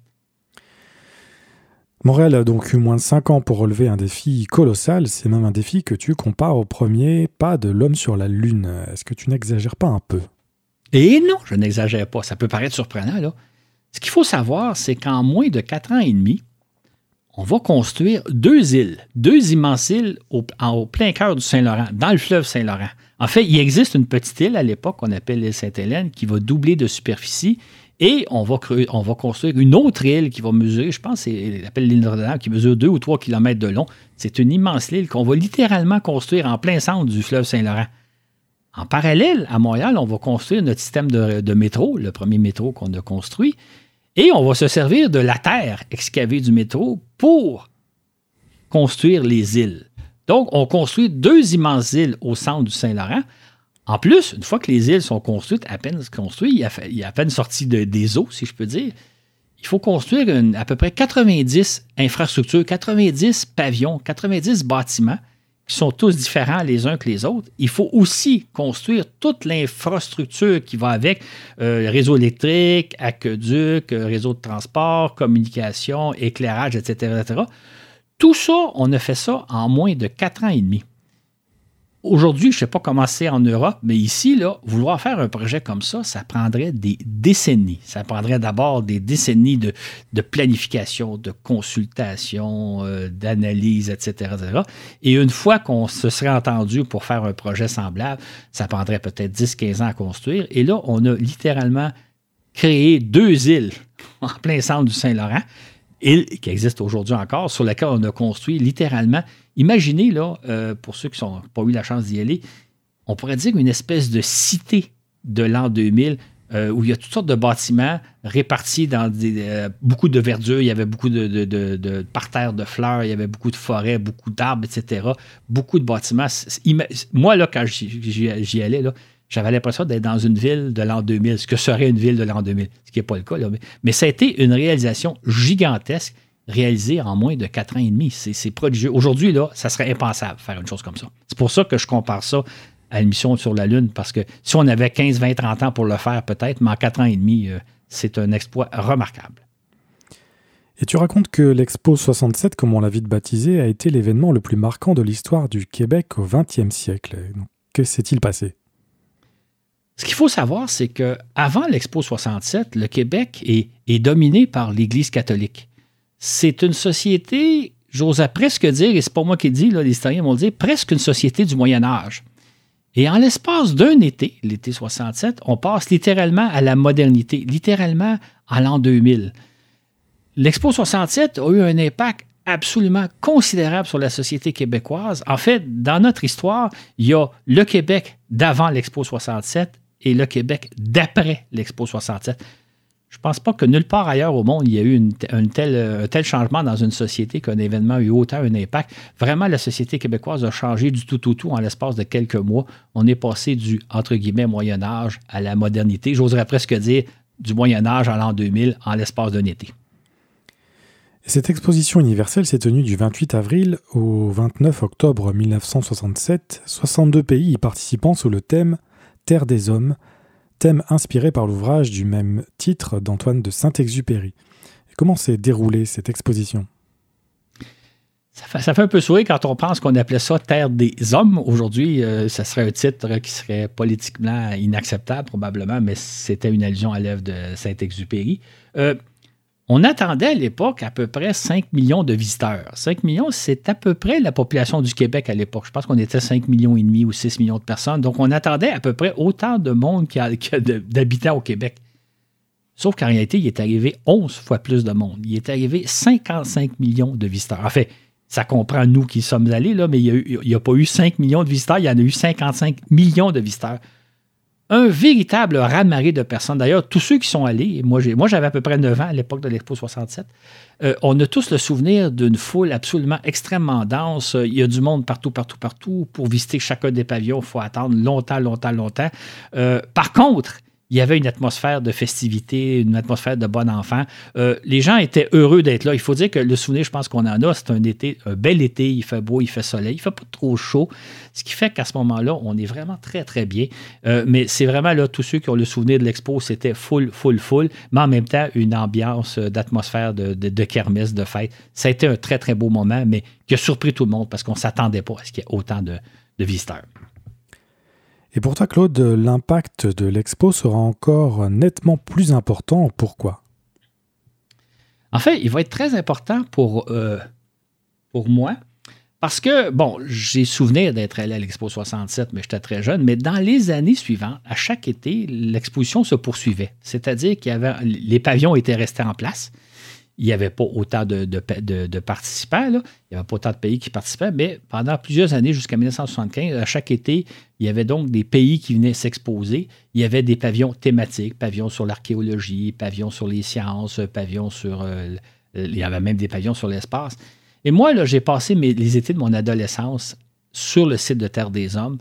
Montréal a donc eu moins de cinq ans pour relever un défi colossal. C'est même un défi que tu compares au premier pas de l'homme sur la Lune. Est-ce que tu n'exagères pas un peu? Et non, je n'exagère pas. Ça peut paraître surprenant, là. Ce qu'il faut savoir, c'est qu'en moins de quatre ans et demi, on va construire deux îles, deux immenses îles au, plein cœur du Saint-Laurent, dans le fleuve Saint-Laurent. En fait, il existe une petite île à l'époque qu'on appelle l'île Sainte-Hélène qui va doubler de superficie et on va, on va construire une autre île qui va mesurer, je pense, c'est appelle l'île Notre-Dame, qui mesure 2 ou 3 km de long. C'est une immense île qu'on va littéralement construire en plein centre du fleuve Saint-Laurent. En parallèle, à Montréal, on va construire notre système de métro, le premier métro qu'on a construit, et on va se servir de la terre excavée du métro pour construire les îles. Donc, on construit deux immenses îles au centre du Saint-Laurent. En plus, une fois que les îles sont construites, à peine construites, il y a, à peine sorti des eaux, si je peux dire, il faut construire à peu près 90 infrastructures, 90 pavillons, 90 bâtiments qui sont tous différents les uns que les autres. Il faut aussi construire toute l'infrastructure qui va avec euh, réseau électrique, aqueduc, euh, réseau de transport, communication, éclairage, etc., etc. Tout ça, on a fait ça en moins de quatre ans et demi. Aujourd'hui, je ne sais pas comment c'est en Europe, mais ici, là, vouloir faire un projet comme ça, ça prendrait des décennies. Ça prendrait d'abord des décennies de, planification, de consultation, euh, d'analyse, etc., etc., Et une fois qu'on se serait entendu pour faire un projet semblable, ça prendrait peut-être 10-15 ans à construire. Et là, on a littéralement créé deux îles en plein centre du Saint-Laurent île qui existe aujourd'hui encore, sur laquelle on a construit littéralement. Imaginez, là, euh, pour ceux qui n'ont pas eu la chance d'y aller, on pourrait dire une espèce de cité de l'an 2000 euh, où il y a toutes sortes de bâtiments répartis dans euh, beaucoup de verdure, il y avait beaucoup de, parterres de fleurs, il y avait beaucoup de forêts, beaucoup d'arbres, etc. Beaucoup de bâtiments. Moi, là, quand j'y allais, j'avais l'impression d'être dans une ville de l'an 2000, ce que serait une ville de l'an 2000, ce qui n'est pas le cas. Mais, ça a été une réalisation gigantesque réalisée en moins de quatre ans et demi. C'est prodigieux. Aujourd'hui, là, ça serait impensable de faire une chose comme ça. C'est pour ça que je compare ça à une mission sur la Lune, parce que si on avait 15, 20, 30 ans pour le faire, peut-être, mais en quatre ans et demi, euh, c'est un exploit remarquable. Et tu racontes que l'Expo 67, comme on l'a vite baptisé, a été l'événement le plus marquant de l'histoire du Québec au XXe siècle. Que s'est-il passé? Ce qu'il faut savoir, c'est que avant l'Expo 67, le Québec est, est dominé par l'Église catholique. C'est une société, j'ose presque dire, et c'est pas moi qui le dis, les historiens vont le dire, presque une société du Moyen Âge. Et en l'espace d'un été, l'été 67, on passe littéralement à la modernité, littéralement à l'an 2000. L'Expo 67 a eu un impact absolument considérable sur la société québécoise. En fait, dans notre histoire, il y a le Québec d'avant l'Expo 67 et le Québec d'après l'Expo 67. Je ne pense pas que nulle part ailleurs au monde, il y a eu une, un tel changement dans une société qu'un événement a eu autant un impact. Vraiment, la société québécoise a changé du tout au tout, en l'espace de quelques mois. On est passé du, entre guillemets, Moyen Âge à la modernité. J'oserais presque dire du Moyen Âge à l'an 2000 en l'espace d'un été. Cette exposition universelle s'est tenue du 28 avril au 29 octobre 1967, 62 pays y participant sous le thème Terre des Hommes, thème inspiré par l'ouvrage du même titre d'Antoine de Saint-Exupéry. Comment s'est déroulée cette exposition? Ça fait, un peu sourire quand on pense qu'on appelait ça Terre des hommes. Aujourd'hui, euh, ça serait un titre qui serait politiquement inacceptable probablement, mais c'était une allusion à l'œuvre de Saint-Exupéry. Euh, on attendait à l'époque à peu près 5 millions de visiteurs. 5 millions, c'est à peu près la population du Québec à l'époque. Je pense qu'on était 5 millions et demi ou 6 millions de personnes. Donc, on attendait à peu près autant de monde qu'il d'habitants au Québec. Sauf qu'en réalité, il est arrivé 11 fois plus de monde. Il est arrivé 55 millions de visiteurs. En fait, ça comprend nous qui sommes allés, là, mais il n'y a, a, pas eu 5 millions de visiteurs, il y en a eu 55 millions de visiteurs un véritable raz-de-marée de personnes. D'ailleurs, tous ceux qui sont allés, moi, moi j'avais à peu près 9 ans à l'époque de l'Expo 67, euh, on a tous le souvenir d'une foule absolument extrêmement dense. Il y a du monde partout, partout, partout. Pour visiter chacun des pavillons, il faut attendre longtemps, longtemps, longtemps. Euh, par contre, il y avait une atmosphère de festivité, une atmosphère de bon enfant. Euh, les gens étaient heureux d'être là. Il faut dire que le souvenir, je pense qu'on en a, c'est un été, un bel été, il fait beau, il fait soleil, il fait pas trop chaud, ce qui fait qu'à ce moment-là, on est vraiment très, très bien. Euh, mais c'est vraiment là, tous ceux qui ont le souvenir de l'expo, c'était full, full, full, mais en même temps, une ambiance d'atmosphère de, de, kermesse, de fête. Ça a été un très, très beau moment, mais qui a surpris tout le monde parce qu'on ne s'attendait pas à ce qu'il y ait autant de, de visiteurs. Et pour toi, Claude, l'impact de l'expo sera encore nettement plus important. Pourquoi? En fait, il va être très important pour, euh, pour moi. Parce que, bon, j'ai souvenir d'être allé à l'Expo 67, mais j'étais très jeune. Mais dans les années suivantes, à chaque été, l'exposition se poursuivait. C'est-à-dire que les pavillons étaient restés en place il n'y avait pas autant de, participants, il n'y avait pas autant de pays qui participaient, mais pendant plusieurs années, jusqu'à 1975, à chaque été, il y avait donc des pays qui venaient s'exposer. Il y avait des pavillons thématiques, pavillons sur l'archéologie, pavillons sur les sciences, pavillons sur... Euh, il y avait même des pavillons sur l'espace. Et moi, j'ai passé les étés de mon adolescence sur le site de Terre des Hommes.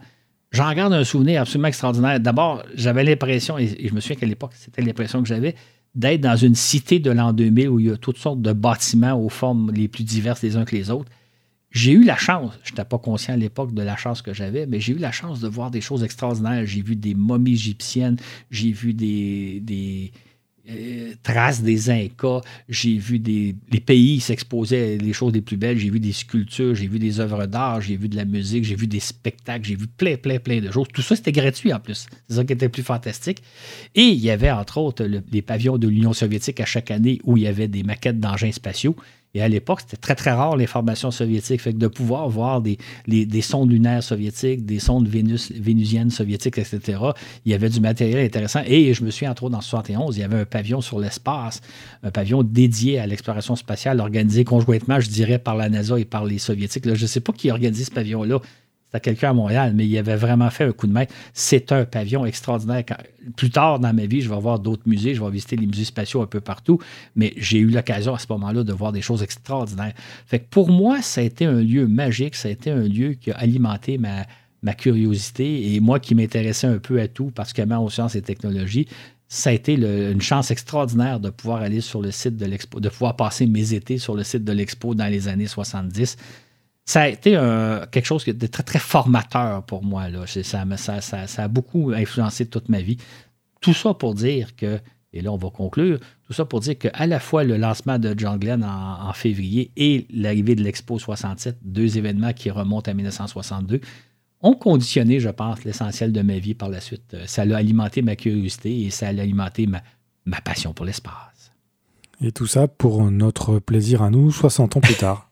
J'en garde un souvenir absolument extraordinaire. D'abord, j'avais l'impression, et je me souviens qu'à l'époque, c'était l'impression que j'avais, d'être dans une cité de l'an 2000 où il y a toutes sortes de bâtiments aux formes les plus diverses les uns que les autres. J'ai eu la chance, je n'étais pas conscient à l'époque de la chance que j'avais, mais j'ai eu la chance de voir des choses extraordinaires. J'ai vu des momies égyptiennes, j'ai vu des, des, traces des Incas, j'ai vu des, les pays s'exposer les choses les plus belles, j'ai vu des sculptures, j'ai vu des œuvres d'art, j'ai vu de la musique, j'ai vu des spectacles, j'ai vu plein, plein, plein de choses. Tout ça, c'était gratuit en plus. C'est ça qui était plus fantastique. Et il y avait, entre autres, les pavillons de l'Union soviétique à chaque année où il y avait des maquettes d'engins spatiaux. Et à l'époque, c'était très, très rare l'information soviétique. Fait que de pouvoir voir des, des sondes lunaires soviétiques, des sondes Vénus, vénusiennes soviétiques, etc., il y avait du matériel intéressant. Et je me suis entre autres, en 71, il y avait un pavillon sur l'espace, un pavillon dédié à l'exploration spatiale, organisé conjointement, je dirais, par la NASA et par les Soviétiques. Je ne sais pas qui organisé ce pavillon-là. C'était quelqu'un à Montréal, mais il avait vraiment fait un coup de maître. C'est un pavillon extraordinaire. plus tard dans ma vie, je vais voir d'autres musées, je vais visiter les musées spatiaux un peu partout, mais j'ai eu l'occasion à ce moment-là de voir des choses extraordinaires. Fait pour moi, ça a été un lieu magique, ça a été un lieu qui a alimenté ma, ma curiosité et moi qui m'intéressais un peu à tout, particulièrement aux sciences et technologies, ça a été une chance extraordinaire de pouvoir aller sur le site de l'expo, de pouvoir passer mes étés sur le site de l'expo dans les années 70 ça a été quelque chose de très, très formateur pour moi. Là. Ça, a beaucoup influencé toute ma vie. Tout ça pour dire que, et là on va conclure, tout ça pour dire qu'à la fois le lancement de John Glenn en, février et l'arrivée de l'Expo 67, deux événements qui remontent à 1962, ont conditionné, je pense, l'essentiel de ma vie par la suite. Ça a alimenté ma curiosité et ça a alimenté ma, ma passion pour l'espace. Et tout ça pour notre plaisir à nous, 60 ans plus tard.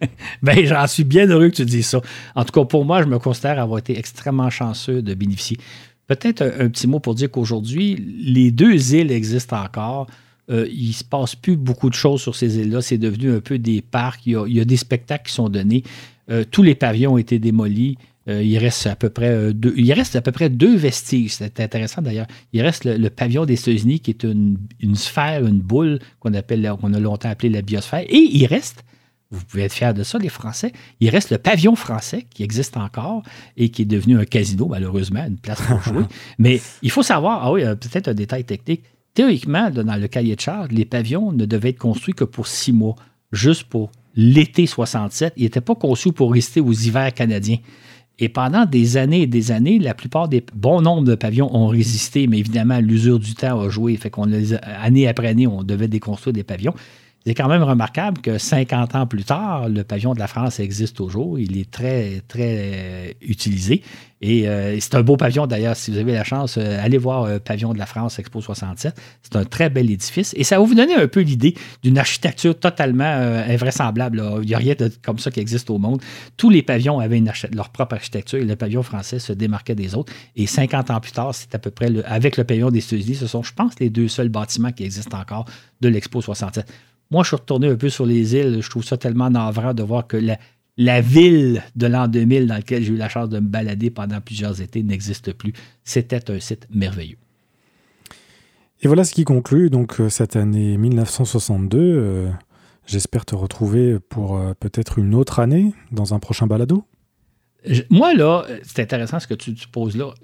ben, j'en suis bien heureux que tu dises ça. En tout cas, pour moi, je me considère avoir été extrêmement chanceux de bénéficier. Peut-être un, petit mot pour dire qu'aujourd'hui, les deux îles existent encore. Euh, il ne se passe plus beaucoup de choses sur ces îles-là. C'est devenu un peu des parcs. Il y a, des spectacles qui sont donnés. Euh, tous les pavillons ont été démolis. Euh, il, reste à peu près deux, il reste à peu près deux vestiges. C'est intéressant d'ailleurs. Il reste le, pavillon des États-Unis qui est une, sphère, une boule qu'on qu'on a longtemps appelé la biosphère. Et il reste vous pouvez être fiers de ça, les Français. Il reste le pavillon français qui existe encore et qui est devenu un casino, malheureusement, une place pour jouer. Mais il faut savoir, ah oui, euh, peut-être un détail technique. Théoriquement, dans le cahier de charge, les pavillons ne devaient être construits que pour six mois, juste pour l'été 67. Ils n'étaient pas conçus pour rester aux hivers canadiens. Et pendant des années et des années, la plupart des bons nombres de pavillons ont résisté, mais évidemment, l'usure du temps a joué. Fait qu'on année après année, on devait déconstruire des pavillons. C'est quand même remarquable que 50 ans plus tard, le pavillon de la France existe toujours. Il est très, très utilisé. Et euh, c'est un beau pavillon d'ailleurs. Si vous avez la chance, euh, allez voir euh, Pavillon de la France Expo 67. C'est un très bel édifice. Et ça va vous donner un peu l'idée d'une architecture totalement invraisemblable. Il n'y a rien de, comme ça qui existe au monde. Tous les pavillons avaient leur propre architecture et le pavillon français se démarquait des autres. Et 50 ans plus tard, c'est à peu près, avec le pavillon des États-Unis, ce sont, je pense, les deux seuls bâtiments qui existent encore de l'Expo 67. Moi, je suis retourné un peu sur les îles. Je trouve ça tellement navrant de voir que la, ville de l'an 2000 dans laquelle j'ai eu la chance de me balader pendant plusieurs étés n'existe plus. C'était un site merveilleux. Et voilà ce qui conclut donc euh, cette année 1962. Euh, j'espère te retrouver pour euh, peut-être une autre année dans un prochain balado moi, là, c'est intéressant ce que tu, poses là.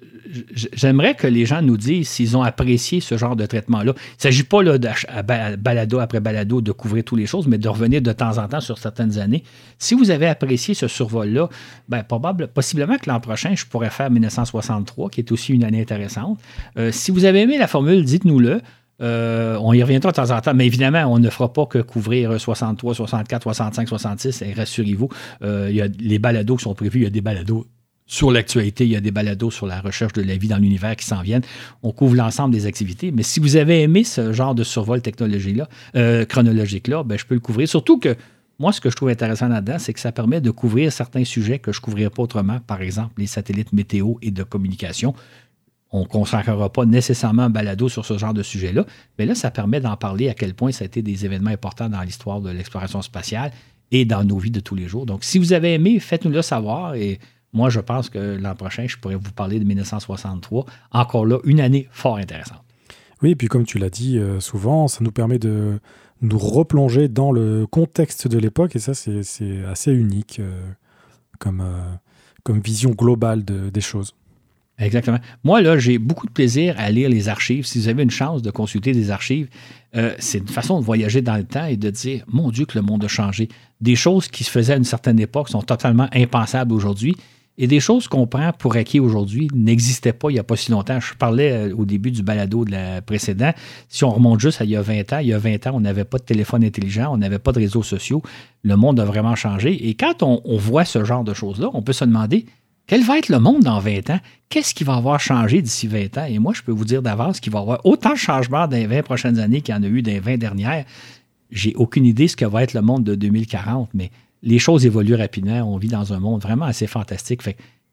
J'aimerais que les gens nous disent s'ils ont apprécié ce genre de traitement-là. Il ne s'agit pas là, de balado après balado de couvrir toutes les choses, mais de revenir de temps en temps sur certaines années. Si vous avez apprécié ce survol-là, ben, probable, possiblement que l'an prochain, je pourrais faire 1963, qui est aussi une année intéressante. Euh, si vous avez aimé la formule, dites-nous-le. Euh, on y reviendra de temps en temps, mais évidemment, on ne fera pas que couvrir 63, 64, 65, 66, et rassurez-vous, euh, il y a les balados qui sont prévus, il y a des balados sur l'actualité, il y a des balados sur la recherche de la vie dans l'univers qui s'en viennent. On couvre l'ensemble des activités, mais si vous avez aimé ce genre de survol technologie-là, euh, chronologique-là, ben, je peux le couvrir. Surtout que moi, ce que je trouve intéressant là-dedans, c'est que ça permet de couvrir certains sujets que je ne couvrirais pas autrement, par exemple les satellites météo et de communication on ne consacrera pas nécessairement un balado sur ce genre de sujet-là, mais là, ça permet d'en parler à quel point ça a été des événements importants dans l'histoire de l'exploration spatiale et dans nos vies de tous les jours. Donc, si vous avez aimé, faites-nous le savoir et moi, je pense que l'an prochain, je pourrais vous parler de 1963. Encore là, une année fort intéressante. Oui, et puis comme tu l'as dit euh, souvent, ça nous permet de nous replonger dans le contexte de l'époque et ça, c'est assez unique euh, euh, comme vision globale des choses. Exactement. Moi, là, j'ai beaucoup de plaisir à lire les archives. Si vous avez une chance de consulter des archives, euh, c'est une façon de voyager dans le temps et de dire, mon Dieu, que le monde a changé. Des choses qui se faisaient à une certaine époque sont totalement impensables aujourd'hui. Et des choses qu'on prend pour acquis aujourd'hui n'existaient pas il n'y a pas si longtemps. Je parlais euh, au début du balado de la précédent. Si on remonte juste à il y a 20 ans, il y a 20 ans, on n'avait pas de téléphone intelligent, on n'avait pas de réseaux sociaux. Le monde a vraiment changé. Et quand on voit ce genre de choses-là, on peut se demander, quel va être le monde dans 20 ans? Qu'est-ce qui va avoir changé d'ici 20 ans? Et moi, je peux vous dire d'avance qu'il va y avoir autant de changements dans les 20 prochaines années qu'il y en a eu dans les 20 dernières. J'ai aucune idée ce que va être le monde de 2040, mais les choses évoluent rapidement. On vit dans un monde vraiment assez fantastique.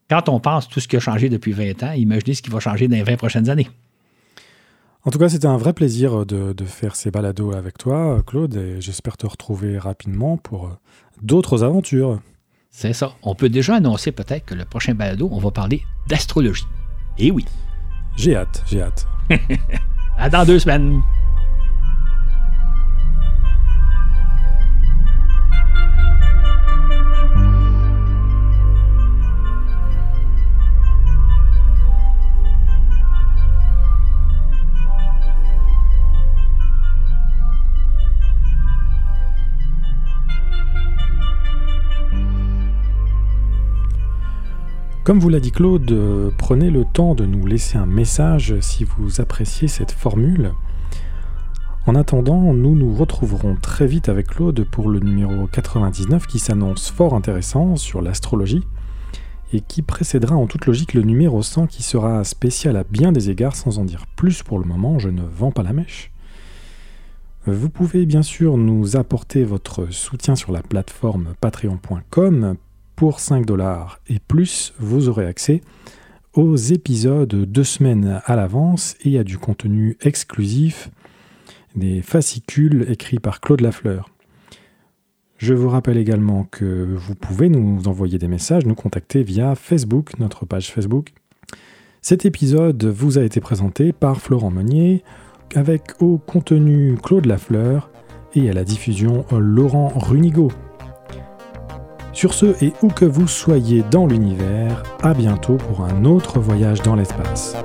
Quand on pense tout ce qui a changé depuis 20 ans, imaginez ce qui va changer dans les 20 prochaines années. En tout cas, c'était un vrai plaisir de, de, faire ces balados avec toi, Claude, et j'espère te retrouver rapidement pour d'autres aventures. C'est ça. On peut déjà annoncer peut-être que le prochain balado, on va parler d'astrologie. Eh oui. J'ai hâte, j'ai hâte. à dans deux semaines. Comme vous l'a dit Claude, prenez le temps de nous laisser un message si vous appréciez cette formule. En attendant, nous nous retrouverons très vite avec Claude pour le numéro 99 qui s'annonce fort intéressant sur l'astrologie. et qui précédera en toute logique le numéro 100 qui sera spécial à bien des égards sans en dire plus pour le moment, je ne vends pas la mèche. Vous pouvez bien sûr nous apporter votre soutien sur la plateforme patreon.com. Pour 5 dollars et plus, vous aurez accès aux épisodes deux semaines à l'avance et à du contenu exclusif, des fascicules écrits par Claude Lafleur. Je vous rappelle également que vous pouvez nous envoyer des messages, nous contacter via Facebook, notre page Facebook. Cet épisode vous a été présenté par Florent Meunier, avec au contenu Claude Lafleur et à la diffusion Laurent Runigo. Sur ce, et où que vous soyez dans l'univers, à bientôt pour un autre voyage dans l'espace.